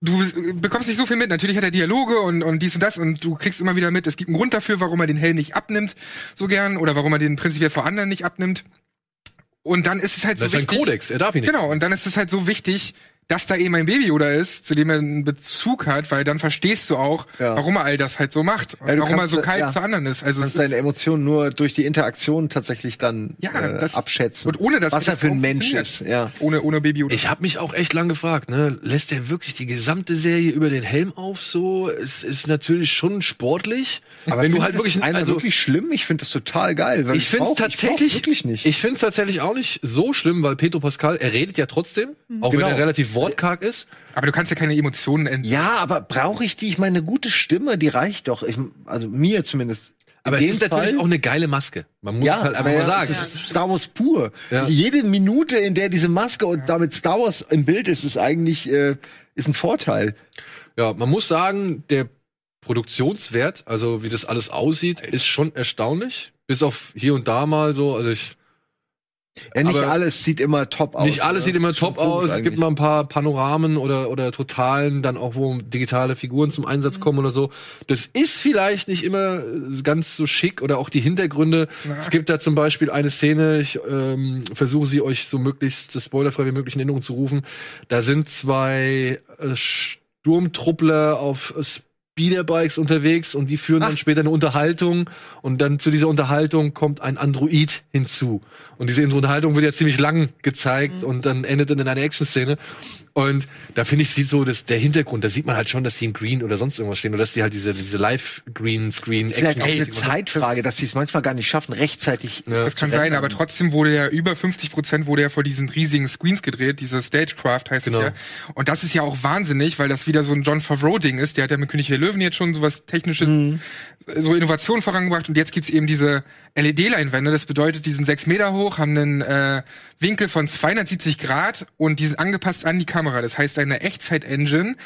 du bekommst nicht so viel mit. Natürlich hat er Dialoge und, und dies und das und du kriegst immer wieder mit, es gibt einen Grund dafür, warum er den Helm nicht abnimmt, so gern, oder warum er den prinzipiell vor anderen nicht abnimmt. Und dann ist es halt das so ist ein wichtig. Kodex, er darf ihn nicht. Genau, und dann ist es halt so wichtig, dass da eben ein Baby Yoda ist, zu dem er einen Bezug hat, weil dann verstehst du auch, Ja. warum er all das halt so macht. Und Ja, warum er kannst, so äh, kalt ja. zu anderen ist. Also Du kannst deine Emotionen nur durch die Interaktion tatsächlich dann Ja, äh, das- abschätzen. und ohne dass was das er für ein Mensch ist. Ja. ohne, ohne Baby Yoda. Ich habe mich auch echt lang gefragt, ne? Lässt er wirklich die gesamte Serie über den Helm auf so? Es ist natürlich schon sportlich. Aber wenn du halt wirklich, einer also wirklich schlimm. Ich finde das total geil. weil ich finde es tatsächlich wirklich nicht. Ich finde es tatsächlich auch nicht so schlimm, weil Pedro Pascal, er redet ja trotzdem, auch Genau. wenn er relativ wortkarg ist. Aber du kannst ja keine Emotionen enden. ja, aber brauche ich die? Ich meine, eine gute Stimme, die reicht doch. Ich, also mir zumindest. Aber es ist natürlich Fall- auch eine geile Maske. Man muss ja, es halt einfach naja, mal sagen. Das ist Star Wars pur. Ja. Jede Minute, in der diese Maske und damit Star Wars im Bild ist, ist eigentlich äh, ist ein Vorteil. Ja, man muss sagen, der Produktionswert, also wie das alles aussieht, ist schon erstaunlich. Bis auf hier und da mal so, also ich, Ja, nicht Aber alles sieht immer top aus. nicht alles sieht immer top aus. Es gibt eigentlich. mal ein paar Panoramen oder, oder Totalen, dann auch, wo digitale Figuren zum Einsatz kommen oder so. Das ist vielleicht nicht immer ganz so schick oder auch die Hintergründe. Es gibt da zum Beispiel eine Szene, ich ähm, versuche sie euch so möglichst spoilerfrei wie möglich in Erinnerung zu rufen. Da sind zwei äh, Sturmtruppler auf Speederbikes unterwegs und die führen dann später eine Unterhaltung und dann zu dieser Unterhaltung kommt ein Android hinzu. Und diese Unterhaltung wird ja ziemlich lang gezeigt und dann endet dann in einer Action-Szene. Und da finde ich, sieht so, dass der Hintergrund, da sieht man halt schon, dass sie in Green oder sonst irgendwas stehen oder dass die halt diese, diese Live-Green-Screen Vielleicht auch Action- eine Zeitfrage, dass sie es manchmal gar nicht schaffen, rechtzeitig. Das kann sein, aber trotzdem wurde ja über 50 Prozent wurde ja vor diesen riesigen Screens gedreht, diese Stagecraft heißt Genau. es ja. Und das ist ja auch wahnsinnig, weil das wieder so ein John Favreau-Ding ist. Der hat ja mit König der Löwen jetzt schon sowas Technisches, so Innovation vorangebracht und jetzt gibt's eben diese LED-Leinwände. Das bedeutet, die sind sechs Meter hoch, haben einen äh, Winkel von 270 Grad und die sind angepasst an die Kamera. Das heißt, eine Echtzeit-Engine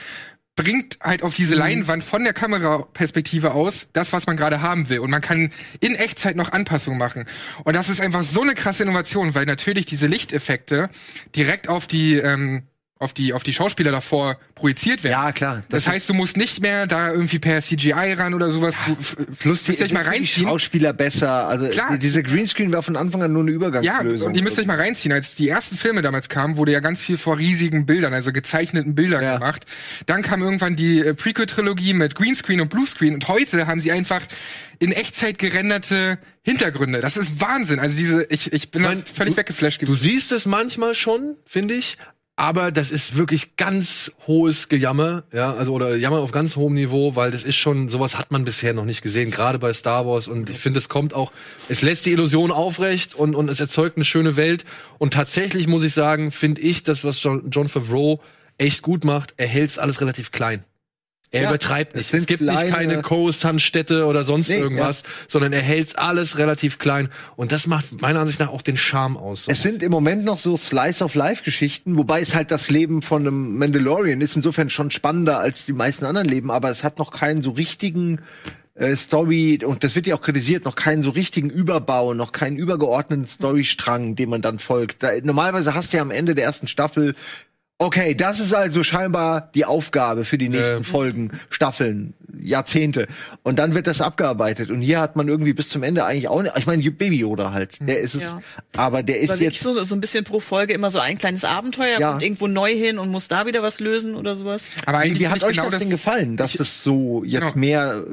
bringt halt auf diese Leinwand von der Kameraperspektive aus das, was man gerade haben will. Und man kann in Echtzeit noch Anpassungen machen. Und das ist einfach so eine krasse Innovation, weil natürlich diese Lichteffekte direkt auf die, ähm, auf die, auf die Schauspieler davor projiziert werden. Ja, klar. Das, heißt, du musst nicht mehr da irgendwie per CGI ran oder sowas. Du f- plus müsst euch mal die reinziehen. Schauspieler besser. Also Klar. die- diese Greenscreen war von Anfang an nur eine Ja, Übergangslösung. und ihr müsst euch mal reinziehen. Als die ersten Filme damals kamen, wurde ja ganz viel vor riesigen Bildern, also gezeichneten Bildern Ja. gemacht. Dann kam irgendwann die äh, Prequel-Trilogie mit Greenscreen und Bluescreen und heute haben sie einfach in Echtzeit gerenderte Hintergründe. Das ist Wahnsinn. Also diese, ich, ich bin mein, da völlig du- weggeflasht Du gewesen. siehst es manchmal schon, finde ich. Aber das ist wirklich ganz hohes Gejammer, ja, also oder Jammer auf ganz hohem Niveau, weil das ist schon, sowas hat man bisher noch nicht gesehen, gerade bei Star Wars. Und ich finde, es kommt auch, es lässt die Illusion aufrecht und, und es erzeugt eine schöne Welt. Und tatsächlich muss ich sagen, finde ich, das, was John, Favreau echt gut macht, er hält's alles relativ klein. Er Ja, übertreibt es nicht. Es gibt nicht kleine- keine Coruscant-Städte oder sonst Nee, irgendwas, sondern er hält's alles relativ klein. Und das macht meiner Ansicht nach auch den Charme aus. Es sind im Moment noch so Slice of Life Geschichten, wobei es halt das Leben von einem Mandalorian ist insofern schon spannender als die meisten anderen Leben, aber es hat noch keinen so richtigen äh, Story und das wird ja auch kritisiert, noch keinen so richtigen Überbau, noch keinen übergeordneten Storystrang, dem man dann folgt. Da, normalerweise hast du ja am Ende der ersten Staffel Okay, das ist also scheinbar die Aufgabe für die nächsten Ähm. Folgen, Staffeln, Jahrzehnte. Und dann wird das abgearbeitet. Und hier hat man irgendwie bis zum Ende eigentlich auch nicht. Ich meine, Baby Yoda halt. Der ist es. Ja. Aber der ist jetzt. so, so ein bisschen pro Folge immer so ein kleines Abenteuer, Ja. kommt irgendwo neu hin und muss da wieder was lösen oder sowas. Aber eigentlich Wie hat euch ich genau das denn gefallen, dass das so jetzt Genau. mehr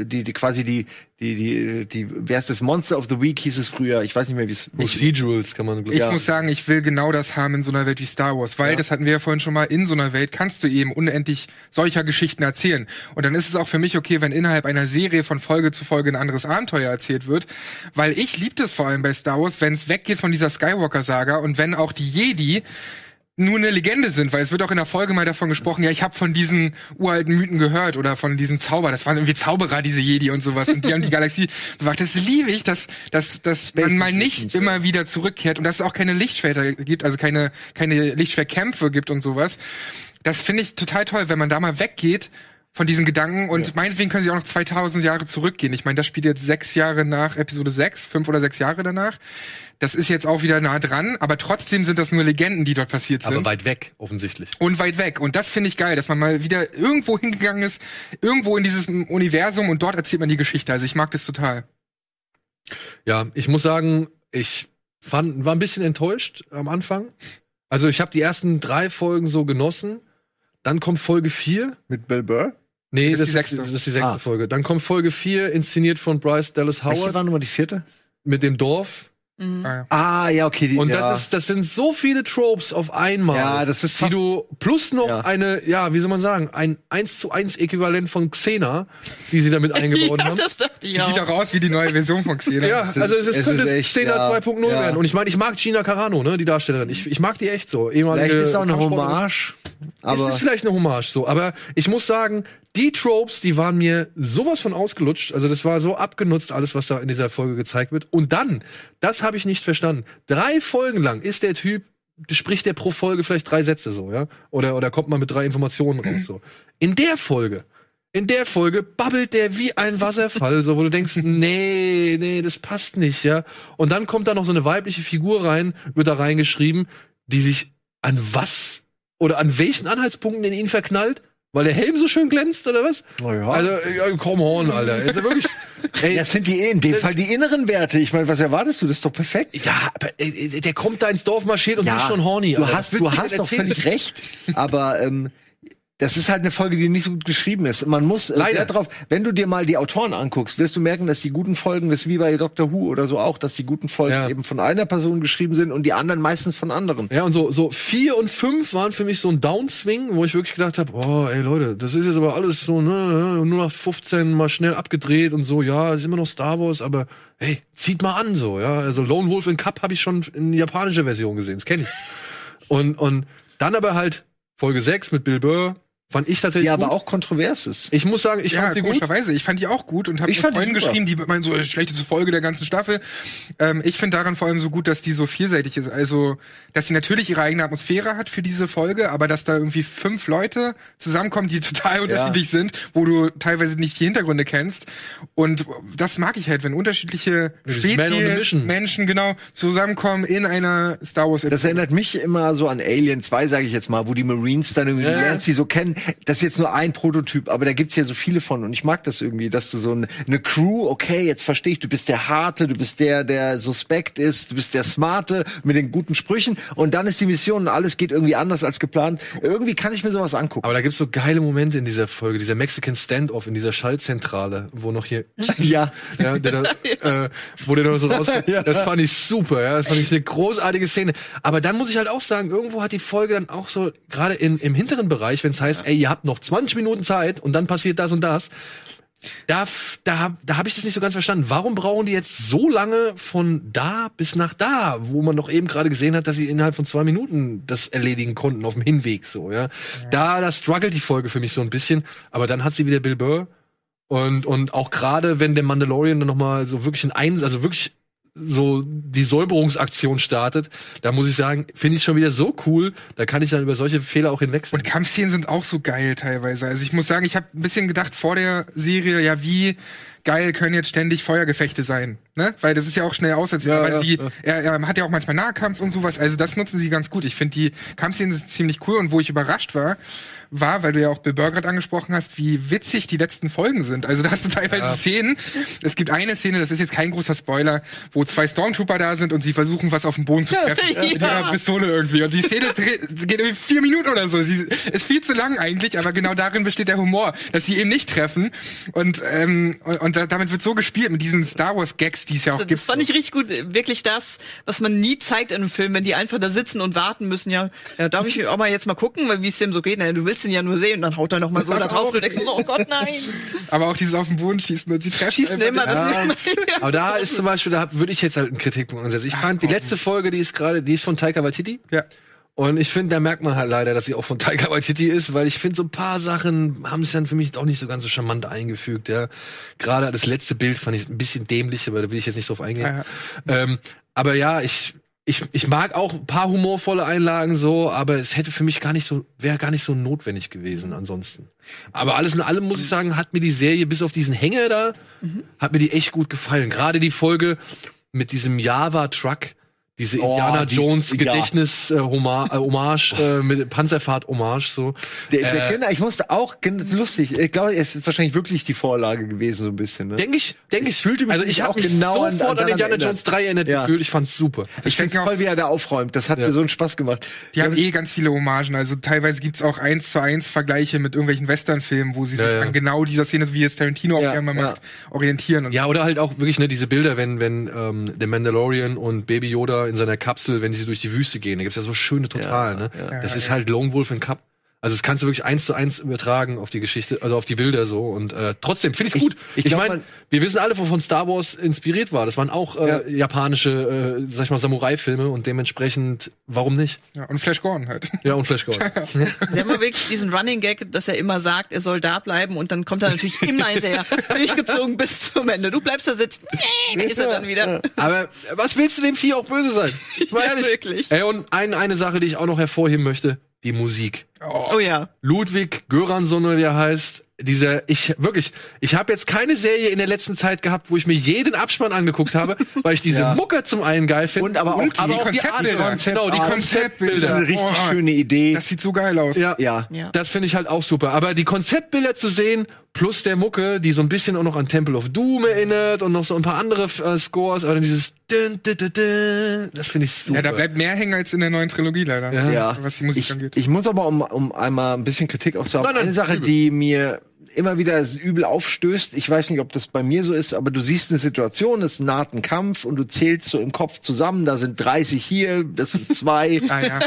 äh, die, die quasi die die die die wer ist das Monster of the Week hieß es früher ich weiß nicht mehr wie es Procedurals kann man Ich Ja. muss sagen, ich will genau das haben in so einer Welt wie Star Wars, weil das hatten wir ja vorhin schon mal, in so einer Welt kannst du eben unendlich solcher Geschichten erzählen. Und dann ist es auch für mich okay, wenn innerhalb einer Serie von Folge zu Folge ein anderes Abenteuer erzählt wird, weil ich liebe das vor allem bei Star Wars, wenn es weggeht von dieser Skywalker-Saga und wenn auch die Jedi nur eine Legende sind, weil es wird auch in der Folge mal davon gesprochen, ja, ich habe von diesen uralten Mythen gehört oder von diesen Zauber, das waren irgendwie Zauberer, diese Jedi und sowas und die haben die Galaxie bewacht. Das liebe ich, dass, dass, dass man mal nicht immer wieder zurückkehrt und dass es auch keine Lichtschwerter gibt, also keine, keine Lichtschwertkämpfe gibt und sowas. Das finde ich total toll, wenn man da mal weggeht von diesen Gedanken und meinetwegen können sie auch noch 2000 Jahre zurückgehen. Ich meine, das spielt jetzt sechs Jahre nach Episode 6, fünf oder sechs Jahre danach. Das ist jetzt auch wieder nah dran, aber trotzdem sind das nur Legenden, die dort passiert sind. aber weit weg, offensichtlich. und weit weg. Und das finde ich geil, dass man mal wieder irgendwo hingegangen ist, irgendwo in dieses Universum und dort erzählt man die Geschichte. Also ich mag das total. Ja, ich muss sagen, ich fand, war ein bisschen enttäuscht am Anfang. Also ich habe die ersten drei Folgen so genossen. Dann kommt Folge 4. Mit Bill Burr? Nee, Das das, ist die sechste. das ist die sechste Ah. Folge. Dann kommt Folge 4, inszeniert von Bryce Dallas Welche Howard war nochmal die vierte? mit dem Dorf. Mhm. Ah, ja. Ah, ja, okay. Die, Und ja. das ist, das sind so viele Tropes auf einmal. Ja, das ist die fast- du plus noch Ja. eine, ja, wie soll man sagen, ein 1 zu 1 Äquivalent von Xena, die sie damit eingebaut Ja, haben. das dachte ich Sieht auch. auch aus wie die neue Version von Xena. Ja, ist- also es, ist, es könnte ist echt, Xena ja, 2.0 ja. werden. Und ich meine, ich mag Gina Carano, ne, die Darstellerin. Ich, ich mag die echt so. Ehemalige Vielleicht ist es auch eine. Hommage. Es Aber ist vielleicht eine Hommage so, aber ich muss sagen, die Tropes, die waren mir sowas von ausgelutscht. Also das war so abgenutzt, alles, was da in dieser Folge gezeigt wird. Und dann, das habe ich nicht verstanden. Drei Folgen lang ist der Typ, spricht der pro Folge vielleicht drei Sätze so, ja? Oder, oder kommt man mit drei Informationen raus so. In der Folge, in der Folge babbelt der wie ein Wasserfall, so, wo du denkst, nee, nee, das passt nicht, ja. Und dann kommt da noch so eine weibliche Figur rein, wird da reingeschrieben, die sich an was oder an welchen Anhaltspunkten in ihn verknallt? Weil der Helm so schön glänzt oder was? Oh ja. Also, ja, come on, Alter. Also wirklich, ey, das sind die in dem Fall die inneren Werte. Ich meine, was erwartest du? Das ist doch perfekt. ja, aber äh, der kommt da ins Dorf marschiert und ist schon horny. du Alter. hast, du hast doch völlig recht. Aber ähm, das ist halt eine Folge, die nicht so gut geschrieben ist. Man muss äh, Leider. sehr drauf, wenn du dir mal die Autoren anguckst, wirst du merken, dass die guten Folgen, das ist wie bei Doctor Who oder so auch, dass die guten Folgen Ja. eben von einer Person geschrieben sind und die anderen meistens von anderen. Ja, und so, so vier und fünf waren für mich so ein Downswing, wo ich wirklich gedacht habe, oh, ey Leute, das ist jetzt aber alles so, ne, nur nach 15 mal schnell abgedreht und so, ja, ist immer noch Star Wars, aber hey, zieht mal an so, ja. Also Lone Wolf in Cup habe ich schon in japanischer Version gesehen, das kenne ich. Und, und dann aber halt Folge 6 mit Bill Burr, fand ich tatsächlich Ja, gut. aber auch kontrovers ist. ich muss sagen, ich ja, fand sie gut. komischerweise. Ich fand die auch gut und habe Freunden geschrieben, die meinen so äh, schlechteste Folge der ganzen Staffel. Ähm, ich finde daran vor allem so gut, dass die so vielseitig ist. Also, dass sie natürlich ihre eigene Atmosphäre hat für diese Folge, aber dass da irgendwie fünf Leute zusammenkommen, die total unterschiedlich sind, wo du teilweise nicht die Hintergründe kennst. Und das mag ich halt, wenn unterschiedliche Spezies. Menschen genau zusammenkommen in einer Star Wars. Das erinnert mich immer so an Alien 2, sage ich jetzt mal, wo die Marines dann irgendwie Ja. die Lancy so kennen. Das ist jetzt nur ein Prototyp, aber da gibt's ja so viele von und ich mag das irgendwie, dass du so eine, eine Crew, okay, jetzt verstehe ich, du bist der Harte, du bist der, der suspekt ist, du bist der Smarte mit den guten Sprüchen und dann ist die Mission und alles geht irgendwie anders als geplant. Irgendwie kann ich mir sowas angucken. Aber da gibt's so geile Momente in dieser Folge, dieser Mexican Standoff in dieser Schaltzentrale, wo noch hier ja. ja, der da, äh, wo der noch so rauskommt. Das fand ich super, ja. Das fand ich eine großartige Szene. Aber dann muss ich halt auch sagen, irgendwo hat die Folge dann auch so, gerade im, im hinteren Bereich, wenn es heißt, ey, ihr habt noch 20 Minuten Zeit und dann passiert das und das. Da, da, hab- da habe ich das nicht so ganz verstanden. Warum brauchen die jetzt so lange von da bis nach da, wo man doch eben gerade gesehen hat, dass sie innerhalb von zwei Minuten das erledigen konnten auf dem Hinweg so, ja. Da, da struggelt die Folge für mich so ein bisschen. Aber dann hat sie wieder Bill Burr und, und auch gerade, wenn der Mandalorian dann nochmal so wirklich ein Eins, also wirklich so die Säuberungsaktion startet, da muss ich sagen, finde ich schon wieder so cool, da kann ich dann über solche Fehler auch hinwegsehen. Und Kampfszenen sind auch so geil teilweise. Also ich muss sagen, ich habe ein bisschen gedacht vor der Serie, ja, wie geil können jetzt ständig Feuergefechte sein, ne? Weil das ist ja auch schnell auserzählt. Ja, Aber ja, sie, ja. Er, er hat ja auch manchmal Nahkampf und sowas. Also das nutzen sie ganz gut. Ich finde die Kampfszenen sind ziemlich cool. Und wo ich überrascht war, war, weil du ja auch Bill Burr gerade angesprochen hast, wie witzig die letzten Folgen sind. Also da hast du teilweise Szenen. Es gibt eine Szene, das ist jetzt kein großer Spoiler, wo zwei Stormtrooper da sind und sie versuchen, was auf den Boden zu treffen Ja. mit ihrer Pistole irgendwie. Und die Szene geht irgendwie vier Minuten oder so. Sie ist viel zu lang eigentlich, aber genau darin besteht der Humor, dass sie eben nicht treffen. Und, ähm, und, und da- damit wird so gespielt mit diesen Star Wars Gags, die es ja auch Das gibt. fand ich richtig gut. Wirklich das, was man nie zeigt in einem Film, wenn die einfach da sitzen und warten müssen. Ja, ja darf ich auch mal jetzt mal gucken, wie es dem so geht. Na, du willst ihn ja nur sehen und dann haut er noch mal so Das da drauf und denkst so, oh Gott, nein. aber auch dieses auf den Boden schießen und sie treffen Schießen immer. nicht. Das Aber da ist zum Beispiel, da würde ich jetzt halt einen Kritikpunkt ansetzen. Ich fand die letzte Folge, die ist gerade, die ist von Taika Waititi. Ja. Und ich finde, da merkt man halt leider, dass sie auch von Taika Waititi ist, weil ich finde, so ein paar Sachen haben es dann für mich auch nicht so ganz so charmant eingefügt, ja. Gerade das letzte Bild fand ich ein bisschen dämlich, aber da will ich jetzt nicht drauf eingehen. Ähm, aber ja, ich, ich, ich mag auch ein paar humorvolle Einlagen so, aber es hätte für mich gar nicht so, wäre gar nicht so notwendig gewesen ansonsten. Aber alles in allem muss ich sagen, hat mir die Serie bis auf diesen Hänger da, hat mir die echt gut gefallen. Gerade die Folge mit diesem Java-Truck, Diese Oh, Indiana Jones ja. Gedächtnis äh, Hommage, äh, Hommage äh, mit Panzerfahrt Hommage so. Der, der Äh, Kinder, ich musste auch, lustig, ich glaube, es ist wahrscheinlich wirklich die Vorlage gewesen, so ein bisschen. Ne? Denke ich, denke ich. fühlte mich also ich habe mich genau an- sofort an, daran Indiana. Jones 3 erinnert Ja. gefühlt. Ich fand's super. Ich finde denke auch- toll, wie er da aufräumt. Das hat Ja. mir so einen Spaß gemacht. Die haben eh ganz viele Hommagen. Also teilweise gibt's auch eins zu eins Vergleiche mit irgendwelchen Western-Filmen, wo sie sich Ja, ja. an genau dieser Szene, so wie es Tarantino Ja, auch gerne mal ja. macht, orientieren. Und Ja, oder halt auch wirklich ne, diese Bilder, wenn wenn ähm, der Mandalorian und Baby Yoda in seiner Kapsel, wenn sie durch die Wüste gehen, da gibt's ja so schöne Total, ne? Das ist halt Lone Wolf in Cup. Also das kannst du wirklich eins zu eins übertragen auf die Geschichte, also auf die Bilder so. Und äh, trotzdem finde ich's Ich- gut. ich Ich, glaub, meine, wir wissen alle, wovon Star Wars inspiriert war. Das waren auch äh, Ja. japanische, äh, sag ich mal, Samurai-Filme und dementsprechend, warum nicht? ja, und Flash Gordon halt. Ja, und Flash Gordon. Sie haben ja wirklich diesen Running Gag, dass er immer sagt, er soll da bleiben und dann kommt er natürlich immer hinterher durchgezogen bis zum Ende. Du bleibst da sitzen. Nee, da ist er dann wieder. Aber was willst du dem Vieh auch böse sein? Mal Ja, ehrlich. wirklich. Ey, und ein, eine Sache, die ich auch noch hervorheben möchte, die Musik. Oh ja. Ludwig Göransson oder wie er heißt, dieser, ich wirklich, ich habe jetzt keine Serie in der letzten Zeit gehabt, wo ich mir jeden Abspann angeguckt habe, weil ich diese Ja. Mucke zum einen geil finde. Und aber auch die aber auch die Konzeptbilder. Art, genau, die Konzeptart. Das ist eine Konzeptbilder. eine richtig Oh, schöne Idee. Das sieht so geil aus. Ja, ja. Ja. Das finde ich halt auch super. Aber die Konzeptbilder zu sehen, plus der Mucke, die so ein bisschen auch noch an Temple of Doom erinnert und noch so ein paar andere äh, Scores, aber dann dieses dün, dün, dün, dün, das finde ich super. Ja, da bleibt mehr hängen als in der neuen Trilogie leider. Ja. Ja. Was die Musik ich, angeht. ich muss aber, um, um einmal ein bisschen Kritik auch zu haben, Nein, nein, eine Sache, übel. die mir immer wieder übel aufstößt. Ich weiß nicht, ob das bei mir so ist, aber du siehst eine Situation, es naht ein Kampf und du zählst so im Kopf zusammen, da sind 30 hier, das sind zwei. Ah, ja.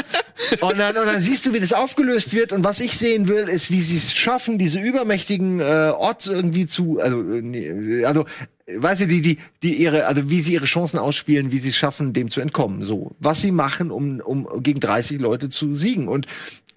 Und dann, und dann siehst du, wie das aufgelöst wird. Und was ich sehen will, ist, wie sie es schaffen, diese übermächtigen äh, Orts irgendwie zu, also, äh, nee, also, weißt du, die, die, die ihre, also wie sie ihre Chancen ausspielen, wie sie es schaffen, dem zu entkommen. So, was sie machen, um, um gegen 30 Leute zu siegen. Und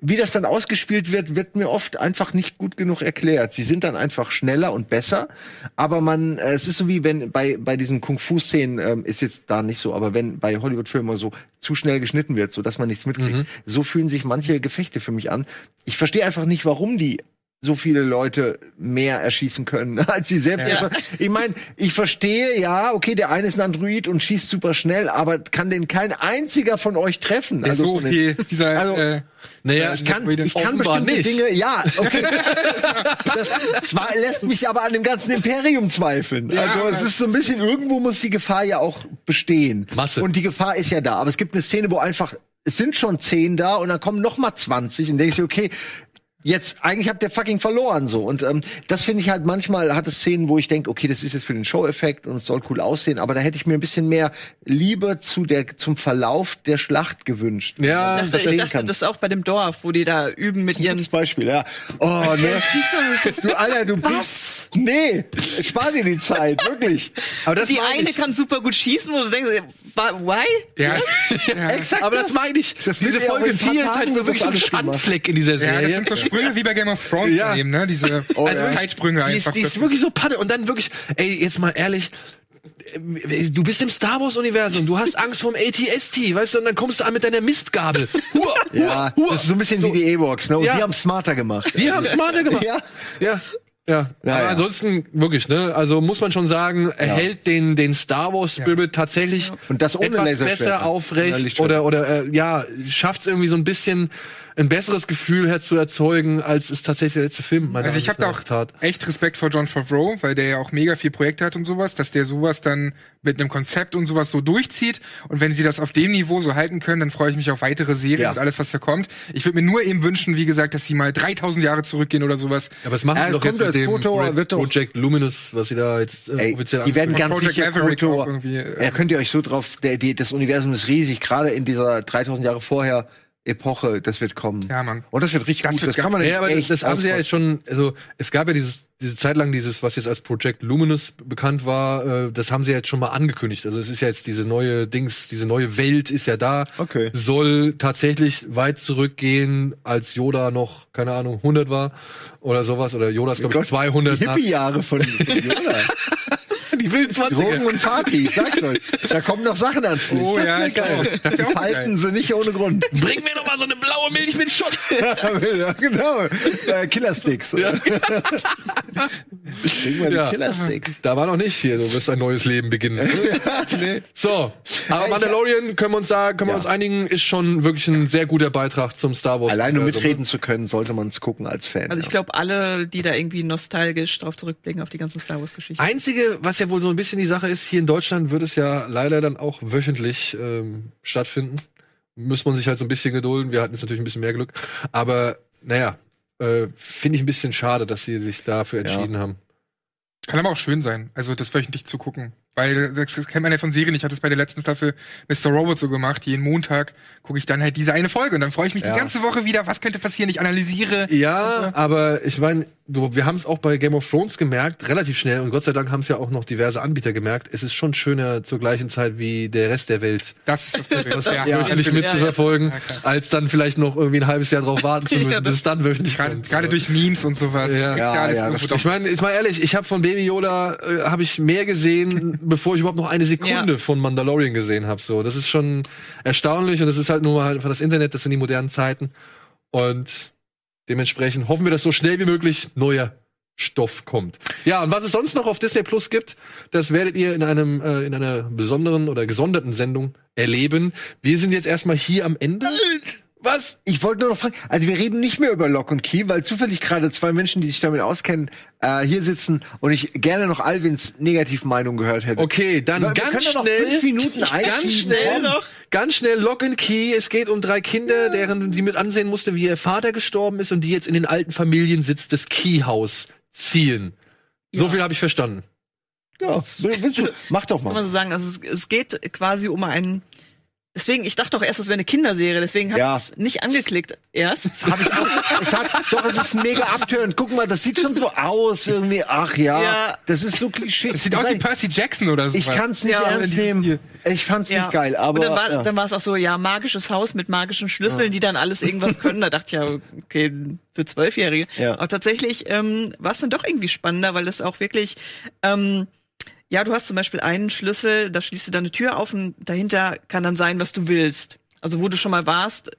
wie das dann ausgespielt wird, wird mir oft einfach nicht gut genug erklärt. Sie sind dann einfach schneller und besser, aber man, äh, es ist so wie wenn bei bei diesen Kung-Fu-Szenen ähm, ist jetzt da nicht so, aber wenn bei Hollywood-Filmen so zu schnell geschnitten wird, so dass man nichts mitkriegt, so fühlen sich manche Gefechte für mich an. Ich verstehe einfach nicht, warum die so viele Leute mehr erschießen können als sie selbst. Ja. Ich meine, ich verstehe, ja, okay, der eine ist ein Android und schießt super schnell, aber kann den kein einziger von euch treffen? Ist so den- okay. Dieser, Also, äh, naja, ich kann, ich kann bestimmte nicht. Dinge, ja, okay. Das zwar lässt mich aber an dem ganzen Imperium zweifeln. also es ist so ein bisschen, irgendwo muss die Gefahr ja auch bestehen. Masse. Und die Gefahr ist ja da. Aber es gibt eine Szene, wo einfach, es sind schon zehn da und dann kommen noch mal 20 und denkst du, okay, jetzt eigentlich habt ihr fucking verloren so und ähm, das finde ich halt manchmal hat es Szenen, wo ich denke, okay, das ist jetzt für den Show-Effekt und es soll cool aussehen, aber da hätte ich mir ein bisschen mehr Liebe zu der zum Verlauf der Schlacht gewünscht. Ja, Ich dachte, kann. das ist auch bei dem Dorf, wo die da üben mit ihren Gutes Beispiel, ja. Oh, ne. Du, Alter, du bist. Nee, spar dir die Zeit, wirklich. aber das die meine eine ich. kann super gut schießen, wo du denkst, wa- why? ja, ja. Exakt. aber das meine ich. Das Diese ja Folge in ein paar 4 ist halt so wirklich das ein. Schandfleck in dieser Ja, das Serie. sind so Sprünge wie bei Game of Thrones Ja. daneben, ne? Diese Oh, also ja. Zeitsprünge die ist, einfach. die ist wirklich so Panne. Und dann wirklich, ey, jetzt mal ehrlich, du bist im Star Wars Universum, du hast Angst vom ATST, weißt du, und dann kommst du an mit deiner Mistgabel. Hua, Ja, hua, hua. das ist so ein bisschen wie die Ewoks, ne? Und Ja. die haben smarter gemacht. Die haben smarter gemacht. Ja. Ja. Ja, Ja, aber ja. ansonsten wirklich, ne? Also muss man schon sagen, er Ja. hält den den Star Wars Spirit tatsächlich Und das ohne etwas besser Oder aufrecht oder oder äh, ja schafft es irgendwie so ein bisschen ein besseres Gefühl herzu erzeugen, als es tatsächlich der letzte Film meiner Also ich habe da auch tat. echt Respekt vor John Favreau, weil der ja auch mega viel Projekte hat und sowas, dass der sowas dann mit einem Konzept und sowas so durchzieht. Und wenn sie das auf dem Niveau so halten können, dann freue ich mich auf weitere Serien Ja. und alles, was da kommt. Ich würde mir nur eben wünschen, wie gesagt, dass sie mal 3000 Jahre zurückgehen oder sowas. Aber es machen Ja, die doch jetzt mit als dem Foto, Pro- wird doch- Project Luminous, was sie da jetzt äh, Ey, offiziell die werden ganz Project sicher auch irgendwie, äh, Ja, könnt ihr euch so drauf, der, die, das Universum ist riesig, gerade in dieser 3000 Jahre vorher Epoche, das wird kommen. Ja, Mann. Und das wird richtig Das gut. wird Das kann man Ja, aber das, echt das haben sie ja jetzt schon, also es gab ja dieses, diese Zeit lang dieses, was jetzt als Project Luminous bekannt war, äh, das haben sie ja jetzt schon mal angekündigt. Also es ist ja jetzt diese neue Dings, diese neue Welt ist ja da. Okay. Soll tatsächlich weit zurückgehen, als Yoda noch, keine Ahnung, 100 war oder sowas. Oder Yoda ist, glaube ich, Gott, 200 Die nach. Hippie-Jahre von, von Yoda. Die wilden Drogen 20er. und Party, ich sag's euch. Da kommen noch Sachen ans Licht. Oh das ja, ich geil. Das falten geil. sie nicht ohne Grund. Bring mir noch mal so eine blaue Milch mit Schuss. ja, genau. Äh, Killersticks. Bring mal die Ja. Killersticks. Da war noch nicht hier, du wirst ein neues Leben beginnen. So, aber Mandalorian können wir uns sagen, können wir Ja. uns einigen, ist schon wirklich ein sehr guter Beitrag zum Star Wars. Allein um Universum. mitreden zu können, sollte man es gucken als Fan. Also ich ja. glaube, alle, die da irgendwie nostalgisch drauf zurückblicken auf die ganzen Star Wars Geschichten. Einzige, was ja wohl so ein bisschen die Sache ist, hier in Deutschland wird es ja leider dann auch wöchentlich ähm, stattfinden. Muss man sich halt so ein bisschen gedulden. Wir hatten jetzt natürlich ein bisschen mehr Glück. Aber naja, äh, finde ich ein bisschen schade, dass sie sich dafür entschieden haben. Kann aber auch schön sein, also das wöchentlich zu gucken. Weil das, das kennt man ja von Serien. Ich hatte es bei der letzten Staffel Mr. Robot so gemacht. Jeden Montag gucke ich dann halt diese eine Folge und dann freue ich mich Ja. die ganze Woche wieder. Was könnte passieren? Ich analysiere. Ja, Und aber ich meine, wir haben es auch bei Game of Thrones gemerkt, relativ schnell, und Gott sei Dank haben es ja auch noch diverse Anbieter gemerkt, es ist schon schöner zur gleichen Zeit wie der Rest der Welt. Das ist das Problem. Das ja, wöchentlich natürlich. mitzuverfolgen, Ja, als dann vielleicht noch irgendwie ein halbes Jahr drauf warten zu müssen, Ja, bis es dann wöchentlich Gerade, kommt. gerade durch Memes und sowas. Ja. Ja, ja, Ich meine, jetzt mal ehrlich, ich habe von Baby Yoda äh, habe ich mehr gesehen, bevor ich überhaupt noch eine Sekunde Ja. von Mandalorian gesehen habe. So, das ist schon erstaunlich und das ist halt nur mal halt einfach das Internet, das sind die modernen Zeiten und dementsprechend hoffen wir, dass so schnell wie möglich neuer Stoff kommt. Ja, und was es sonst noch auf Disney Plus gibt, das werdet ihr in einem äh, in einer besonderen oder gesonderten Sendung erleben. Wir sind jetzt erstmal hier am Ende. Was? Ich wollte nur noch fragen, also wir reden nicht mehr über Lock und Key, weil zufällig gerade zwei Menschen, die sich damit auskennen, äh, hier sitzen und ich gerne noch Alvins Negativmeinung gehört hätte. Okay, dann Wir ganz noch schnell, fünf Minuten ganz schnell noch, ganz schnell Lock and Key. Es geht um drei Kinder, deren die mit ansehen musste, wie ihr Vater gestorben ist und die jetzt in den alten Familiensitz des Key-Haus ziehen. So Ja. viel habe ich verstanden. Ja, willst du, mach doch kann man mal. so sagen. Also es, es geht quasi um einen. Deswegen, ich dachte doch erst, es wäre eine Kinderserie, deswegen habe Ja. ich es nicht angeklickt erst. Hab ich auch, es hat, doch, es ist mega abtörend. Guck mal, das sieht schon so aus irgendwie. Ach ja, Ja. das ist so Klischee. Das sieht aus wie Percy Jackson oder so. ich kann's nicht Ja, ernst nehmen. Ich fand's Ja. nicht geil, aber und dann war, ja. dann war es auch so, ja, magisches Haus mit magischen Schlüsseln, die dann alles irgendwas können. Da dachte ich ja, okay, für Zwölfjährige. Ja. Aber tatsächlich ähm, war es dann doch irgendwie spannender, weil das auch wirklich, ähm, ja, du hast zum Beispiel einen Schlüssel, da schließt du dann eine Tür auf und dahinter kann dann sein, was du willst. Also wo du schon mal warst,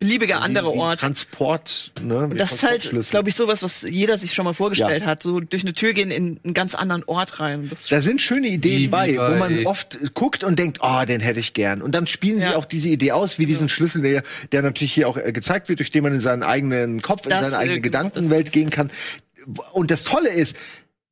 beliebiger andere Wie- wie Ort. Transport, ne? Das ist halt, glaube ich, sowas, was jeder sich schon mal vorgestellt hat. So durch eine Tür gehen in einen ganz anderen Ort rein. Da sind schöne Ideen Wie bei, bei- wo man oft guckt und denkt, oh, den hätte ich gern. Und dann spielen sie Ja. auch diese Idee aus, wie diesen Schlüssel, der, der natürlich hier auch äh, gezeigt wird, durch den man in seinen eigenen Kopf, in Das, seine äh, eigene genau, Gedankenwelt gehen kann. Und das Tolle ist,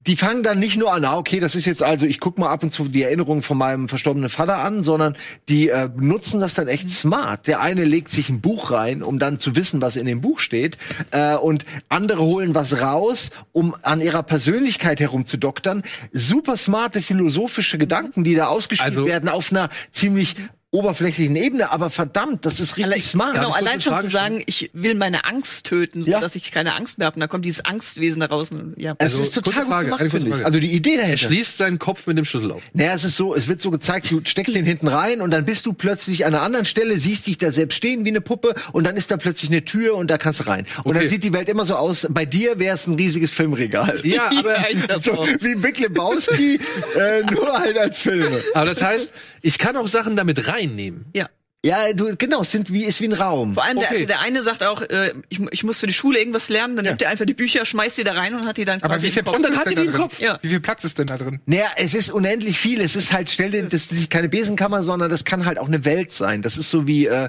die fangen dann nicht nur an, ah, okay, das ist jetzt also, ich guck mal ab und zu die Erinnerungen von meinem verstorbenen Vater an, sondern die äh, nutzen das dann echt smart. Der eine legt sich ein Buch rein, um dann zu wissen, was in dem Buch steht, äh, und andere holen was raus, um an ihrer Persönlichkeit herumzudoktern. Super smarte philosophische Gedanken, die da ausgespielt Also- werden auf einer ziemlich oberflächlichen Ebene, aber verdammt, das ist richtig Alle- smart. Genau, allein schon Frage zu sagen, ich will meine Angst töten, so Ja. dass ich keine Angst mehr habe. Und dann kommt dieses Angstwesen da raus. Und, ja. Es Also, ist total gut Frage, gemacht, finde ich. Also die Idee Er dahinter. schließt seinen Kopf mit dem Schlüssel auf. Naja, es ist so, es wird so gezeigt, du steckst den hinten rein und dann bist du plötzlich an einer anderen Stelle, siehst dich da selbst stehen wie eine Puppe und dann ist da plötzlich eine Tür und da kannst du rein. Und Okay. dann sieht die Welt immer so aus, bei dir wäre es ein riesiges Filmregal. Ja, aber, So wie Big Lebowski, äh, nur halt als Filme. aber das heißt, ich kann auch Sachen damit reinnehmen. ja. Ja, du, genau, es sind wie, ist wie ein Raum. Vor allem Okay. der, der eine sagt auch, äh, ich, ich muss für die Schule irgendwas lernen, dann nimmt er einfach die Bücher, schmeißt die da rein und hat die dann Aber wie viel Kopf. Platz ist denn da den drin? Kopf. Ja. Wie viel Platz ist denn da drin? Naja, es ist unendlich viel. Es ist halt, stell dir, das ist keine Besenkammer, sondern das kann halt auch eine Welt sein. Das ist so wie, äh,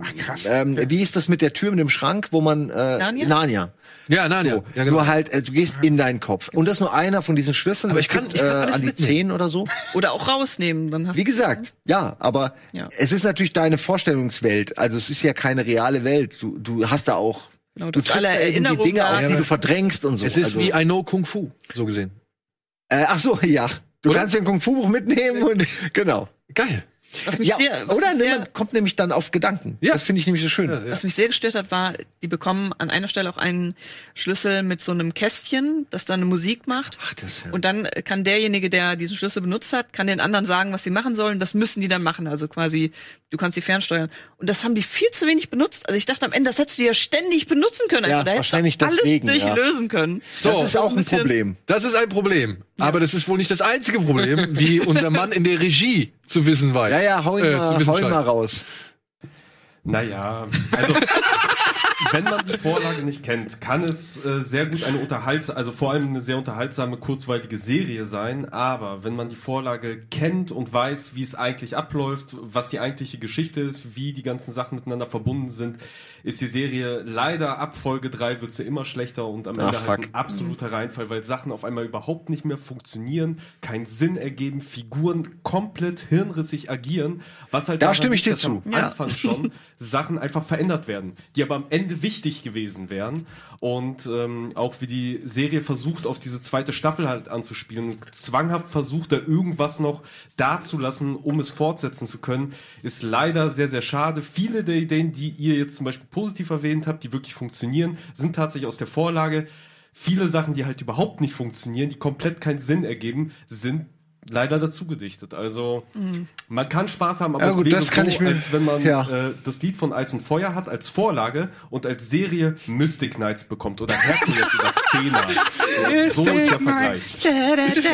Ach krass. ähm, wie ist das mit der Tür mit dem Schrank, wo man, äh, Narnia? Narnia. Ja, nein, ja. So, ja genau. Nur halt, äh, du gehst in deinen Kopf. Und das ist nur einer von diesen Schlüsseln. Aber ich kann- gibt, ich kann äh, an die zehn oder so. Oder auch rausnehmen. Dann hast Wie gesagt, ja, aber Ja. es ist natürlich deine Vorstellungswelt. Also es ist ja keine reale Welt. Du, du hast da auch, Genau, du alle triffst irgendwie Erinnerungen Dinge auf, die du verdrängst und so. es ist also, wie I know Kung Fu, so gesehen. äh, ach so, ja. Du Oder? kannst dir ein Kung-Fu-Buch mitnehmen und, genau. Geil. Was mich Ja, sehr, was oder mich sehr, man kommt nämlich dann auf Gedanken. Ja. Das finde ich nämlich so schön. Ja, ja. Was mich sehr gestört hat, war, die bekommen an einer Stelle auch einen Schlüssel mit so einem Kästchen, das dann eine Musik macht. Ach, das ja. Und dann kann derjenige, der diesen Schlüssel benutzt hat, kann den anderen sagen, was sie machen sollen. Das müssen die dann machen. Also quasi, du kannst sie fernsteuern. Und das haben die viel zu wenig benutzt. Also ich dachte am Ende, das hättest du ja ständig benutzen können. Ja, Also da hättest du wahrscheinlich alles deswegen, ja. durchlösen können. das So, ist auch ein bisschen- Problem. Das ist ein Problem. Aber das ist wohl nicht das einzige Problem, wie unser Mann in der Regie zu wissen weiß. Ja, ja, hau ihn, Äh, mal, hau ihn mal raus. Naja, also wenn man die Vorlage nicht kennt, kann es äh, sehr gut eine unterhaltsame, also vor allem eine sehr unterhaltsame, kurzweilige Serie sein. Aber wenn man die Vorlage kennt und weiß, wie es eigentlich abläuft, was die eigentliche Geschichte ist, wie die ganzen Sachen miteinander verbunden sind, ist die Serie leider ab Folge 3 wird sie immer schlechter und am Ende halt fuck. ein absoluter Reinfall, weil Sachen auf einmal überhaupt nicht mehr funktionieren, keinen Sinn ergeben, Figuren komplett hirnrissig agieren, was halt Da stimme ich dir zu. am Anfang schon Sachen einfach verändert werden, die aber am Ende wichtig gewesen wären und ähm, auch wie die Serie versucht auf diese zweite Staffel halt anzuspielen und zwanghaft versucht da irgendwas noch dazulassen, um es fortsetzen zu können, ist leider sehr sehr schade. Viele der Ideen, die ihr jetzt zum Beispiel positiv erwähnt habt, die wirklich funktionieren, sind tatsächlich aus der Vorlage. Viele Sachen, die halt überhaupt nicht funktionieren, die komplett keinen Sinn ergeben, sind leider dazu gedichtet. Also man kann Spaß haben, aber Ja, es gut, wäre das kann so, ich mir- als wenn man ja. äh, das Lied von Eis und Feuer hat als Vorlage und als Serie Mystic Knights bekommt oder Herkules oder Xena. So, so ist der Vergleich.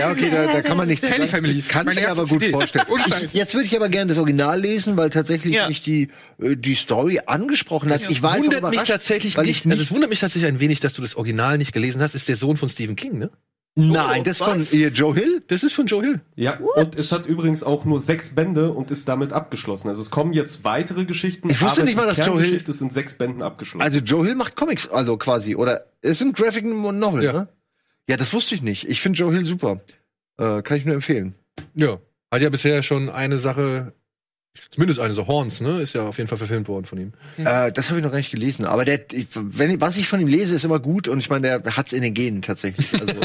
Ja, okay, da, da kann man nichts Kelly Family. Kann ich mir aber gut CD. vorstellen. Ich, jetzt würde ich aber gerne das Original lesen, weil tatsächlich Ja. mich die, äh, die Story angesprochen hat. Ich war wundert mich tatsächlich weil nicht, ich also es wundert mich tatsächlich ein wenig, dass du das Original nicht gelesen hast. Ist der Sohn von Stephen King, ne? Nein, das von was? ihr Joe Hill? Das ist von Joe Hill. Ja, und es hat übrigens auch nur sechs Bände und ist damit abgeschlossen. Also es kommen jetzt weitere Geschichten. Ich wusste aber nicht mal, dass Joe Hill- ist in sechs Bänden abgeschlossen. Also Joe Hill macht Comics, also quasi, oder ist ein Graphic Novel, Ja. ne? Ja, das wusste ich nicht. Ich finde Joe Hill super. Äh, kann ich nur empfehlen. Ja. Hat ja bisher schon eine Sache, zumindest eine so Horns, ne? Ist ja auf jeden Fall verfilmt worden von ihm. Äh, das habe ich noch gar nicht gelesen. Aber der, ich, wenn, was ich von ihm lese, ist immer gut und ich meine, der hat's in den Genen tatsächlich. Also,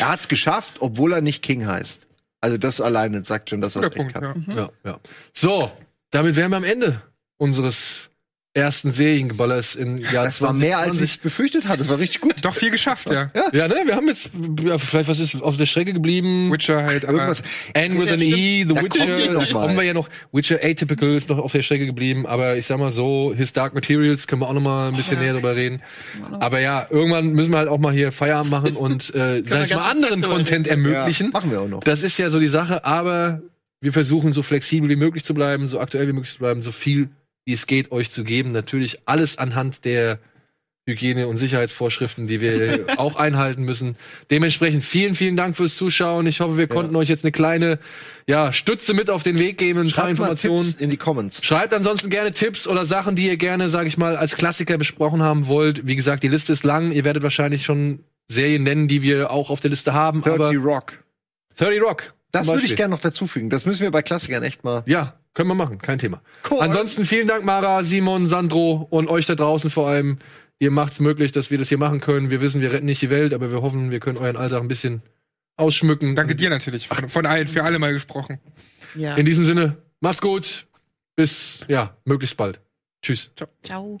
er hat's geschafft, obwohl er nicht King heißt. Also das alleine sagt schon, dass er es kann. ja. Ja, ja. So, damit wären wir am Ende unseres ersten Seriengeballers im Jahr Das war mehr, als ich befürchtet hatte. Das war richtig gut. Doch viel geschafft, ja. Ja, ne? Wir haben jetzt, ja, vielleicht was ist auf der Strecke geblieben? Witcher halt, aber Irgendwas. Anne with Ja, an stimmt. E, The Da Witcher, kommen wir ja noch. Witcher Atypical ist noch auf der Strecke geblieben, aber ich sag mal so, His Dark Materials können wir auch noch mal ein bisschen näher drüber reden. Aber ja, irgendwann müssen wir halt auch mal hier Feierabend machen und, äh, sag ich mal, anderen Content ermöglichen. Ja, machen wir auch noch. Das ist ja so die Sache, aber wir versuchen so flexibel wie möglich zu bleiben, so aktuell wie möglich zu bleiben, so viel wie es geht euch zu geben. Natürlich alles anhand der Hygiene- und Sicherheitsvorschriften, die wir auch einhalten müssen. Dementsprechend vielen, vielen Dank fürs Zuschauen. Ich hoffe, wir konnten euch jetzt eine kleine ja, Stütze mit auf den Weg geben, ein paar Schreibt mal Informationen. In die Comments. Schreibt ansonsten gerne Tipps oder Sachen, die ihr gerne, sage ich mal, als Klassiker besprochen haben wollt. Wie gesagt, die Liste ist lang. Ihr werdet wahrscheinlich schon Serien nennen, die wir auch auf der Liste haben. 30 aber Rock. 30 Rock. Das würde ich gerne noch dazufügen. Das müssen wir bei Klassikern echt mal. Ja, können wir machen, kein Thema. Cool. Ansonsten vielen Dank, Mara, Simon, Sandro und euch da draußen vor allem. Ihr macht's möglich, dass wir das hier machen können. Wir wissen, wir retten nicht die Welt, aber wir hoffen, wir können euren Alltag ein bisschen ausschmücken. danke dir natürlich. Von, von allen, für alle mal gesprochen. Ja. In diesem Sinne, macht's gut. Bis, ja, möglichst bald. Tschüss. Ciao.